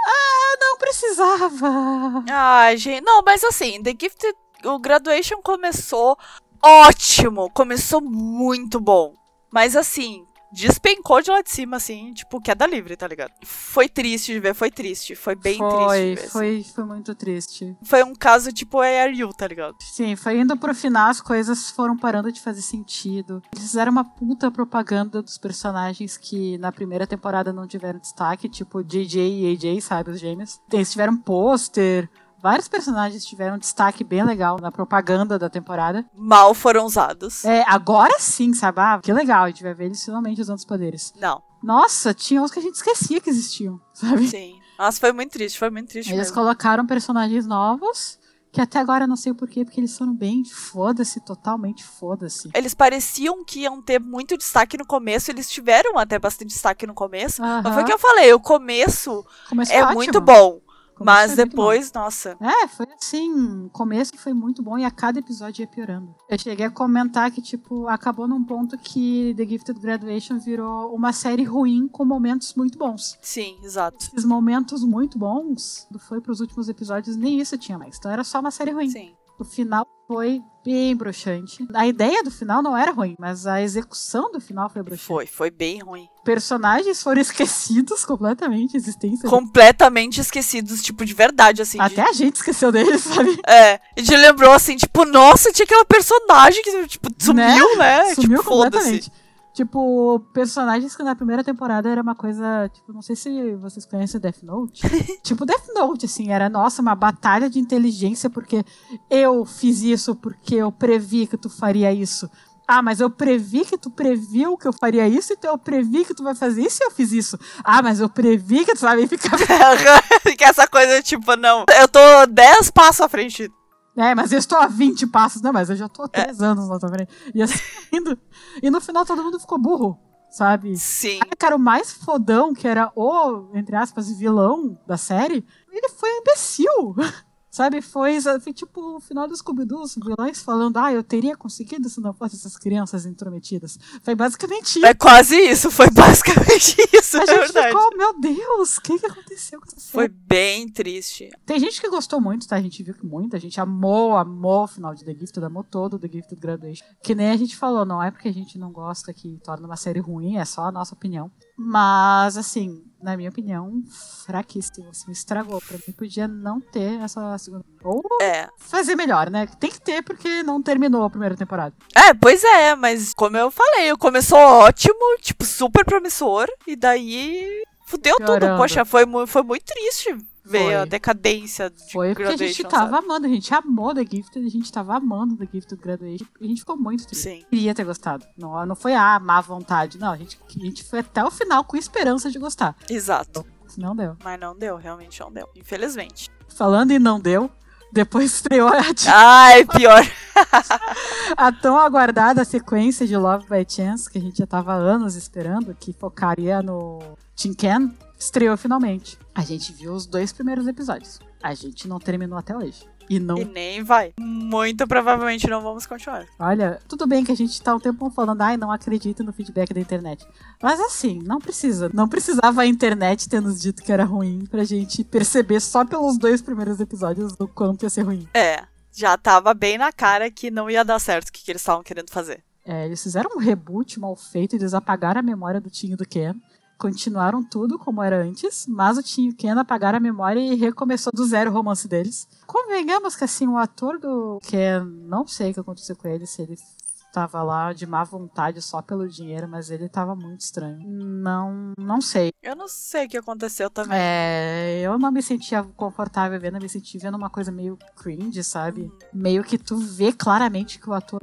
Ah, não precisava! Ai, gente. Não, mas assim, The Gifted, o Graduation começou ótimo. Começou muito bom. Mas assim, despencou de lá de cima, assim, tipo, queda livre, tá ligado? Foi triste de ver, foi triste. Foi bem foi, triste de ver. assim. foi, foi muito triste. Foi um caso tipo ARU, tá ligado? Sim, foi indo pro final, as coisas foram parando de fazer sentido. Eles fizeram uma puta propaganda dos personagens que na primeira temporada não tiveram destaque, tipo JJ e AJ, sabe, os gêmeos. Eles tiveram pôster, vários personagens tiveram destaque bem legal na propaganda da temporada. Mal foram usados. É, agora sim, sabe? Ah, que legal, a gente vai ver eles finalmente usando os poderes. Não. Nossa, tinha uns que a gente esquecia que existiam, sabe? Sim. Nossa, foi muito triste, foi muito triste Eles mesmo. colocaram personagens novos, que até agora eu não sei o porquê, porque eles foram bem foda-se, totalmente foda-se. Eles pareciam que iam ter muito destaque no começo, eles tiveram até bastante destaque no começo. Mas foi o que eu falei, o começo Começo é ótimo. muito bom. Mas depois, nossa. É, foi assim, começo foi muito bom e a cada episódio ia piorando. Eu cheguei a comentar que, tipo, acabou num ponto que The Gifted Graduation virou uma série ruim com momentos muito bons. Sim, exato. Esses momentos muito bons, foi pros últimos episódios, nem isso tinha mais. Então era só uma série ruim. Sim. O final foi bem broxante. A ideia do final não era ruim, mas a execução do final foi broxante. Foi, foi bem ruim. Personagens foram esquecidos completamente, existência. Completamente esquecidos, tipo, de verdade, assim. de- Até a gente esqueceu deles, sabe? É, e te lembrou assim, tipo, nossa, tinha aquela personagem que, tipo, sumiu, né? Sumiu tipo, foda-se. completamente. Tipo, personagens que na primeira temporada era uma coisa, tipo, não sei se vocês conhecem Death Note. tipo, Death Note, assim, era, nossa, uma batalha de inteligência porque eu fiz isso porque eu previ que tu faria isso. Ah, mas eu previ que tu previu que eu faria isso, então eu previ que tu vai fazer isso e eu fiz isso. Ah, mas eu previ que tu sabe ficar. que essa coisa, tipo, não. Eu tô 10 passos à frente. É, mas eu estou a 20 passos, não, mas eu já tô há 3 anos na tua frente. E assim, indo. E no final todo mundo ficou burro, sabe? Sim. Aí, cara, o mais fodão, que era o, entre aspas, vilão da série, ele foi um imbecil. Sabe, foi, foi tipo o final do Scooby-Doo, os vilões falando, ah, eu teria conseguido se não fossem essas crianças intrometidas. Foi basicamente isso. É quase isso, foi basicamente isso, A é gente verdade. ficou, meu Deus, o que, que aconteceu com essa série? Foi bem triste. Tem gente que gostou muito, tá? A gente viu que muita gente amou, amou o final de The Gifted, amou todo o The Gifted Graduation. Que nem a gente falou, não é porque a gente não gosta que torna uma série ruim, é só a nossa opinião. Mas, assim, na minha opinião, fraquíssimo, assim, estragou. Pra mim, podia não ter essa segunda. Ou É. fazer melhor, né? Tem que ter porque não terminou a primeira temporada. É, pois é, mas como eu falei, começou ótimo, tipo, super promissor, e daí fudeu tudo. Piorando. Poxa, foi, foi muito triste ver Foi. a decadência de Foi porque a gente tava sabe? amando, a gente amou The Gifted, a gente tava amando The Gifted Graduation. A gente ficou muito triste. Sim. queria ter gostado. Não, não foi a má vontade. Não, a gente, a gente foi até o final com esperança de gostar. Exato. Não deu. Mas não deu, realmente não deu. Infelizmente. Falando em não deu, depois estreou a, Ai, pior. a tão aguardada sequência de Love by Chance, que a gente já tava há anos esperando, que focaria no Shinken, estreou finalmente. A gente viu os dois primeiros episódios. A gente não terminou até hoje. E não E nem vai. Muito provavelmente não vamos continuar. Olha, tudo bem que a gente tá um tempo falando, ai, não acredito no feedback da internet. Mas assim, não precisa. Não precisava a internet ter nos dito que era ruim pra gente perceber só pelos dois primeiros episódios do quanto ia ser ruim. É, já tava bem na cara que não ia dar certo o que, que eles estavam querendo fazer. É, eles fizeram um reboot mal feito, eles apagaram a memória do Tim e do Ken. Continuaram tudo como era antes, mas o Tim e o Ken apagaram a memória e recomeçou do zero o romance deles. Convenhamos que assim, o ator do Ken, não sei o que aconteceu com ele, se ele tava lá de má vontade só pelo dinheiro, mas ele tava muito estranho. Não, não sei. Eu não sei o que aconteceu também. É, eu não me sentia confortável vendo, eu me sentia vendo uma coisa meio cringe, sabe? Meio que tu vê claramente que o ator.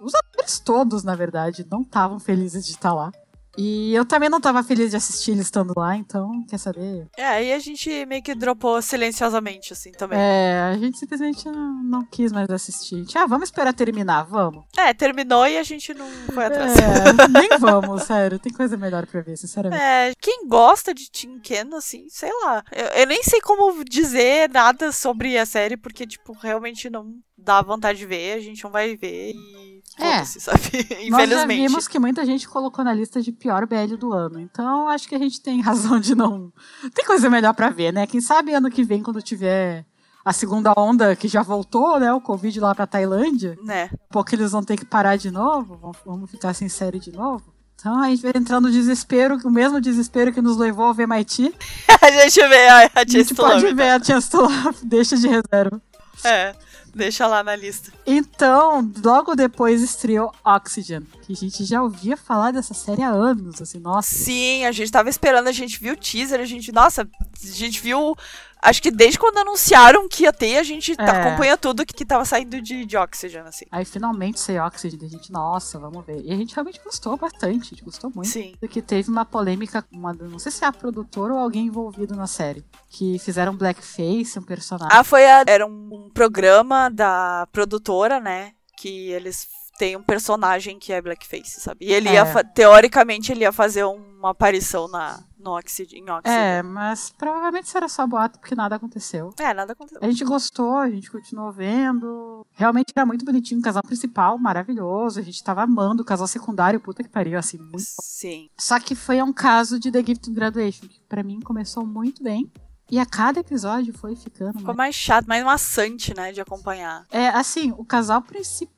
Os atores todos, na verdade, não estavam felizes de estar lá. E eu também não tava feliz de assistir ele estando lá, então, quer saber? É, aí a gente meio que dropou silenciosamente, assim, também. É, a gente simplesmente não, não quis mais assistir. Ah, vamos esperar terminar, vamos. É, terminou e a gente não foi atrás. É, nem vamos, sério, tem coisa melhor pra ver, sinceramente. É, quem gosta de Tim Ken, assim, sei lá. Eu, eu nem sei como dizer nada sobre a série, porque, tipo, realmente não dá vontade de ver, a gente não vai ver e. É. Sabe? Nós já Infelizmente. vimos que muita gente colocou na lista de pior BL do ano. Então, acho que a gente tem razão de não. Tem coisa melhor pra ver, né? Quem sabe ano que vem, quando tiver a segunda onda que já voltou, né? O Covid lá pra Tailândia. Né? Pouco eles vão ter que parar de novo. vão- Vamos ficar sem série de novo. Então a gente vai entrando no desespero, o mesmo desespero que nos levou ao VMIT. a gente vê a, a A gente pode ver a Chance to Love, deixa de reserva. É, deixa lá na lista. Então, logo depois estreou Oxygen, que a gente já ouvia falar dessa série há anos, assim, nossa. Sim, a gente tava esperando, a gente viu o teaser, a gente, nossa, a gente viu Acho que desde quando anunciaram que ia ter, a gente É. acompanha tudo que, que tava saindo de, de Oxygen, assim. Aí finalmente saiu Oxygen, a gente, nossa, vamos ver. E a gente realmente gostou bastante, a gente gostou muito. Sim. Porque teve uma polêmica, uma, não sei se é a produtora ou alguém envolvido na série, que fizeram blackface, um personagem. Ah, foi a, era um, um programa da produtora, né? Que eles têm um personagem que é blackface, sabe? E ele ia, É. fa- teoricamente, ele ia fazer uma aparição na, no Oxygen, em Oxygen. É, mas provavelmente isso era só boato porque nada aconteceu. É, nada aconteceu. A gente gostou, a gente continuou vendo. Realmente era muito bonitinho, o casal principal, maravilhoso. A gente tava amando o casal secundário, puta que pariu, assim, muito Sim. Só que foi um caso de The Gift of Graduation, que pra mim começou muito bem. E a cada episódio foi ficando. Ficou mais- mais chato, mais maçante, né, de acompanhar. É, assim, o casal principal,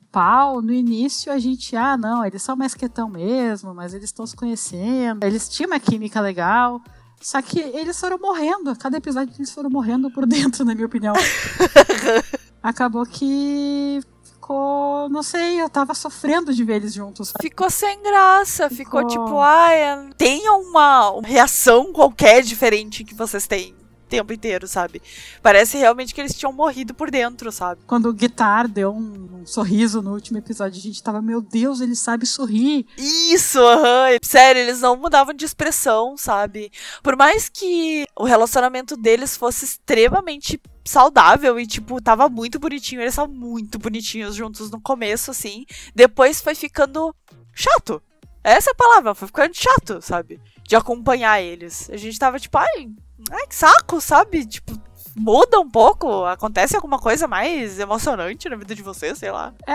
no início a gente, ah, não, eles são mais quietão mesmo, mas eles estão se conhecendo. Eles tinham uma química legal. Só que eles foram morrendo, cada episódio eles foram morrendo por dentro, na minha opinião. Acabou que ficou, não sei, eu tava sofrendo de ver eles juntos. sabe? Ficou sem graça, ficou, Ficou. tipo, ai, tenha uma, uma reação qualquer diferente que vocês têm tempo inteiro, sabe? Parece realmente que eles tinham morrido por dentro, sabe? Quando o Guitar deu um, um sorriso no último episódio, a gente tava, meu Deus, ele sabe sorrir. Isso, aham. Sério, eles não mudavam de expressão, sabe? Por mais que o relacionamento deles fosse extremamente saudável e, tipo, tava muito bonitinho. Eles são muito bonitinhos juntos no começo, assim. Depois foi ficando chato. Essa é a palavra, foi ficando chato, sabe? De acompanhar eles. A gente tava tipo, ai, ai que saco, sabe? Tipo, muda um pouco, acontece alguma coisa mais emocionante na vida de vocês, sei lá. É,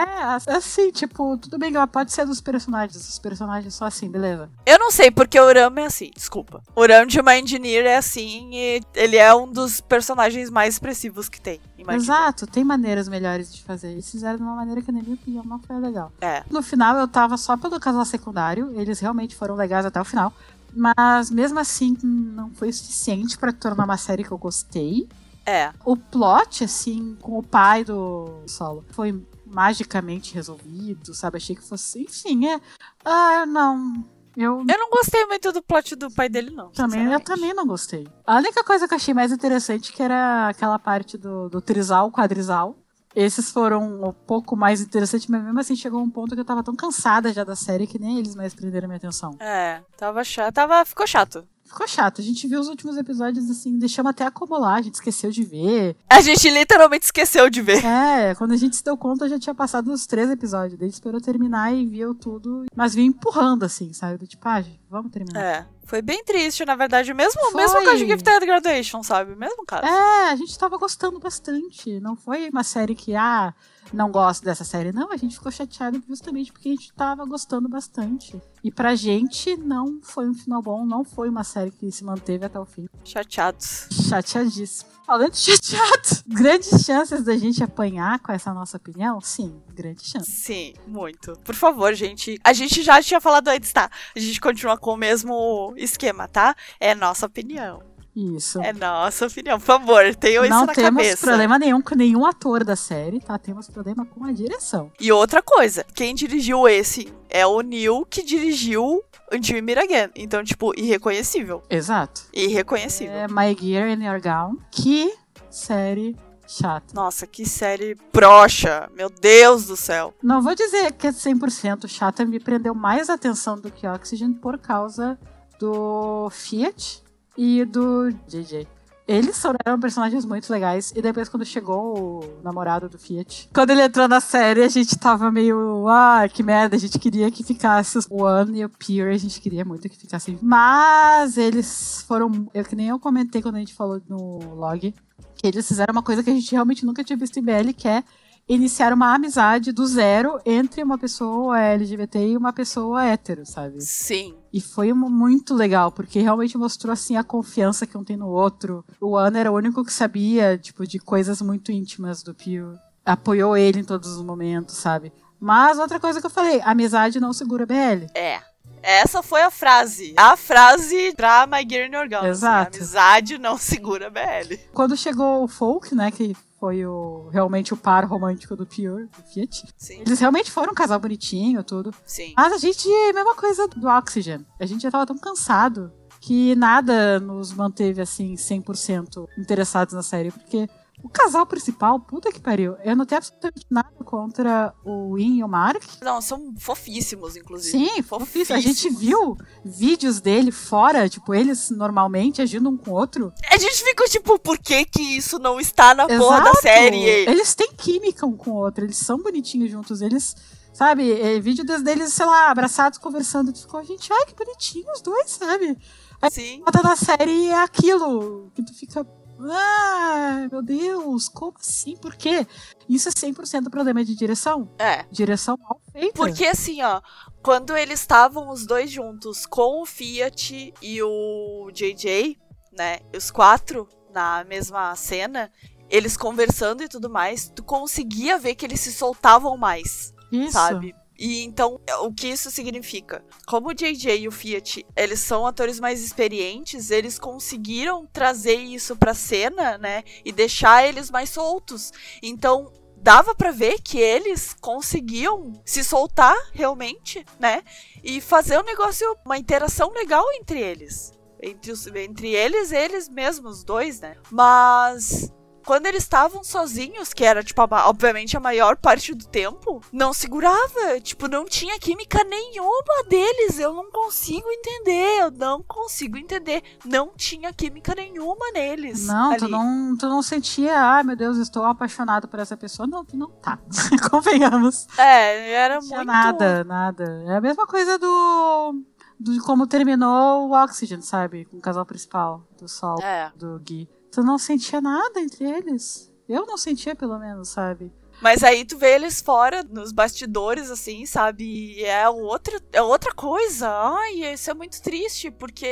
assim, tipo, tudo bem, ela pode ser dos personagens, os personagens só assim, beleza. Eu não sei, porque o Ram é assim, desculpa. O Ram de Mind Engineer é assim e ele é um dos personagens mais expressivos que tem. Engineer. Exato, tem maneiras melhores de fazer. Eles fizeram de uma maneira que, na minha opinião, não foi legal. É. No final, eu tava só pelo casal secundário, eles realmente foram legais até o final. Mas mesmo assim, não foi suficiente pra tornar uma série que eu gostei. É. O plot, assim, com o pai do Solo, foi magicamente resolvido, sabe? Achei que fosse. Enfim, é. Ah, não. Eu Eu não gostei muito do plot do pai dele, não. também, eu também não gostei. A única coisa que eu achei mais interessante que era aquela parte do, do trisal, quadrisal. Esses foram um pouco mais interessantes, mas mesmo assim chegou um ponto que eu tava tão cansada já da série que nem eles mais prenderam minha atenção. É, tava chato. Tava, ficou chato. Ficou chato. A gente viu os últimos episódios assim, deixamos até acumular, a gente esqueceu de ver. A gente literalmente esqueceu de ver. É, quando a gente se deu conta já tinha passado os três episódios. Daí esperou terminar e viu tudo, mas vinha empurrando assim, sabe? Do Tipo, ah, gente, vamos terminar. É. Foi bem triste, na verdade. Mesmo, Foi. mesmo caso de Gifted Graduation, sabe? Mesmo caso. É, a gente tava gostando bastante. Não foi uma série que, ah, não gosto dessa série. Não, a gente ficou chateado justamente porque a gente tava gostando bastante. E pra gente não foi um final bom, não foi uma série que se manteve até o fim. Chateados. Chateadíssimo. Falando de chateado, grandes chances da gente apanhar com essa nossa opinião? Sim, grandes chances. Sim, muito. Por favor, gente. A gente já tinha falado antes, tá? A gente continua com o mesmo esquema, tá? É nossa opinião. Isso. É nossa opinião. Por favor, tenham isso não na temos cabeça. problema nenhum com nenhum ator da série, tá? Temos problema com a direção. E outra coisa, quem dirigiu esse é o Neil que dirigiu Until Meet Again. Então, tipo, irreconhecível. Exato. Irreconhecível. É My Gear and Your Gown. Que série chata. Nossa, que série broxa. Meu Deus do céu. Não vou dizer que é 100% chata, me prendeu mais atenção do que Oxygen por causa do Fiat e do JJ. Eles eram personagens muito legais. E depois, quando chegou o namorado do Fiat, quando ele entrou na série, a gente tava meio. Ah, que merda. A gente queria que ficasse o One e o Pierre. A gente queria muito que ficassem. Mas eles foram. Eu que nem eu comentei quando a gente falou no log. Que eles fizeram uma coisa que a gente realmente nunca tinha visto em BL, que é iniciar uma amizade do zero entre uma pessoa LGBT e uma pessoa hétero, sabe? Sim. E foi mu- muito legal, porque realmente mostrou assim a confiança que um tem no outro. O Ana era o único que sabia, tipo, de coisas muito íntimas do Pio. Apoiou ele em todos os momentos, sabe? Mas outra coisa que eu falei, amizade não segura BL. É. Essa foi a frase. A frase pra My Gear and Your assim, Exato. amizade não segura BL. Quando chegou o Folk, né, que foi o realmente o par romântico do Pure, do Fiat, Sim, eles realmente foram um casal bonitinho, tudo. sim. Mas a gente, mesma coisa do Oxygen. A gente já tava tão cansado que nada nos manteve assim 100% interessados na série, porque o casal principal, puta que pariu, eu não tenho absolutamente nada contra o Win e o Mark. Não, são fofíssimos, inclusive. Sim, fofíssimos. A gente viu vídeos dele fora, tipo, eles normalmente agindo um com o outro. A gente ficou tipo, por que que isso não está na Exato. porra da série? Eles têm química um com o outro, eles são bonitinhos juntos, eles Sabe? É, vídeo deles, sei lá, abraçados, conversando. Tu ficou, a gente, ai, que bonitinho os dois, sabe? Aí Sim. Bota na série é aquilo. Que tu fica. Ah, meu Deus, como assim? Por quê? Isso é 100% problema de direção. É. Direção mal feita. Porque assim, ó, quando eles estavam os dois juntos com o Fiat e o JJ, né, os quatro na mesma cena, eles conversando e tudo mais, tu conseguia ver que eles se soltavam mais. Isso. Sabe? E então, o que isso significa? Como o JJ e o Fiat, eles são atores mais experientes, eles conseguiram trazer isso pra cena, né? E deixar eles mais soltos. Então, dava para ver que eles conseguiam se soltar realmente, né? E fazer um negócio, uma interação legal entre eles. Entre, os, entre eles eles mesmos, dois, né? Mas quando eles estavam sozinhos, que era, tipo, a, obviamente a maior parte do tempo, não segurava. Tipo, não tinha química nenhuma deles. Eu não consigo entender. Eu não consigo entender. Não tinha química nenhuma neles. Não, tu não, tu não sentia, ai meu Deus, estou apaixonado por essa pessoa. Não, tu não tá. Convenhamos. É, era não muito. Nada, nada. É a mesma coisa do. De como terminou o Oxygen, sabe? Com o casal principal do Sol, é. do Gui tu não sentia nada entre eles. Eu não sentia, pelo menos, sabe? Mas aí tu vê eles fora, nos bastidores, assim, sabe? E é outra, é outra coisa. Ai, isso é muito triste, porque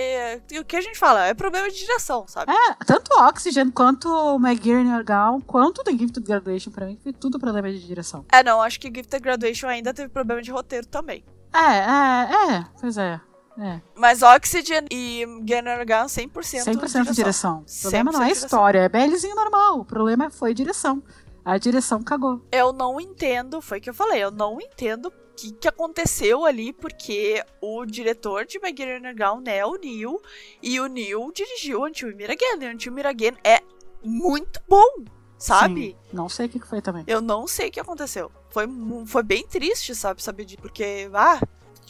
o que a gente fala é problema de direção, sabe? É, tanto Oxygen quanto McGear Nergal, quanto The Gifted Graduation, pra mim, foi tudo problema de direção. É, não, acho que Gifted Graduation ainda teve problema de roteiro também. É, é, é, pois é. É. Mas Oxygen e Gunner Gun 100%, 100% direção. direção. O problema não é história, é BLzinho normal. O problema foi direção. A direção cagou. Eu não entendo, foi o que eu falei, eu não entendo o que, que aconteceu ali, porque o diretor de My Girl é o Neil, e o Neil dirigiu Until Miragen, e Until Miragen é muito bom, sabe? Sim, não sei o que foi também. Eu não sei o que aconteceu. Foi, foi bem triste, sabe, saber de porque, ah,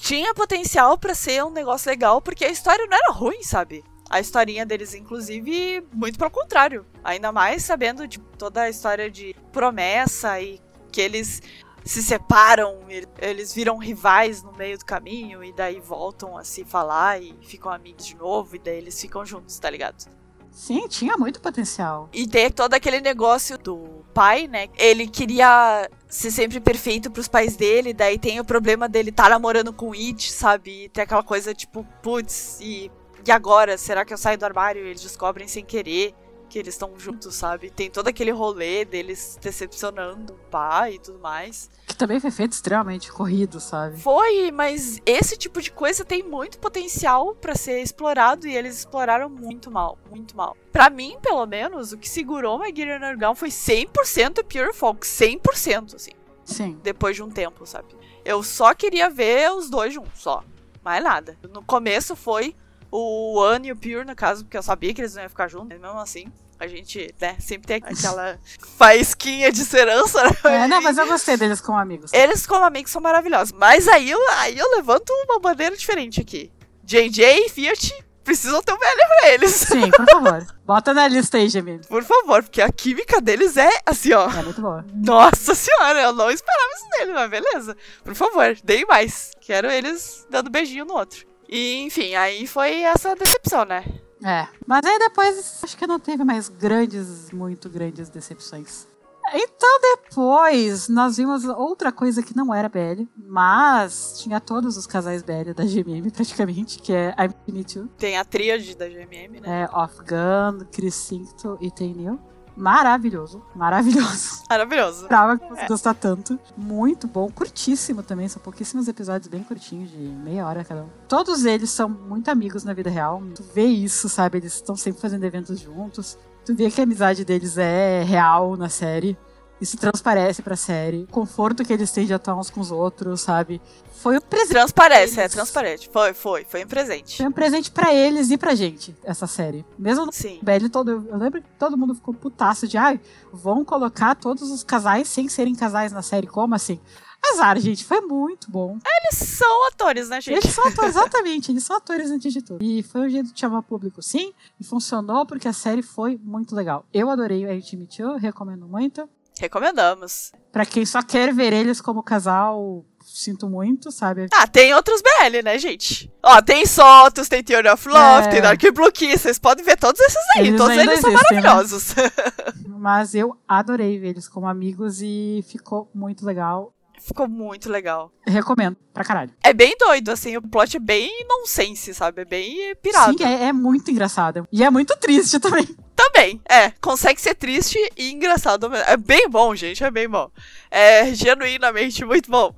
tinha potencial para ser um negócio legal, porque a história não era ruim, sabe? A historinha deles, inclusive, muito pelo contrário. Ainda mais sabendo de toda a história de promessa e que eles se separam, eles viram rivais no meio do caminho e daí voltam a se falar e ficam amigos de novo e daí eles ficam juntos, tá ligado? Sim, tinha muito potencial. E ter todo aquele negócio do pai, né? Ele queria ser sempre perfeito pros pais dele, daí tem o problema dele estar tá namorando com It, sabe? E tem aquela coisa tipo, putz, e, e agora? Será que eu saio do armário e eles descobrem sem querer? que eles estão juntos, sabe? Tem todo aquele rolê deles decepcionando o pai e tudo mais. Também foi feito extremamente corrido, sabe? Foi, mas esse tipo de coisa tem muito potencial para ser explorado e eles exploraram muito mal, muito mal. Para mim, pelo menos, o que segurou My Gear Underground foi 100% Pure Folk, 100%, assim. Sim. Depois de um tempo, sabe? Eu só queria ver os dois juntos, só. Mais nada. No começo foi o One e o Pure, no caso, porque eu sabia que eles não iam ficar juntos, mesmo assim. A gente, né, sempre tem aquela faísquinha de serança, né? É, não, mas eu gostei deles como amigos. Eles como amigos são maravilhosos. Mas aí, aí eu levanto uma bandeira diferente aqui. JJ e Fiat precisam ter um BL pra eles. Sim, por favor. Bota na lista aí, Jamie. Por favor, porque a química deles é assim, ó. É muito boa. Nossa senhora, eu não esperava isso deles, mas beleza. Por favor, deem mais. Quero eles dando beijinho no outro. E, enfim, aí foi essa decepção, né? É. Mas aí depois, acho que não teve mais grandes, muito grandes decepções. Então depois nós vimos outra coisa que não era BL, mas tinha todos os casais BL da GMM praticamente, que é I'm Too. Tem a tríade da GMM, né? É, Off Gun, Chris Cincto e Tay Neil. Maravilhoso, maravilhoso. Maravilhoso. Esperava que fosse é. gostar tanto. Muito bom, curtíssimo também. São pouquíssimos episódios bem curtinhos, de meia hora cada um. Todos eles são muito amigos na vida real. Tu vê isso, sabe? Eles estão sempre fazendo eventos juntos. Tu vê que a amizade deles é real na série. Isso transparece pra série. O conforto que eles têm de atuar uns com os outros, sabe? Foi um presente. Transparece, é transparente. Foi, foi, foi um presente. Foi um presente pra eles e pra gente, essa série. Mesmo no Sim. BL todo, eu lembro que todo mundo ficou putaço de, ai, vão colocar todos os casais sem serem casais na série, como assim? Azar, gente, foi muito bom. Eles são atores, né, gente? Eles são atores, exatamente, eles são atores antes de tudo. E foi um jeito de chamar público, sim, e funcionou porque a série foi muito legal. Eu adorei o Agent Me recomendo muito. Recomendamos. Pra quem só quer ver eles como casal, sinto muito, sabe? Ah, tem outros BL, né, gente? Ó, tem Sotos, tem Theory of Love, É. tem Dark Blue Kiss, vocês podem ver todos esses aí, Eles todos eles são existem, né? maravilhosos. Mas eu adorei ver eles como amigos e ficou muito legal. Ficou muito legal. Recomendo, pra caralho. É bem doido, assim, o plot é bem nonsense, sabe? É bem pirado. Sim, é, é muito engraçado. E é muito triste também. Também, é. Consegue ser triste e engraçado. É bem bom, gente, é bem bom. É genuinamente muito bom.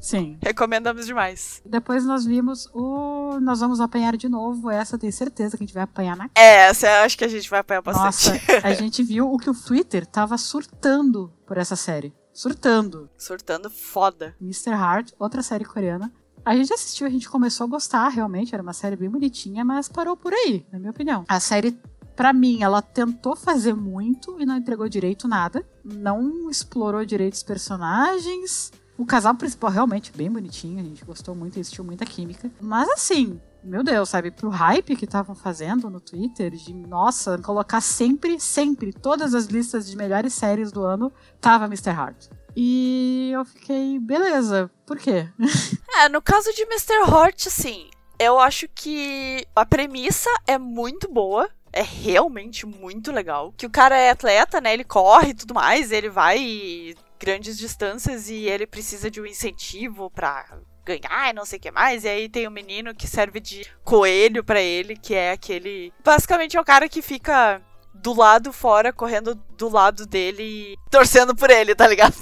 Sim. Recomendamos demais. Depois nós vimos o. Nós vamos apanhar de novo. Essa eu tenho certeza que a gente vai apanhar na É, essa eu acho que a gente vai apanhar bastante. Nossa, a gente viu o que o Twitter tava surtando por essa série. Surtando. Surtando foda. Mr. Heart, outra série coreana. A gente assistiu, a gente começou a gostar, realmente, era uma série bem bonitinha, mas parou por aí, na minha opinião. A série, pra mim, ela tentou fazer muito e não entregou direito nada. Não explorou direito os personagens. O casal principal realmente bem bonitinho, a gente gostou muito, existiu muita química. Mas assim, meu Deus, sabe, pro hype que estavam fazendo no Twitter, de nossa, colocar sempre, sempre, todas as listas de melhores séries do ano, tava Mr. Heart. E eu fiquei, beleza, por quê? É, no caso de Mr. Hort, assim, eu acho que a premissa é muito boa. É realmente muito legal. Que o cara é atleta, né? Ele corre e tudo mais. Ele vai grandes distâncias e ele precisa de um incentivo pra ganhar e não sei o que mais. E aí tem um menino que serve de coelho pra ele, que é aquele. Basicamente é o cara que fica do lado fora, correndo do lado dele e torcendo por ele, tá ligado?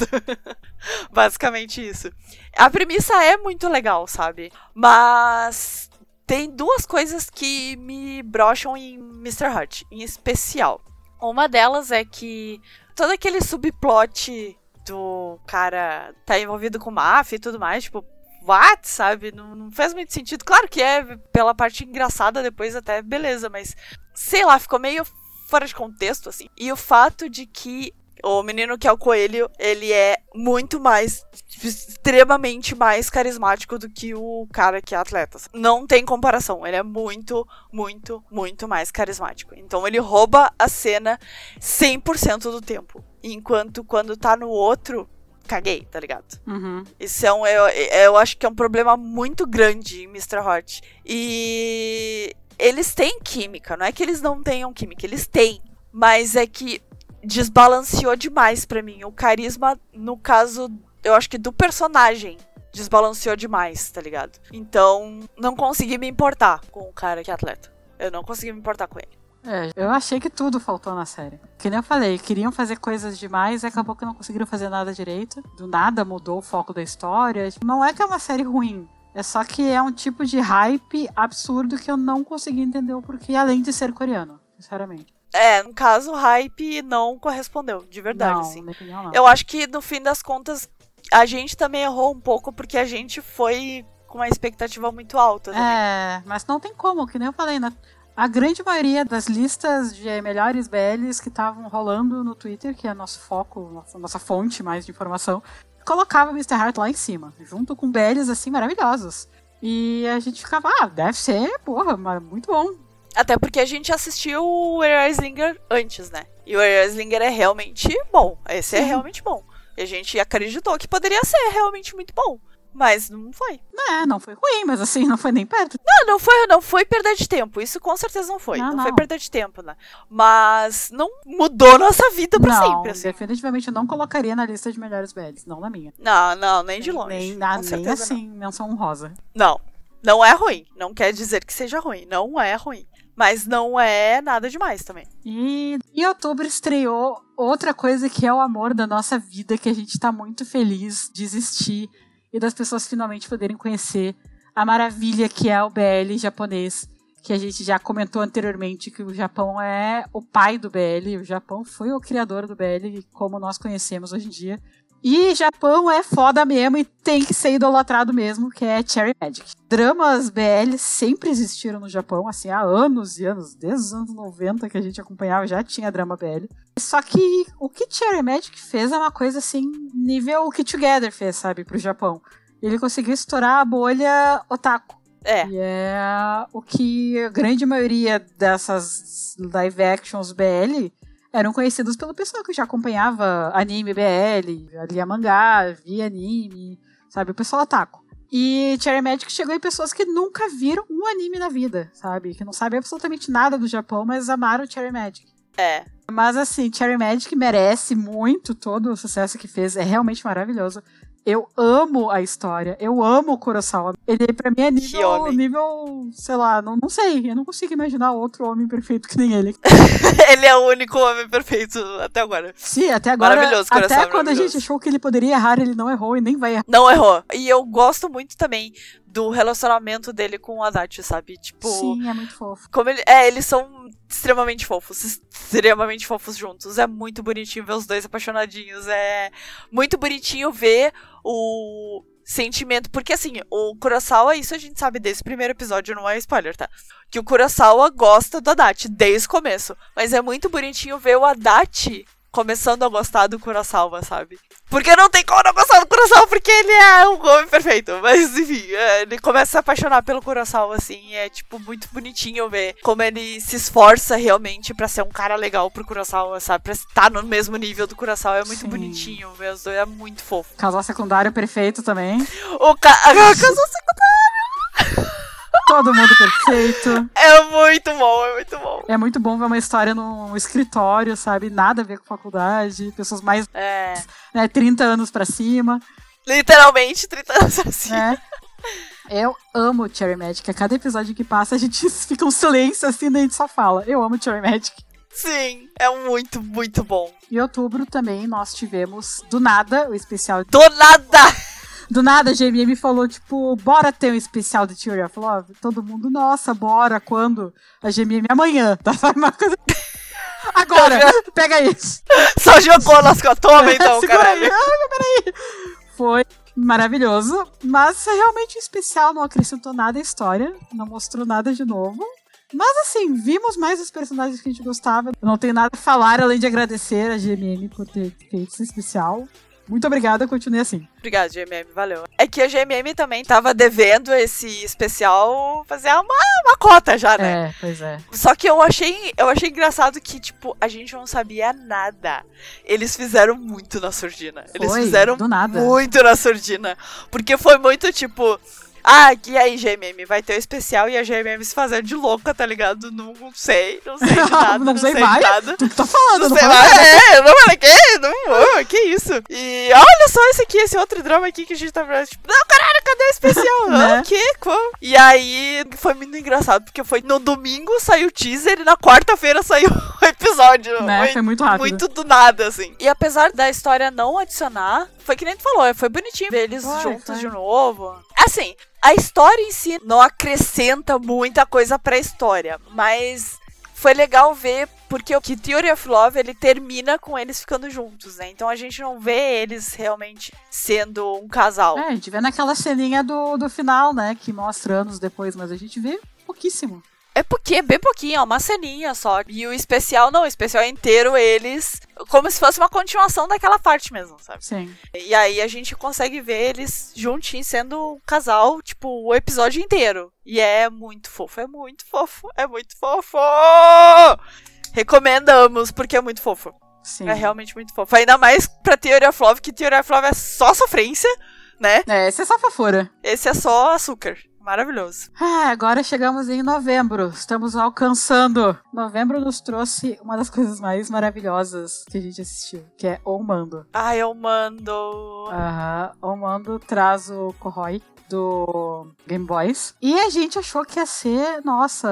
Basicamente isso. A premissa é muito legal, sabe? Mas tem duas coisas que me brocham em Mr. Hut, em especial. Uma delas é que todo aquele subplot do cara tá envolvido com máfia e tudo mais, tipo, what, sabe? Não, não fez muito sentido. Claro que é pela parte engraçada depois até beleza, mas sei lá, ficou meio fora de contexto assim. E o fato de que o menino que é o coelho, ele é muito mais, extremamente mais carismático do que o cara que é atleta. Não tem comparação. Ele é muito, muito, muito mais carismático. Então ele rouba a cena 100% do tempo. Enquanto quando tá no outro, caguei, tá ligado? Uhum. Isso é um, eu, eu acho que é um problema muito grande em Mr. Hot. E eles têm química, não é que eles não tenham química, eles têm. Mas é que desbalanceou demais pra mim. O carisma, no caso, eu acho que do personagem, desbalanceou demais, tá ligado? Então, não consegui me importar com o cara que é atleta. Eu não consegui me importar com ele. É, eu achei que tudo faltou na série. Que nem eu falei, queriam fazer coisas demais e acabou que não conseguiram fazer nada direito. Do nada mudou o foco da história. Não é que é uma série ruim. É só que é um tipo de hype absurdo que eu não consegui entender o porquê, além de ser coreano, sinceramente. É, no caso, o hype não correspondeu, de verdade, não, assim. na minha opinião, não. Eu acho que no fim das contas a gente também errou um pouco porque a gente foi com uma expectativa muito alta. Também. É, mas não tem como, que nem eu falei, né? A grande maioria das listas de melhores BLs que estavam rolando no Twitter, que é nosso foco, nossa, fonte mais de informação, colocava Mr. Heart lá em cima, junto com BLs assim maravilhosos. E a gente ficava, ah, deve ser, porra, mas muito bom. Até porque a gente assistiu o Slinger antes, né? E o Slinger é realmente bom. Esse é Sim. realmente bom. E a gente acreditou que poderia ser realmente muito bom. Mas não foi. É, não foi ruim, mas assim, não foi nem perto. Não, não foi, não foi perda de tempo. Isso com certeza não foi. Não, Não, não. foi perda de tempo, né? Mas não mudou nossa vida pra não, sempre, assim. definitivamente eu não colocaria na lista de melhores BLs, não na minha. Não, não, nem de longe. Nem, na, com nem assim, menção honrosa. Não. Não é ruim. Não quer dizer que seja ruim. Não é ruim. Mas não é nada demais também. E em outubro estreou outra coisa que é o amor da nossa vida, que a gente tá muito feliz de existir e das pessoas finalmente poderem conhecer a maravilha que é o BL japonês, que a gente já comentou anteriormente que o Japão é o pai do BL, o Japão foi o criador do BL como nós conhecemos hoje em dia. E Japão é foda mesmo e tem que ser idolatrado mesmo, que é Cherry Magic. Dramas BL sempre existiram no Japão, assim, há anos e anos, desde os anos 90 que a gente acompanhava, já tinha drama BL. Só que o que Cherry Magic fez é uma coisa assim, nível que Together fez, sabe, pro Japão. Ele conseguiu estourar a bolha otaku. É. E é o que a grande maioria dessas live actions BL eram conhecidos pelo pessoal que já acompanhava anime BL, lia mangá, via anime, sabe? O pessoal ataco. E Cherry Magic chegou em pessoas que nunca viram um anime na vida, sabe? Que não sabem absolutamente nada do Japão, mas amaram Cherry Magic. É. Mas assim, Cherry Magic merece muito todo o sucesso que fez, é realmente maravilhoso. Eu amo a história, eu amo o Kurosawa. Ele pra mim é nível, nível sei lá, não, não sei, eu não consigo imaginar outro homem perfeito que nem ele. ele é o único homem perfeito até agora. Sim, até agora. Maravilhoso, Até Kurosawa, quando a gente achou que ele poderia errar, ele não errou e nem vai errar. Não errou. E eu gosto muito também do relacionamento dele com o Adachi, sabe? Tipo, Sim, é muito fofo. como ele. É, eles são extremamente fofos. Extremamente fofos juntos. É muito bonitinho ver os dois apaixonadinhos. É muito bonitinho ver o sentimento. Porque assim, o Kurosawa, isso a gente sabe desse primeiro episódio, não é spoiler, tá? Que o Kurosawa gosta do Adachi desde o começo. Mas é muito bonitinho ver o Adachi começando a gostar do Kurosawa, sabe? Porque não tem como não gostar do Kurosawa, porque ele é um homem perfeito. Mas, enfim, é, ele começa a se apaixonar pelo Kurosawa, assim, e é, tipo, muito bonitinho ver como ele se esforça realmente pra ser um cara legal pro Kurosawa, sabe? Pra estar no mesmo nível do Kurosawa. É muito Sim. bonitinho ver os dois, é muito fofo. Casal secundário perfeito também. O ca... casal Todo mundo perfeito. é muito bom, é muito bom. É muito bom ver uma história num escritório, sabe? Nada a ver com faculdade. Pessoas mais, É, né, 30 anos pra cima, literalmente 30 anos assim. né? Eu amo Cherry Magic. A cada episódio que passa, a gente fica um silêncio assim, né? A gente só fala. Eu amo Cherry Magic. Sim, é muito, muito bom. Em outubro também nós tivemos, do nada, o especial. Do nada! Do nada, a GMM falou, tipo, bora ter um especial de Theory of Love? Todo mundo, nossa, bora, quando? A GMM, amanhã, tá? Sabe uma coisa... Agora, pega isso. Só jogou nas costas. Toma então, Segura caralho. aí, ah, peraí. Foi maravilhoso, mas realmente especial, não acrescentou nada à história, não mostrou nada de novo. Mas assim, vimos mais os personagens que a gente gostava. Eu não tenho nada a falar além de agradecer a GMM por ter feito esse especial. Muito obrigada, continue assim. Obrigada, GMM, valeu. É que a GMM também tava devendo esse especial fazer uma, uma cota já, né? É, pois é. Só que eu achei, eu achei engraçado que, tipo, a gente não sabia nada. Eles fizeram muito na surdina. Eles Foi, fizeram muito na surdina. Porque foi muito tipo. Ah, e aí, GMM, vai ter o especial e a GMM se fazendo de louca, tá ligado? Não sei, não sei de nada. Não não, sei sei, mais. de nada. Tu que tá falando, Não não sei nada. é, eu não falei que, não vou, que isso. E olha só esse aqui, esse outro drama aqui que a gente tá vendo, tipo, não, caralho, cadê o especial? Né? O quê? Como? E aí foi muito engraçado, porque foi no domingo saiu o teaser e na quarta-feira saiu o episódio. Né? Foi muito rápido. Muito do nada, assim. E apesar da história não adicionar, foi que nem tu falou, foi bonitinho ver eles juntos de novo. Assim, a história em si não acrescenta muita coisa pra história, mas foi legal ver porque o que Theory of Love ele termina com eles ficando juntos, né? Então a gente não vê eles realmente sendo um casal. É, a gente vê naquela ceninha do, do final, né? Que mostra anos depois, mas a gente vê pouquíssimo. É porque é bem pouquinho, é uma ceninha só. E o especial não, o especial é inteiro eles como se fosse uma continuação daquela parte mesmo, sabe? Sim. E aí a gente consegue ver eles juntinhos sendo um casal, tipo, o episódio inteiro. E é muito fofo, é muito fofo, é muito fofo! Recomendamos, porque é muito fofo. Sim. É realmente muito fofo. Ainda mais pra Theory of Love, que Theory of Love é só sofrência, né? É, essa é só fofura. Esse é só açúcar. Maravilhoso. Ah, agora chegamos em novembro. Estamos alcançando. Novembro nos trouxe uma das coisas mais maravilhosas que a gente assistiu, que é O Mando. Ai, eu mando. Aham, O Mando traz o Koroi do Game Boys. E a gente achou que ia ser, nossa,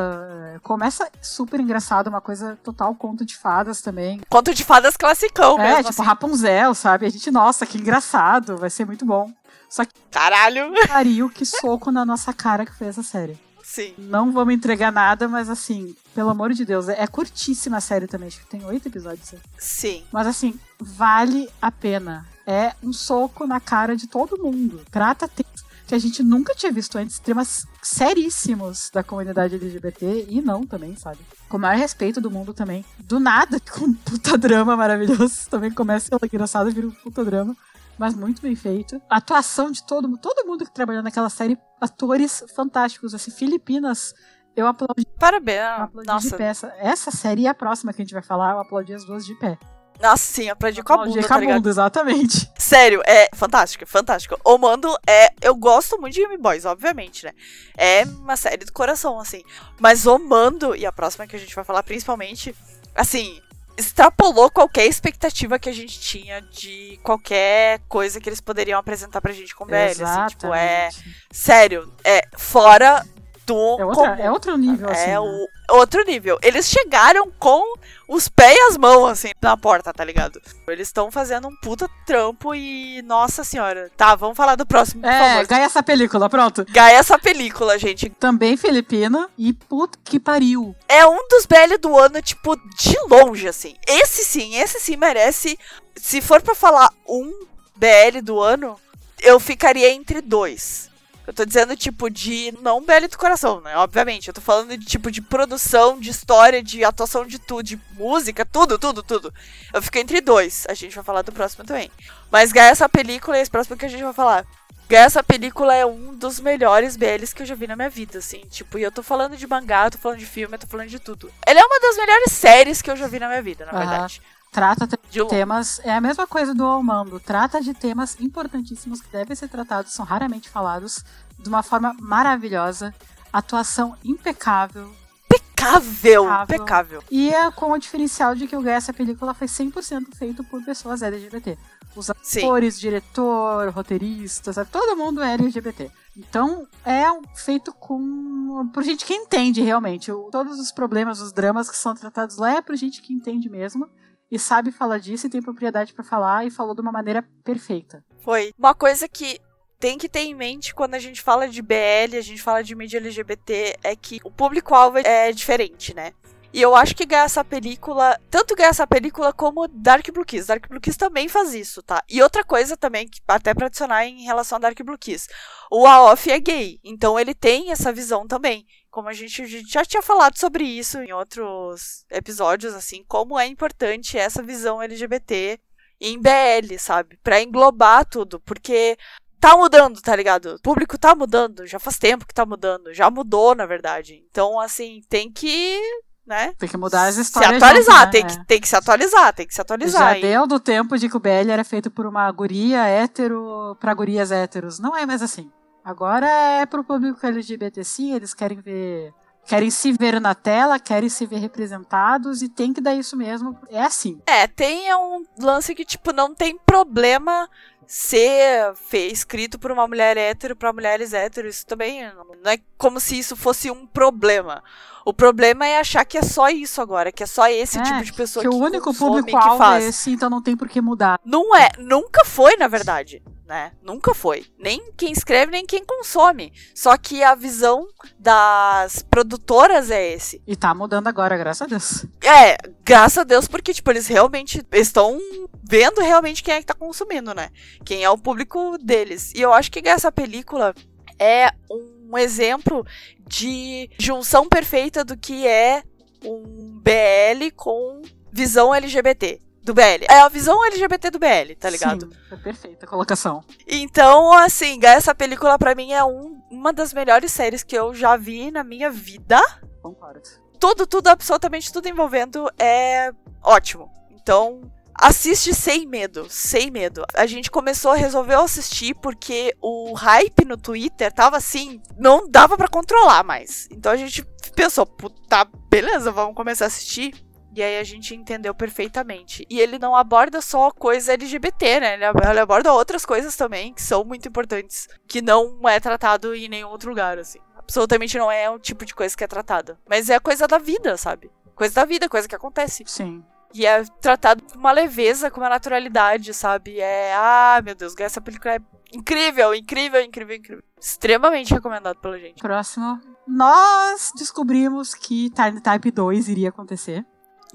é, começa super engraçado, uma coisa total conto de fadas também. Conto de fadas classicão é, mesmo. tipo assim. Rapunzel, sabe? A gente, nossa, que engraçado, vai ser muito bom. Só que Caralho! pariu que soco na nossa cara que foi essa série. Sim. Não vamos entregar nada, mas assim, pelo amor de Deus, é, curtíssima a série também, acho que tem oito episódios. né? Sim. Mas assim, vale a pena. É um soco na cara de todo mundo. Trata temas que a gente nunca tinha visto antes, temas seríssimos da comunidade LGBT e não também, sabe? Com o maior respeito do mundo também. Do nada, com um puta drama maravilhoso. Também começa engraçado, vira um puta drama. Mas muito bem feito. A atuação de todo mundo, todo mundo que trabalhou naquela série, atores fantásticos. Assim, Filipinas, eu aplaudi, eu Parabéns. aplaudi de Nossa. pé. Essa, essa série e a próxima que a gente vai falar, eu aplaudi as duas de pé. Nossa, sim, aprendi com a Aplaudi bunda, com tá ligado? exatamente. Sério, é fantástico, fantástico. O Mando é. Eu gosto muito de Game Boys, obviamente, né? É uma série do coração, assim. Mas o Mando, e a próxima que a gente vai falar principalmente, assim, extrapolou qualquer expectativa que a gente tinha de qualquer coisa que eles poderiam apresentar pra gente com BL. Assim, tipo, é. Sério, é fora do. É, outra, é outro nível, assim. É né? o outro nível. Eles chegaram com os pés e as mãos, assim, na porta, tá ligado? Eles estão fazendo um puta trampo e. Nossa senhora. Tá, vamos falar do próximo, por É, favor. ganha essa película, pronto. Gaia essa película, gente. Também filipina e puta que pariu. É um dos BL do ano, tipo, de longe, assim. Esse sim, esse sim merece. Se for pra falar um BL do ano, eu ficaria entre dois. Eu tô dizendo, tipo, de. Não BL do coração, né? Obviamente. Eu tô falando de tipo de produção, de história, de atuação de tudo, de música, tudo, tudo, tudo. Eu fico entre dois. A gente vai falar do próximo também. Mas ganhar essa película e esse próximo que a gente vai falar. Ganhar essa película é um dos melhores BLs que eu já vi na minha vida, assim. Tipo, e eu tô falando de mangá, eu tô falando de filme, eu tô falando de tudo. Ela é uma das melhores séries que eu já vi na minha vida, na Aham. verdade. Trata De temas. É a mesma coisa do Almando. Trata de temas importantíssimos que devem ser tratados, são raramente falados, de uma forma maravilhosa. Atuação impecável. Impecável, Impecável. E é com o diferencial de que o essa película foi 100% feito por pessoas LGBT. Os Sim. atores, diretor, roteirista, sabe? Todo mundo é LGBT. Então, é feito com. por gente que entende realmente. O- todos os problemas, os dramas que são tratados lá é por gente que entende mesmo. E sabe falar disso e tem propriedade pra falar e falou de uma maneira perfeita. Foi. Uma coisa que tem que ter em mente quando a gente fala de BL, a gente fala de mídia LGBT, é que o público-alvo é diferente, né? E eu acho que ganhar essa película, tanto ganhar essa película como Dark Blue Kiss. Dark Blue Kiss também faz isso, tá? E outra coisa também, até pra adicionar em relação a Dark Blue Kiss. O Aof é gay, então ele tem essa visão também. Como a gente já tinha falado sobre isso em outros episódios, assim, como é importante essa visão LGBT em BL, sabe? Pra englobar tudo, porque tá mudando, tá ligado? O público tá mudando, já faz tempo que tá mudando, já mudou, na verdade. Então, assim, tem que, né? Tem que mudar as Se histórias. atualizar, junto, né? tem, que, tem que se atualizar, tem que se atualizar. Já E- deu do tempo de que o BL era feito por uma guria hétero pra gurias héteros. Não é mais assim. Agora é pro público LGBT sim, eles querem ver. Querem se ver na tela, querem se ver representados e tem que dar isso mesmo. É assim. É, tem um lance que, tipo, não tem problema ser escrito por uma mulher hétero pra mulheres héteros. Isso também não é como se isso fosse um problema. O problema é achar que é só isso agora, que é só esse É, tipo de pessoa que que, o único consome, que público-alvo faz. é esse, então não tem por que mudar. Não é, nunca foi, na verdade, né? Nunca foi. Nem quem escreve, nem quem consome. Só que a visão das produtoras é esse. E tá mudando agora, graças a Deus. É, graças a Deus, porque, tipo, eles realmente estão vendo realmente quem é que tá consumindo, né? Quem é o público deles. E eu acho que essa película é um exemplo de junção perfeita do que é um BL com visão LGBT. Do BL. É a visão LGBT do BL, tá ligado? Sim, foi perfeita a colocação. Então, assim, essa película pra mim é um- uma das melhores séries que eu já vi na minha vida. Concordo. Tudo, tudo, absolutamente tudo envolvendo é ótimo. Então, assiste sem medo, sem medo. A gente começou, resolveu assistir porque o hype no Twitter tava assim, não dava pra controlar mais. Então a gente pensou, puta, beleza, vamos começar a assistir. E aí a gente entendeu perfeitamente. E ele não aborda só coisa LGBT, né? Ele ab- ele aborda outras coisas também que são muito importantes, que não é tratado em nenhum outro lugar, assim. Absolutamente não é o tipo de coisa que é tratada. Mas é coisa da vida, sabe? Coisa da vida, coisa que acontece. Sim. E é tratado com uma leveza, com uma naturalidade, sabe? É. Ah, meu Deus, essa película é Incrível, incrível, incrível, incrível. Extremamente recomendado pela gente. Próximo. Nós descobrimos que Tiny Type 2 iria acontecer.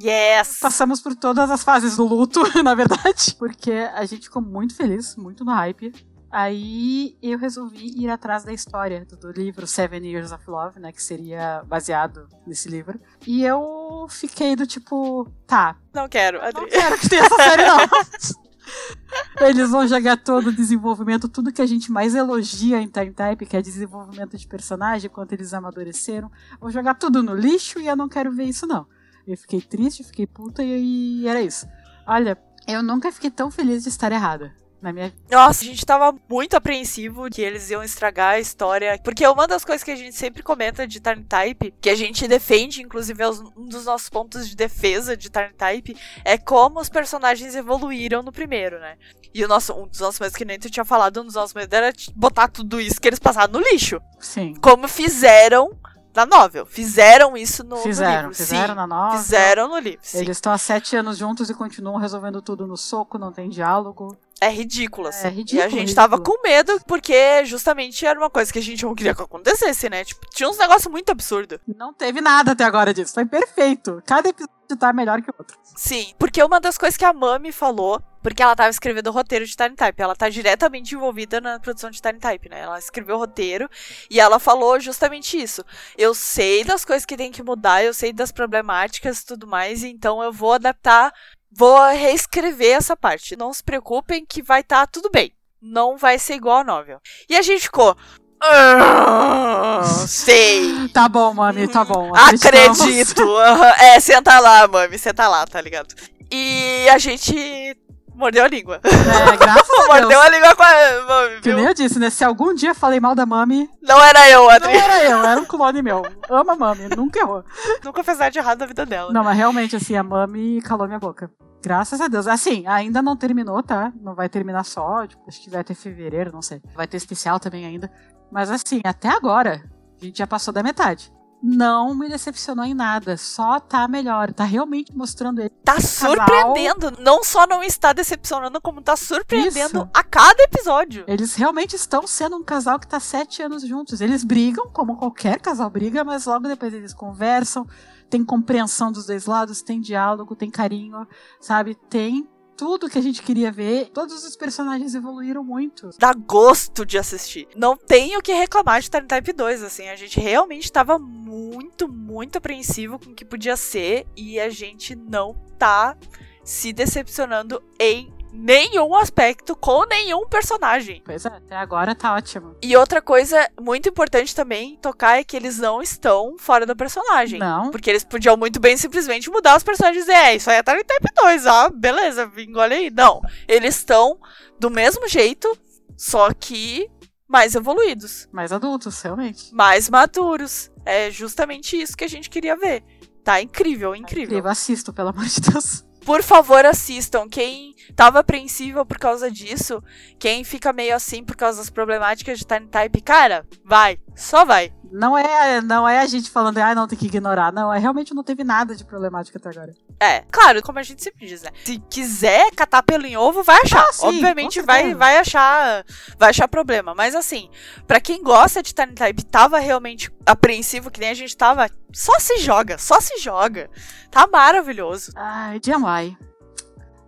Yes! Passamos por todas as fases do luto, na verdade, porque a gente ficou muito feliz, muito no hype. Aí eu resolvi ir atrás da história do, do, livro Seven Years of Love, né? Que seria baseado nesse livro. E eu fiquei do tipo, tá. Não quero, Adri. Não quero que tenha essa série, não. Eles vão jogar todo o desenvolvimento, tudo que a gente mais elogia em Time Type, que é desenvolvimento de personagem, quanto eles amadureceram. Vão jogar tudo no lixo e eu não quero ver isso, não. Eu fiquei triste, fiquei puta e, e era isso. Olha, eu nunca fiquei tão feliz de estar errada na minha. Nossa, a gente tava muito apreensivo que eles iam estragar a história. Porque uma das coisas que a gente sempre comenta de Time Type, que a gente defende, inclusive é um dos nossos pontos de defesa de Time Type, é como os personagens evoluíram no primeiro, né? E o nosso, um dos nossos medos, que nem tu tinha falado, um dos nossos medos era botar tudo isso que eles passaram no lixo. Sim. Como fizeram na novel. Fizeram isso no, fizeram, no livro. Fizeram sim, na novel. Fizeram no livro. Sim. Eles estão há sete anos juntos e continuam resolvendo tudo no soco, não tem diálogo. É ridículo, assim. É ridículo, e a gente ridículo. tava com medo, porque justamente era uma coisa que a gente não queria que acontecesse, né? Tipo, tinha uns negócios muito absurdos. Não teve nada até agora disso. Foi perfeito. Cada episódio tá melhor que o outro. Sim, porque uma das coisas que a Mami falou, porque ela tava escrevendo o roteiro de Time Type, ela tá diretamente envolvida na produção de Time Type, né? Ela escreveu o roteiro e ela falou justamente isso. Eu sei das coisas que tem que mudar, eu sei das problemáticas e tudo mais, então eu vou adaptar Vou reescrever essa parte. Não se preocupem que vai estar tá tudo bem. Não vai ser igual a novel. E a gente ficou. Ah, sei. Tá bom, mami, tá bom. Acredito. Uhum. É, senta lá, mami, senta lá, tá ligado? E a gente mordeu a língua. É, graças a Deus. Mordeu a língua com a mami, Que nem eu disse, né? Se algum dia falei mal da mami, Não era eu, não Adri. era eu, era um clone meu. Ama a mami, nunca errou. Nunca fez nada de errado na vida dela. Não, mas realmente, assim, a mami calou minha boca. Graças a Deus. Assim, ainda não terminou, tá? Não vai terminar só. Tipo, acho que vai ter fevereiro, não sei. Vai ter especial também ainda. Mas assim, até agora, a gente já passou da metade. Não me decepcionou em nada. Só tá melhor. Tá realmente mostrando ele. Tá surpreendendo. Não só não está decepcionando, como tá surpreendendo Isso. a cada episódio. Eles realmente estão sendo um casal que tá sete anos juntos. Eles brigam, como qualquer casal briga, mas logo depois eles conversam. Tem compreensão dos dois lados, tem diálogo, tem carinho, sabe? Tem tudo que a gente queria ver. Todos os personagens evoluíram muito. Dá gosto de assistir. Não tem o que reclamar de Time Type 2, assim. A gente realmente tava muito, muito apreensivo com o que podia ser. E a gente não tá se decepcionando em nenhum aspecto com nenhum personagem. Pois é, até agora tá ótimo. E outra coisa muito importante também tocar é que eles não estão fora do personagem. Não. Porque eles podiam muito bem simplesmente mudar os personagens e dizer, é, isso aí é Time Type 2, ah, beleza, engole aí. Não, eles estão do mesmo jeito, só que mais evoluídos, Mais adultos, realmente. mais maduros. É justamente isso que a gente queria ver. Tá incrível, incrível. Incrível, assisto, pelo amor de Deus. Por favor, assistam. Quem tava apreensivo por causa disso, quem fica meio assim por causa das problemáticas de Time Type, cara, vai, só vai. Não é, não é a gente falando, ah, não, tem que ignorar. Não, é realmente não teve nada de problemática até agora. É, claro, como a gente sempre diz, né? Se quiser catar pelo em ovo, vai achar. Ah, sim, Obviamente vai, vai achar, vai achar problema. Mas assim, pra quem gosta de Time Type, tava realmente apreensivo que nem a gente tava, só se joga, só se joga. Tá maravilhoso. Ai, DMY.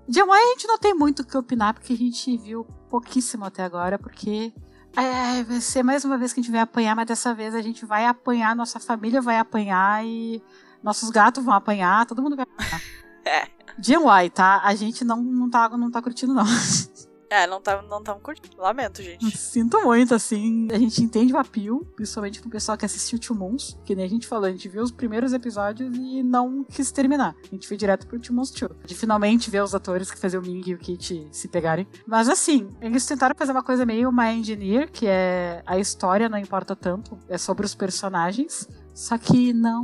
DMY a gente não tem muito o que opinar, porque a gente viu pouquíssimo até agora, porque é, vai ser mais uma vez que a gente vai apanhar, mas dessa vez a gente vai apanhar, nossa família vai apanhar e nossos gatos vão apanhar, todo mundo vai apanhar. É. DMY, tá? A gente não, não, tá, não tá curtindo, não. É, não tá, não tamo curtindo. Lamento, gente. Sinto muito, assim. A gente entende o apio, principalmente pro pessoal que assistiu Two Moons, que nem a gente falou, a gente viu os primeiros episódios e não quis terminar. A gente foi direto pro Two Moons 2. De finalmente ver os atores que faziam o Ming e o Kit se pegarem. Mas assim, eles tentaram fazer uma coisa meio My Engineer, que é a história não importa tanto, é sobre os personagens. Só que não.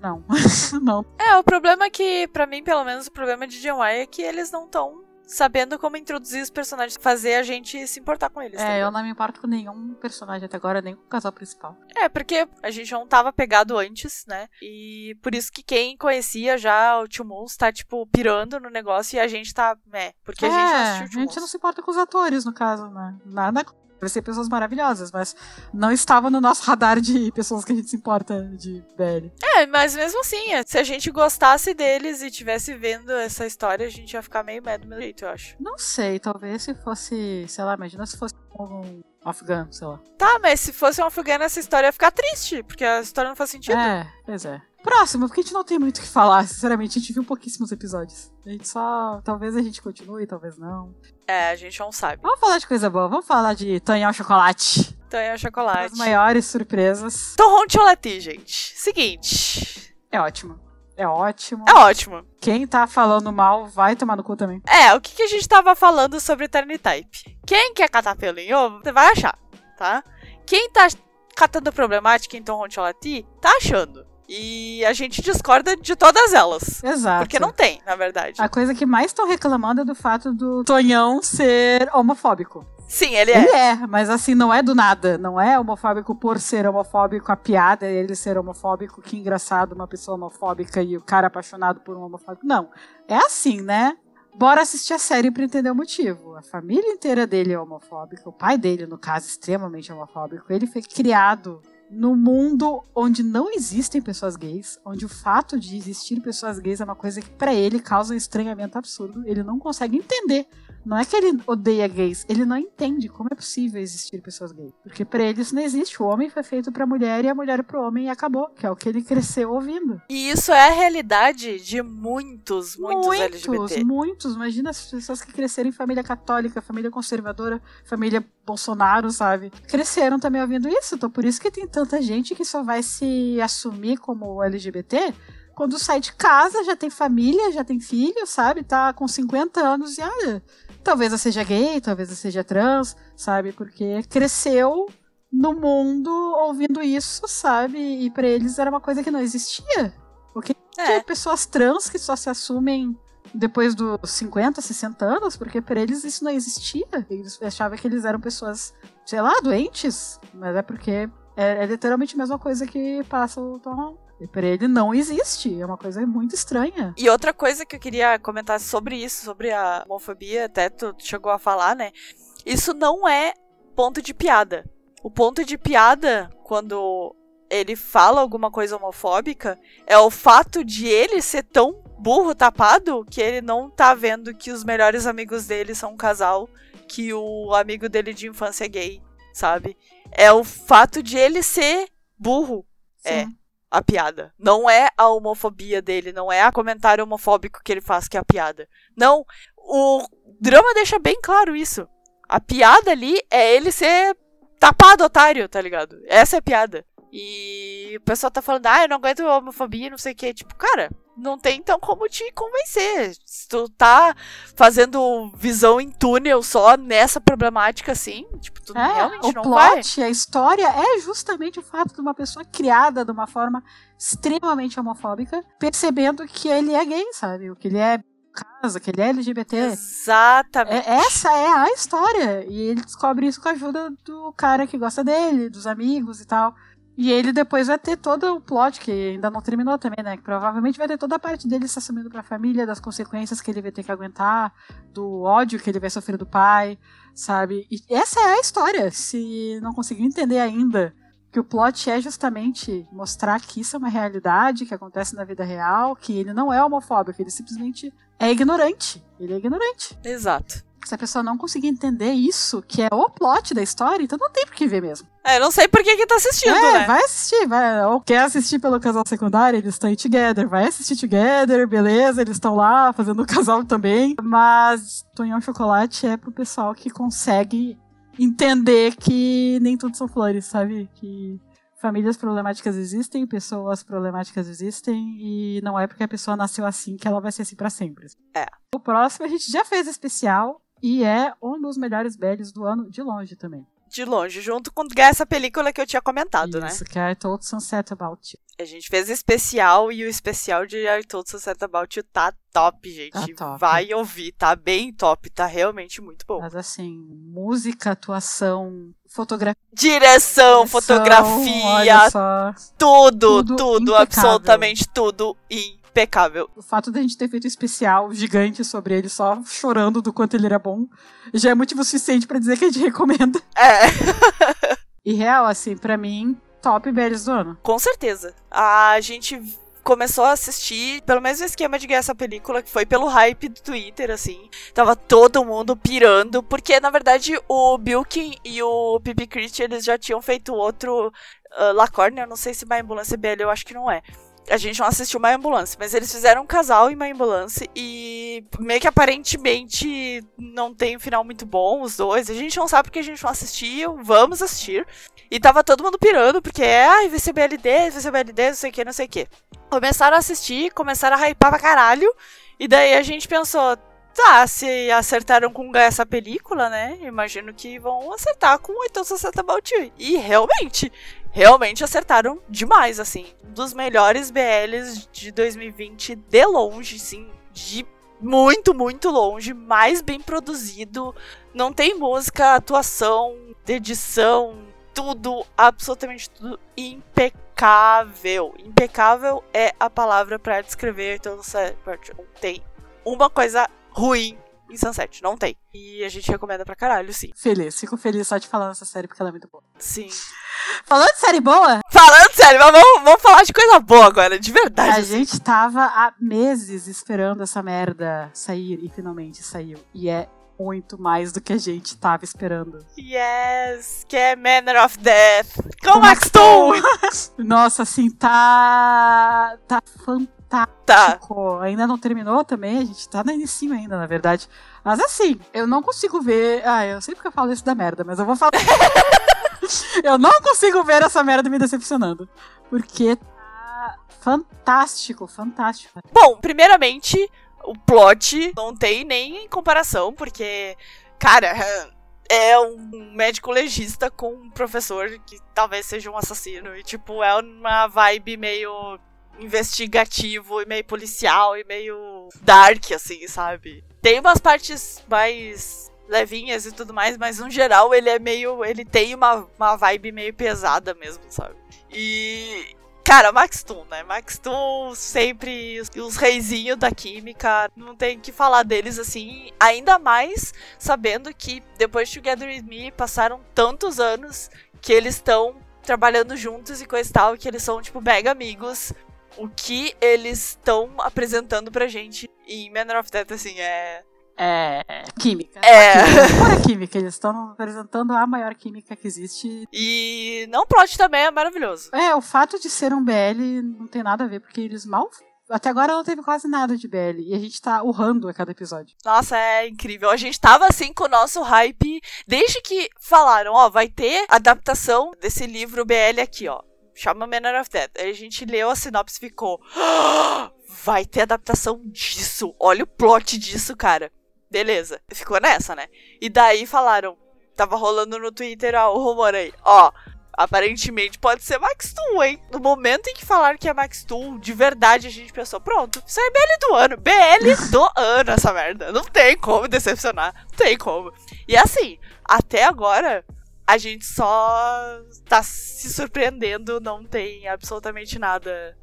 Não. não. É, o problema é que, pra mim, pelo menos, o problema de GY é que eles não estão sabendo como introduzir os personagens, fazer a gente se importar com eles. tá É, eu ligado? não me importo com nenhum personagem até agora, nem com o casal principal. É, porque a gente não tava pegado antes, né? E por isso que quem conhecia já o Tio Moons tá, tipo, pirando no negócio e a gente tá, né? Porque a gente não é, assistiu o a Tio gente não se importa com os atores, no caso, né? Nada Deve ser pessoas maravilhosas, mas não estava no nosso radar de pessoas que a gente se importa de BL. É, mas mesmo assim, é, se a gente gostasse deles e tivesse vendo essa história, a gente ia ficar meio medo do meu jeito, eu acho. Não sei, talvez se fosse, sei lá, imagina se fosse um afegano, sei lá. Tá, mas se fosse um afegano, essa história ia ficar triste, porque a história não faz sentido. É, pois é. Próximo, porque a gente não tem muito o que falar, sinceramente, a gente viu pouquíssimos episódios. A gente só. Talvez a gente continue, talvez não. É, a gente não sabe. Vamos falar de coisa boa, vamos falar de Tonhão Chocolate. O Uma chocolate. das maiores surpresas. Torrão Chocolate, gente. Seguinte. É ótimo. É ótimo. É ótimo. Quem tá falando mal vai tomar no cu também. É, o que, que a gente tava falando sobre Eternity Type? Quem quer catar pelo em ovo, você vai achar, tá? Quem tá catando problemática em Torrão Chocolate, tá achando. E a gente discorda de todas elas. Exato. Porque não tem, na verdade. A coisa que mais estão reclamando é do fato do Tonhão ser homofóbico. Sim, ele é. Ele é, mas assim, não é do nada. Não é homofóbico por ser homofóbico, a piada é ele ser homofóbico, que engraçado, uma pessoa homofóbica e o cara apaixonado por um homofóbico. Não. É assim, né? Bora assistir a série pra entender o motivo. A família inteira dele é homofóbica, o pai dele, no caso, extremamente homofóbico. Ele foi criado no mundo onde não existem pessoas gays, onde o fato de existir pessoas gays é uma coisa que pra ele causa um estranhamento absurdo. Ele não consegue entender. Não é que ele odeia gays, ele não entende como é possível existir pessoas gays. Porque pra ele isso não existe. O homem foi feito pra mulher e a mulher pro homem e acabou. Que é o que ele cresceu ouvindo. E isso é a realidade de muitos, muitos, LGBT. muitos. Imagina as pessoas que cresceram em família católica, família conservadora, família Bolsonaro, sabe? Cresceram também ouvindo isso. Então por isso que tem tanta gente que só vai se assumir como LGBT quando sai de casa, já tem família, já tem filho, sabe? Tá com 50 anos e olha, talvez eu seja gay, talvez eu seja trans, sabe? Porque cresceu no mundo ouvindo isso, sabe? E pra eles era uma coisa que não existia. Porque É. tinha pessoas trans que só se assumem depois dos 50, 60 anos, porque pra eles isso não existia. Eles achavam que eles eram pessoas, sei lá, doentes. Mas é porque é, é literalmente a mesma coisa que passa o Tom. E pra ele não existe. É uma coisa muito estranha. E outra coisa que eu queria comentar sobre isso, sobre a homofobia, até tu chegou a falar, né? Isso não é ponto de piada. O ponto de piada, quando ele fala alguma coisa homofóbica, é o fato de ele ser tão burro, tapado, que ele não tá vendo que os melhores amigos dele são um casal, que o amigo dele de infância é gay, sabe? É o fato de ele ser burro. É. A piada. Não é a homofobia dele, não é a comentário homofóbico que ele faz que é a piada. Não, o drama deixa bem claro isso. A piada ali é ele ser tapado, otário, tá ligado? Essa é a piada. E o pessoal tá falando, ah, eu não aguento homofobia, não sei o que. Tipo, cara, não tem então como te convencer. Se tu tá fazendo visão em túnel só nessa problemática assim, tipo, tu É, realmente o não vai. plot, a história é justamente o fato de uma pessoa criada de uma forma extremamente homofóbica, percebendo que ele é gay, sabe? O que ele é casa, que ele é LGBT. Exatamente. É, essa é a história. E ele descobre isso com a ajuda do cara que gosta dele, dos amigos e tal. E ele depois vai ter todo o plot, que ainda não terminou também, né? Que provavelmente vai ter toda a parte dele se assumindo pra família, das consequências que ele vai ter que aguentar, do ódio que ele vai sofrer do pai, sabe? E essa é a história. Se não conseguiu entender ainda que o plot é justamente mostrar que isso é uma realidade que acontece na vida real, que ele não é homofóbico, ele simplesmente é ignorante. Ele é ignorante. Exato. Se a pessoa não conseguir entender isso, que é o plot da história, então não tem por que ver mesmo. É, eu não sei por que que tá assistindo, é, né? vai assistir, vai. Ou quer assistir pelo casal secundário, eles estão em Together. Vai assistir Together, beleza, eles estão lá fazendo o casal também. Mas Tonhão Chocolate é pro pessoal que consegue entender que nem tudo são flores, sabe? Que famílias problemáticas existem, pessoas problemáticas existem, e não é porque a pessoa nasceu assim que ela vai ser assim pra sempre. É. O próximo a gente já fez especial e é um dos melhores belhos do ano de longe também. de longe, junto com essa película que eu tinha comentado, né? Isso, que é I Told Sunset About You. A gente fez especial e o especial de I Told Sunset About You tá top, gente. Tá top. Vai ouvir, tá bem top, tá realmente muito bom. Mas assim, música, atuação, fotografia. Direção, direção, fotografia, tudo, Tudo tudo, absolutamente tudo impecável. O fato da gente ter feito um especial gigante sobre ele, só chorando do quanto ele era bom, já é motivo suficiente pra dizer que a gente recomenda. É, E real, assim, pra mim, top BLs do ano. com certeza. A gente começou a assistir pelo mesmo esquema de essa película, que foi pelo hype do Twitter, assim. Tava todo mundo pirando, porque na verdade o Bilkin e o Pipi Christian, eles já tinham feito outro uh, Lacorne, eu não sei se My Ambulance BL, eu acho que não é. A gente não assistiu My Ambulance, mas eles fizeram um casal em My Ambulance e meio que aparentemente não tem um final muito bom, os dois. A gente não sabe porque a gente não assistiu, vamos assistir. E tava todo mundo pirando, porque é, ai, vai ser BLD, vai ser BLD, não sei o que, não sei o que. Começaram a assistir, começaram a hypar pra caralho. E daí a gente pensou, tá, se acertaram com essa película, né? Imagino que vão acertar com Então Santa You. E realmente, realmente acertaram demais, assim. Um dos melhores BLs de 2020 de longe, sim. De muito, muito longe. Mais bem produzido. Não tem música, atuação, edição, tudo, absolutamente tudo impecável. Impecável é a palavra pra descrever então não tem uma coisa ruim em Sunset, não tem. E a gente recomenda pra caralho, sim. Feliz, fico feliz só de falar nessa série porque ela é muito boa. Sim. Falando de série boa, Falando sério, mas vamos, vamos falar de coisa boa agora, de verdade. a assim. gente tava há meses esperando essa merda sair e finalmente saiu. E é muito mais do que a gente tava esperando. Yes, que é Manner of Death. Com Max Stone. Nossa, assim, tá. tá fantástico. Tá. Ainda não terminou também, a gente tá no início ainda, na verdade. Mas assim, eu não consigo ver. Ah, eu sei porque eu falo isso da merda, mas eu vou falar. eu não consigo ver essa merda me decepcionando. Porque tá fantástico, fantástico. Bom, primeiramente, o plot não tem nem comparação, porque, cara, é um médico legista com um professor que talvez seja um assassino. E, tipo, é uma vibe meio investigativo e meio policial e meio dark, assim, sabe? Tem umas partes mais levinhas e tudo mais, mas no geral ele é meio. Ele tem uma, uma vibe meio pesada mesmo, sabe? E. Cara, Max Toon, né? Max Toon sempre os, os reizinhos da química, não tem que falar deles assim, ainda mais sabendo que depois de Together With Me passaram tantos anos que eles estão trabalhando juntos e coisa e tal, que eles são, tipo, mega amigos. O que eles estão apresentando pra gente em Manor of Death, assim, é. É. Química. É. Pura química. Eles estão apresentando a maior química que existe. E não plot também é maravilhoso. É, o fato de ser um BL não tem nada a ver, porque eles mal. Até agora não teve quase nada de BL. E a gente tá urrando a cada episódio. Nossa, é incrível. A gente tava assim com o nosso hype desde que falaram, ó, vai ter adaptação desse livro BL aqui, ó. Chama Manor of Death. Aí a gente leu a sinopse e ficou. "Ah, Vai ter adaptação disso. Olha o plot disso, cara. Beleza. Ficou nessa, né? E daí falaram. Tava rolando no Twitter ó, o rumor aí. Ó, aparentemente pode ser Max Tool, hein? No momento em que falaram que é Max Tool, de verdade a gente pensou, pronto, isso é BL do ano. BL do ano essa merda. Não tem como decepcionar. Não tem como. E assim, até agora, a gente só tá se surpreendendo, não tem absolutamente nada.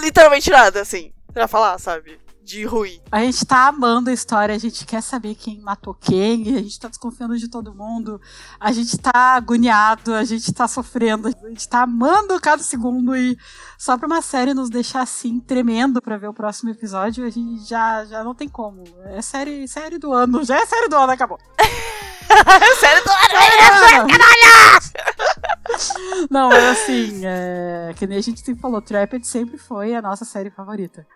Literalmente nada, assim, pra falar, sabe? De ruim. A gente tá amando a história, a gente quer saber quem matou quem, a gente tá desconfiando de todo mundo, a gente tá agoniado, a gente tá sofrendo, a gente tá amando cada segundo e só pra uma série nos deixar assim, tremendo pra ver o próximo episódio, a gente já, já não tem como. É série, série do ano, já é série do ano, acabou. Sério, tô... Não, mas assim, é, que nem a gente sempre falou, Trapped sempre foi a nossa série favorita.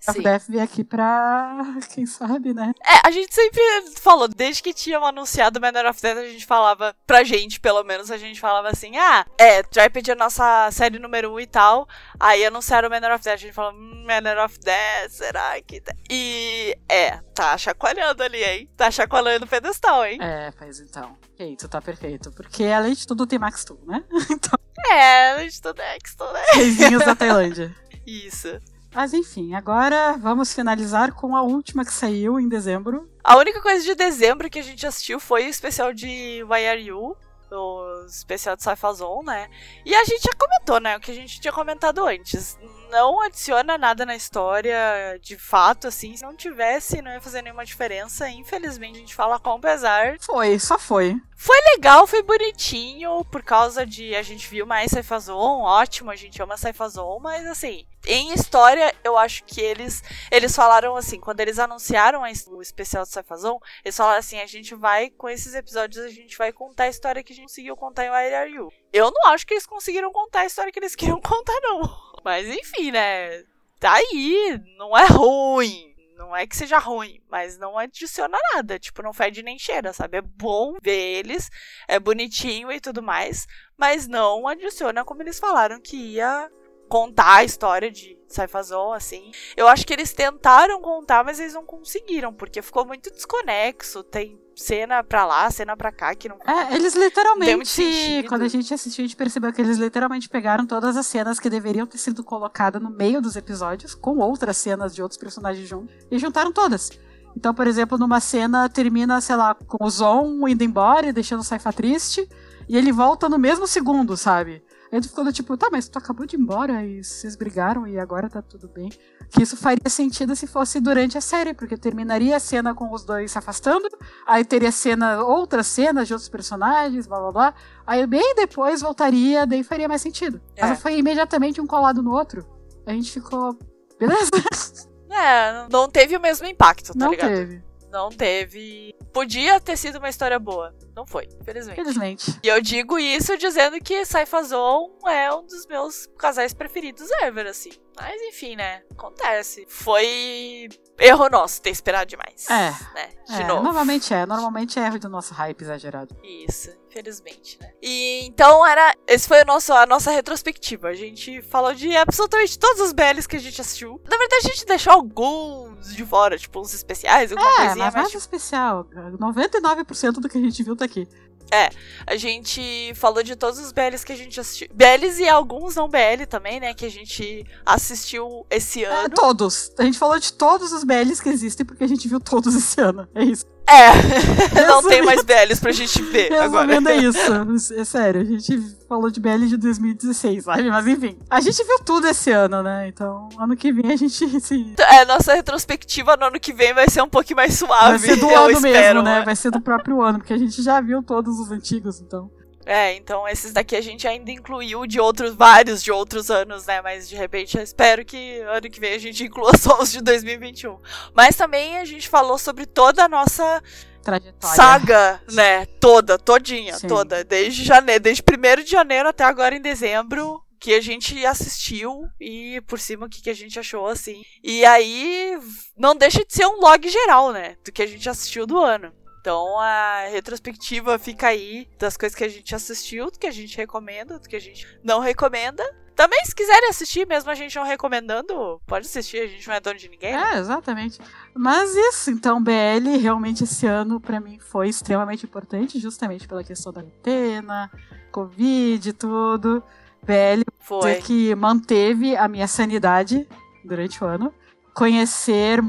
Sim. deve vir aqui pra. Quem sabe, né? É, a gente sempre falou, desde que tinham anunciado Manor of Death, a gente falava, pra gente pelo menos, a gente falava assim: ah, é, Tripod é a nossa série número 1 um e tal. Aí anunciaram Manor of Death, a gente falou: hum, Manor of Death, será que. E é, tá chacoalhando ali, hein? Tá chacoalhando o pedestal, hein? É, pois então. Perfeito, tá perfeito. Porque além de tudo tem Max Tu, né? então. É, além de tudo é Max Tu, né? Reizinhos da Tailândia. Isso. Mas enfim, agora vamos finalizar com a última que saiu em dezembro. A única coisa de dezembro que a gente assistiu foi o especial de YRU, o especial de Saifazon, né? E a gente já comentou, né? O que a gente tinha comentado antes. Não adiciona nada na história de fato, assim. Se não tivesse, não ia fazer nenhuma diferença. Infelizmente, a gente fala com pesar. Foi, só foi. Foi legal, foi bonitinho, por causa de a gente viu mais Saifazon, ótimo, a gente ama Saifazon, mas assim, em história, eu acho que eles eles falaram assim, quando eles anunciaram o especial de Saifazon, eles falaram assim, a gente vai, com esses episódios, a gente vai contar a história que a gente conseguiu contar em IRU. Eu não acho que eles conseguiram contar a história que eles queriam contar, não. Mas enfim, né? Tá aí, não é ruim não é que seja ruim, mas não adiciona nada. Tipo, não fede nem cheira, sabe? É bom ver eles, é bonitinho e tudo mais, mas não adiciona como eles falaram que ia contar a história de Saifazon, assim. Eu acho que eles tentaram contar, mas eles não conseguiram, porque ficou muito desconexo. Tem cena pra lá, cena pra cá, que não. É, eles literalmente. Quando a gente assistiu, a gente percebeu que eles literalmente pegaram todas as cenas que deveriam ter sido colocadas no meio dos episódios, com outras cenas de outros personagens juntos, e juntaram todas. Então, por exemplo, numa cena termina, sei lá, com o Zon indo embora e deixando o Saifa triste, e ele volta no mesmo segundo, sabe? Tu ficou tipo, tá, mas tu acabou de ir embora e vocês brigaram e agora tá tudo bem. Que isso faria sentido se fosse durante a série, porque terminaria a cena com os dois se afastando, aí teria cena, outras cenas de outros personagens, blá blá blá. Aí bem depois voltaria, daí faria mais sentido. É. Mas foi imediatamente um colado no outro. A gente ficou. Beleza? É, não teve o mesmo impacto, tá não ligado? Não teve. Não teve. Podia ter sido uma história boa. Não foi, infelizmente. Infelizmente. E eu digo isso dizendo que Saifazon é um dos meus casais preferidos ever, assim. Mas enfim, né? Acontece. Foi erro nosso ter esperado demais. É. Né? De é, novo. Normalmente é. Normalmente é erro do nosso hype exagerado. Isso, infelizmente, né? E então era. Esse foi o nosso, a nossa retrospectiva. A gente falou de absolutamente todos os BLs que a gente assistiu. Na verdade, a gente deixou alguns de fora, tipo, uns especiais, alguma é, coisinha. Mas, mas tipo... especial. 99% do que a gente viu tá aqui. É, a gente falou de todos os BLs que a gente assistiu. BLs e alguns não BL também, né? Que a gente assistiu esse é, ano. É, todos. A gente falou de todos os BLs que existem porque a gente viu todos esse ano. É isso. É, não tem mais BLs pra gente ver Resumindo agora. é isso. É sério, a gente falou de BL de 2016, sabe? Mas enfim, a gente viu tudo esse ano, né? Então, ano que vem a gente se... É, nossa retrospectiva no ano que vem vai ser um pouquinho mais suave. Vai ser do ano espero, mesmo, né? Vai ser do próprio ano, porque a gente já viu todos os antigos, então... É, então esses daqui a gente ainda incluiu de outros, vários de outros anos, né? Mas de repente eu espero que ano que vem a gente inclua só os de 2021. Mas também a gente falou sobre toda a nossa Trajetória. saga, né? Toda, todinha, Sim. toda. Desde janeiro, desde 1 de janeiro até agora em dezembro. Que a gente assistiu e por cima o que, que a gente achou, assim. E aí, não deixa de ser um log geral, né? Do que a gente assistiu do ano. Então a retrospectiva fica aí das coisas que a gente assistiu, do que a gente recomenda, do que a gente não recomenda. Também, se quiserem assistir, mesmo a gente não recomendando, pode assistir, a gente não é dono de ninguém. Né? É, exatamente. Mas isso, então, BL realmente esse ano para mim foi extremamente importante, justamente pela questão da quarentena, Covid e tudo. BL foi que manteve a minha sanidade durante o ano. Conhecer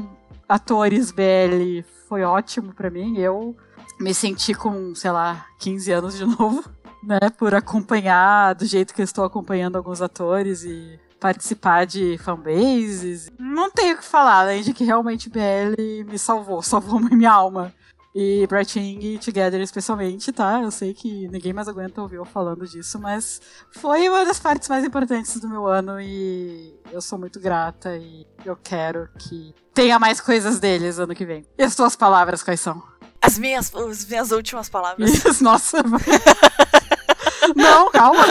atores BL foi ótimo para mim. Eu me senti com, sei lá, 15 anos de novo, né? Por acompanhar do jeito que eu estou acompanhando alguns atores e participar de fanbases. Não tenho o que falar, além de que realmente BL me salvou, salvou minha alma. E Brighting Together especialmente, tá? Eu sei que ninguém mais aguenta ouvir eu falando disso, mas foi uma das partes mais importantes do meu ano e eu sou muito grata e eu quero que tenha mais coisas deles ano que vem. E as tuas palavras quais são? As minhas, as minhas últimas palavras. Nossa. Não, calma.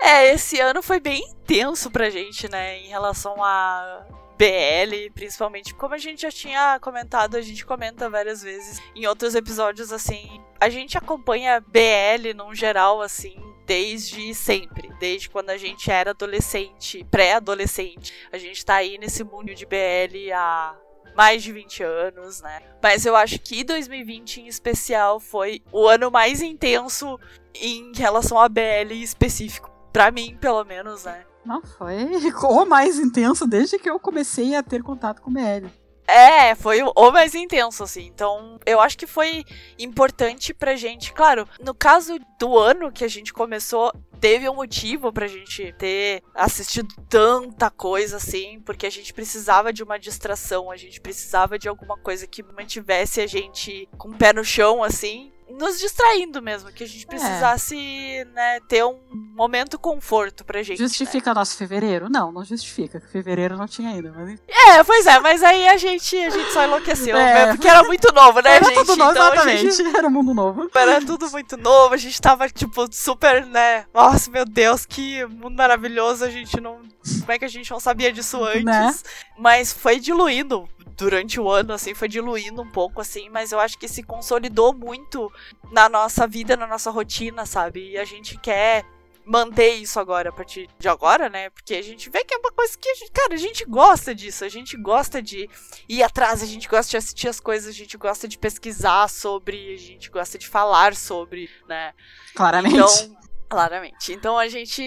É, esse ano foi bem intenso pra gente, né, em relação a BL, principalmente. Como a gente já tinha comentado, a gente comenta várias vezes em outros episódios, assim. A gente acompanha BL num geral, assim, desde sempre. Desde quando a gente era adolescente, pré-adolescente. A gente tá aí nesse mundo de BL há mais de 20 anos, né? Mas eu acho que 2020 em especial foi o ano mais intenso em relação a BL específico. Pra mim, pelo menos, né? Não, foi o mais intenso desde que eu comecei a ter contato com o BL. É, foi o mais intenso, assim. Então, eu acho que foi importante pra gente. Claro, no caso do ano que a gente começou, teve um motivo pra gente ter assistido tanta coisa, assim, porque a gente precisava de uma distração, a gente precisava de alguma coisa que mantivesse a gente com o pé no chão, assim nos distraindo mesmo, que a gente é. precisasse, é. né, ter um momento conforto pra gente. Justifica né? nosso fevereiro? Não, não justifica, que fevereiro não tinha ainda. Mas... É, pois é, mas aí a gente, a gente só enlouqueceu, é. Né, porque era muito novo, né, era gente? Tudo novo, então, exatamente, gente... era um mundo novo. Era tudo muito novo, a gente tava, tipo, super, né, nossa, meu Deus, que mundo maravilhoso, a gente não... Como é que a gente não sabia disso antes? Né? Mas foi diluindo durante o ano, assim, foi diluindo um pouco, assim, mas eu acho que se consolidou muito na nossa vida, na nossa rotina, sabe? E a gente quer manter isso agora, a partir de agora, né? Porque a gente vê que é uma coisa que, a gente, cara, a gente gosta disso, a gente gosta de ir atrás, a gente gosta de assistir as coisas, a gente gosta de pesquisar sobre, a gente gosta de falar sobre, né? Claramente. Então, Claramente. Então a gente.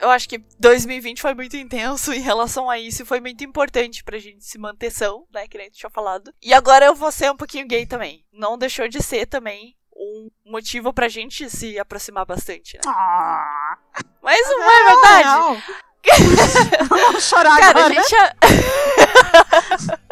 Eu acho que 2020 foi muito intenso em relação a isso. Foi muito importante pra gente se manter são, né? Que nem tu tinha falado. E agora eu vou ser um pouquinho gay também. Não deixou de ser também um motivo pra gente se aproximar bastante, né? Ah. Mas não é, é verdade. Vamos chorar Cara, agora. a gente.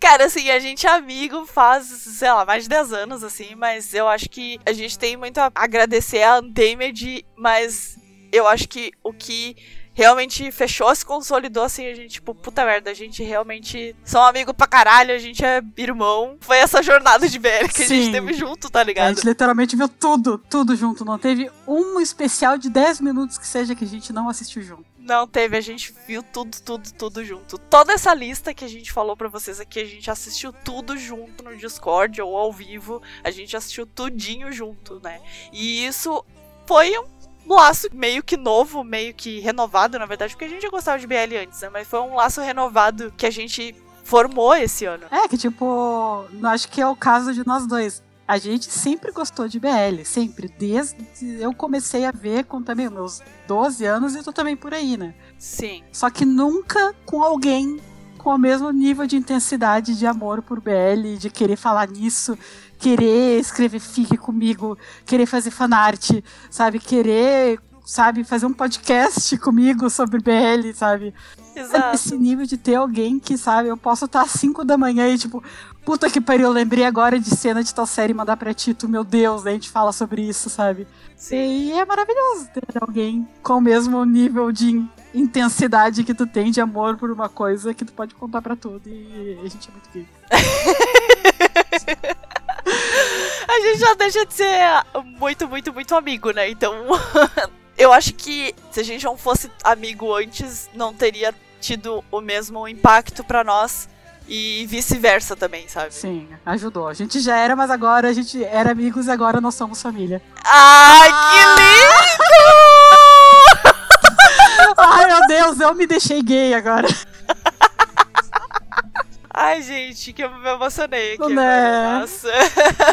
Cara, assim, a gente é amigo faz, sei lá, mais de 10 anos, assim, mas eu acho que a gente tem muito a agradecer a Untamed, mas eu acho que o que realmente fechou, se consolidou assim, a gente, tipo, puta merda, a gente realmente são amigos pra caralho, a gente é irmão. Foi essa jornada de BL que Sim. a gente teve junto, tá ligado? A gente literalmente viu tudo, tudo junto. Não teve um especial de 10 minutos que seja que a gente não assistiu junto. Não teve, a gente viu tudo, tudo, tudo junto. Toda essa lista que a gente falou para vocês aqui, a gente assistiu tudo junto no Discord ou ao vivo. A gente assistiu tudinho junto, né? E isso foi um laço meio que novo, meio que renovado, na verdade, porque a gente já gostava de BL antes, né? Mas foi um laço renovado que a gente formou esse ano. É, que tipo, acho que é o caso de nós dois. A gente sempre gostou de BL, sempre. Desde eu comecei a ver com também meus 12 anos e tô também por aí, né? Sim. Só que nunca com alguém com o mesmo nível de intensidade de amor por BL, de querer falar nisso, querer escrever fique comigo, querer fazer fanart, sabe? Querer, sabe, fazer um podcast comigo sobre BL, sabe? Exato. Esse nível de ter alguém que, sabe, eu posso estar às 5 da manhã e, tipo, puta que pariu, eu lembrei agora de cena de tal série mandar pra Tito, meu Deus, daí a gente fala sobre isso, sabe? Sim. E é maravilhoso ter alguém com o mesmo nível de intensidade que tu tem de amor por uma coisa que tu pode contar para tudo. E a gente é muito gay. a gente já deixa de ser muito, muito, muito amigo, né? Então, eu acho que se a gente não fosse amigo antes, não teria tido o mesmo impacto para nós e vice-versa também, sabe? Sim, ajudou. A gente já era, mas agora a gente era amigos e agora nós somos família. Ai, que lindo! Ai, meu Deus, eu me deixei gay agora. Ai, gente, que eu me emocionei aqui né? Nossa.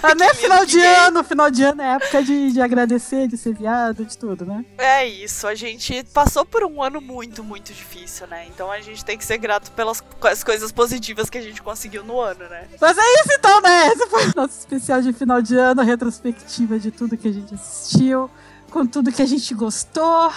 Ah, né? final de gay. ano, final de ano é época de, de agradecer, de ser viado, de tudo, né? É isso, a gente passou por um ano muito, muito difícil, né? Então a gente tem que ser grato pelas coisas positivas que a gente conseguiu no ano, né? Mas é isso então, né? Esse foi o nosso especial de final de ano, retrospectiva de tudo que a gente assistiu, com tudo que a gente gostou.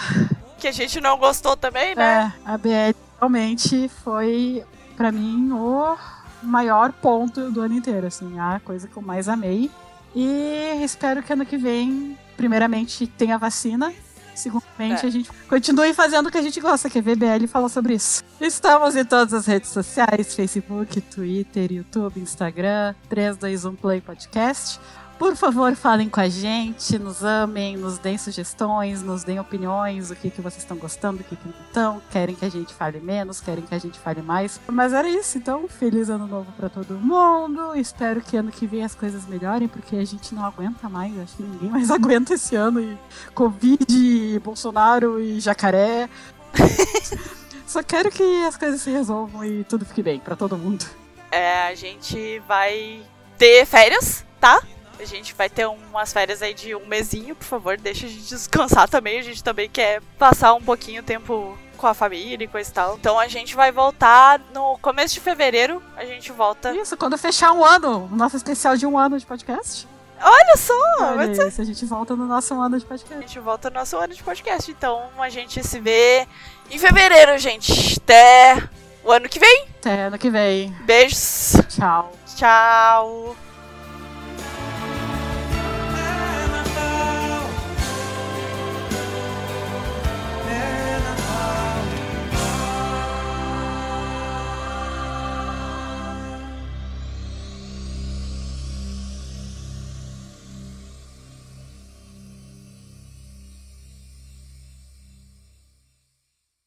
Que a gente não gostou também, né? É, a BL realmente foi para mim, o maior ponto do ano inteiro, assim, a coisa que eu mais amei. E espero que ano que vem, primeiramente, tenha vacina. Segundamente, é. a gente continue fazendo o que a gente gosta, que é VBL e falar sobre isso. Estamos em todas as redes sociais: Facebook, Twitter, YouTube, Instagram, 321 Play Podcast. Por favor, falem com a gente, nos amem, nos deem sugestões, nos deem opiniões, o que, que vocês estão gostando, o que, que não estão, querem que a gente fale menos, querem que a gente fale mais. Mas era isso, então, feliz ano novo para todo mundo. Espero que ano que vem as coisas melhorem, porque a gente não aguenta mais, acho que ninguém mais aguenta esse ano. E Covid, Bolsonaro e jacaré. Só quero que as coisas se resolvam e tudo fique bem para todo mundo. É, a gente vai ter férias, tá? A gente vai ter umas férias aí de um mesinho, por favor, deixa a gente descansar também. A gente também quer passar um pouquinho tempo com a família e coisa e tal. Então a gente vai voltar no começo de fevereiro. A gente volta. Isso, quando fechar um ano, o nosso especial de um ano de podcast. Olha só! Olha ser- isso, a gente volta no nosso ano de A podcast. gente volta no nosso ano de podcast. Então a gente se vê em fevereiro, gente. Até o ano que vem. Até ano que vem. Beijos. Tchau. Tchau.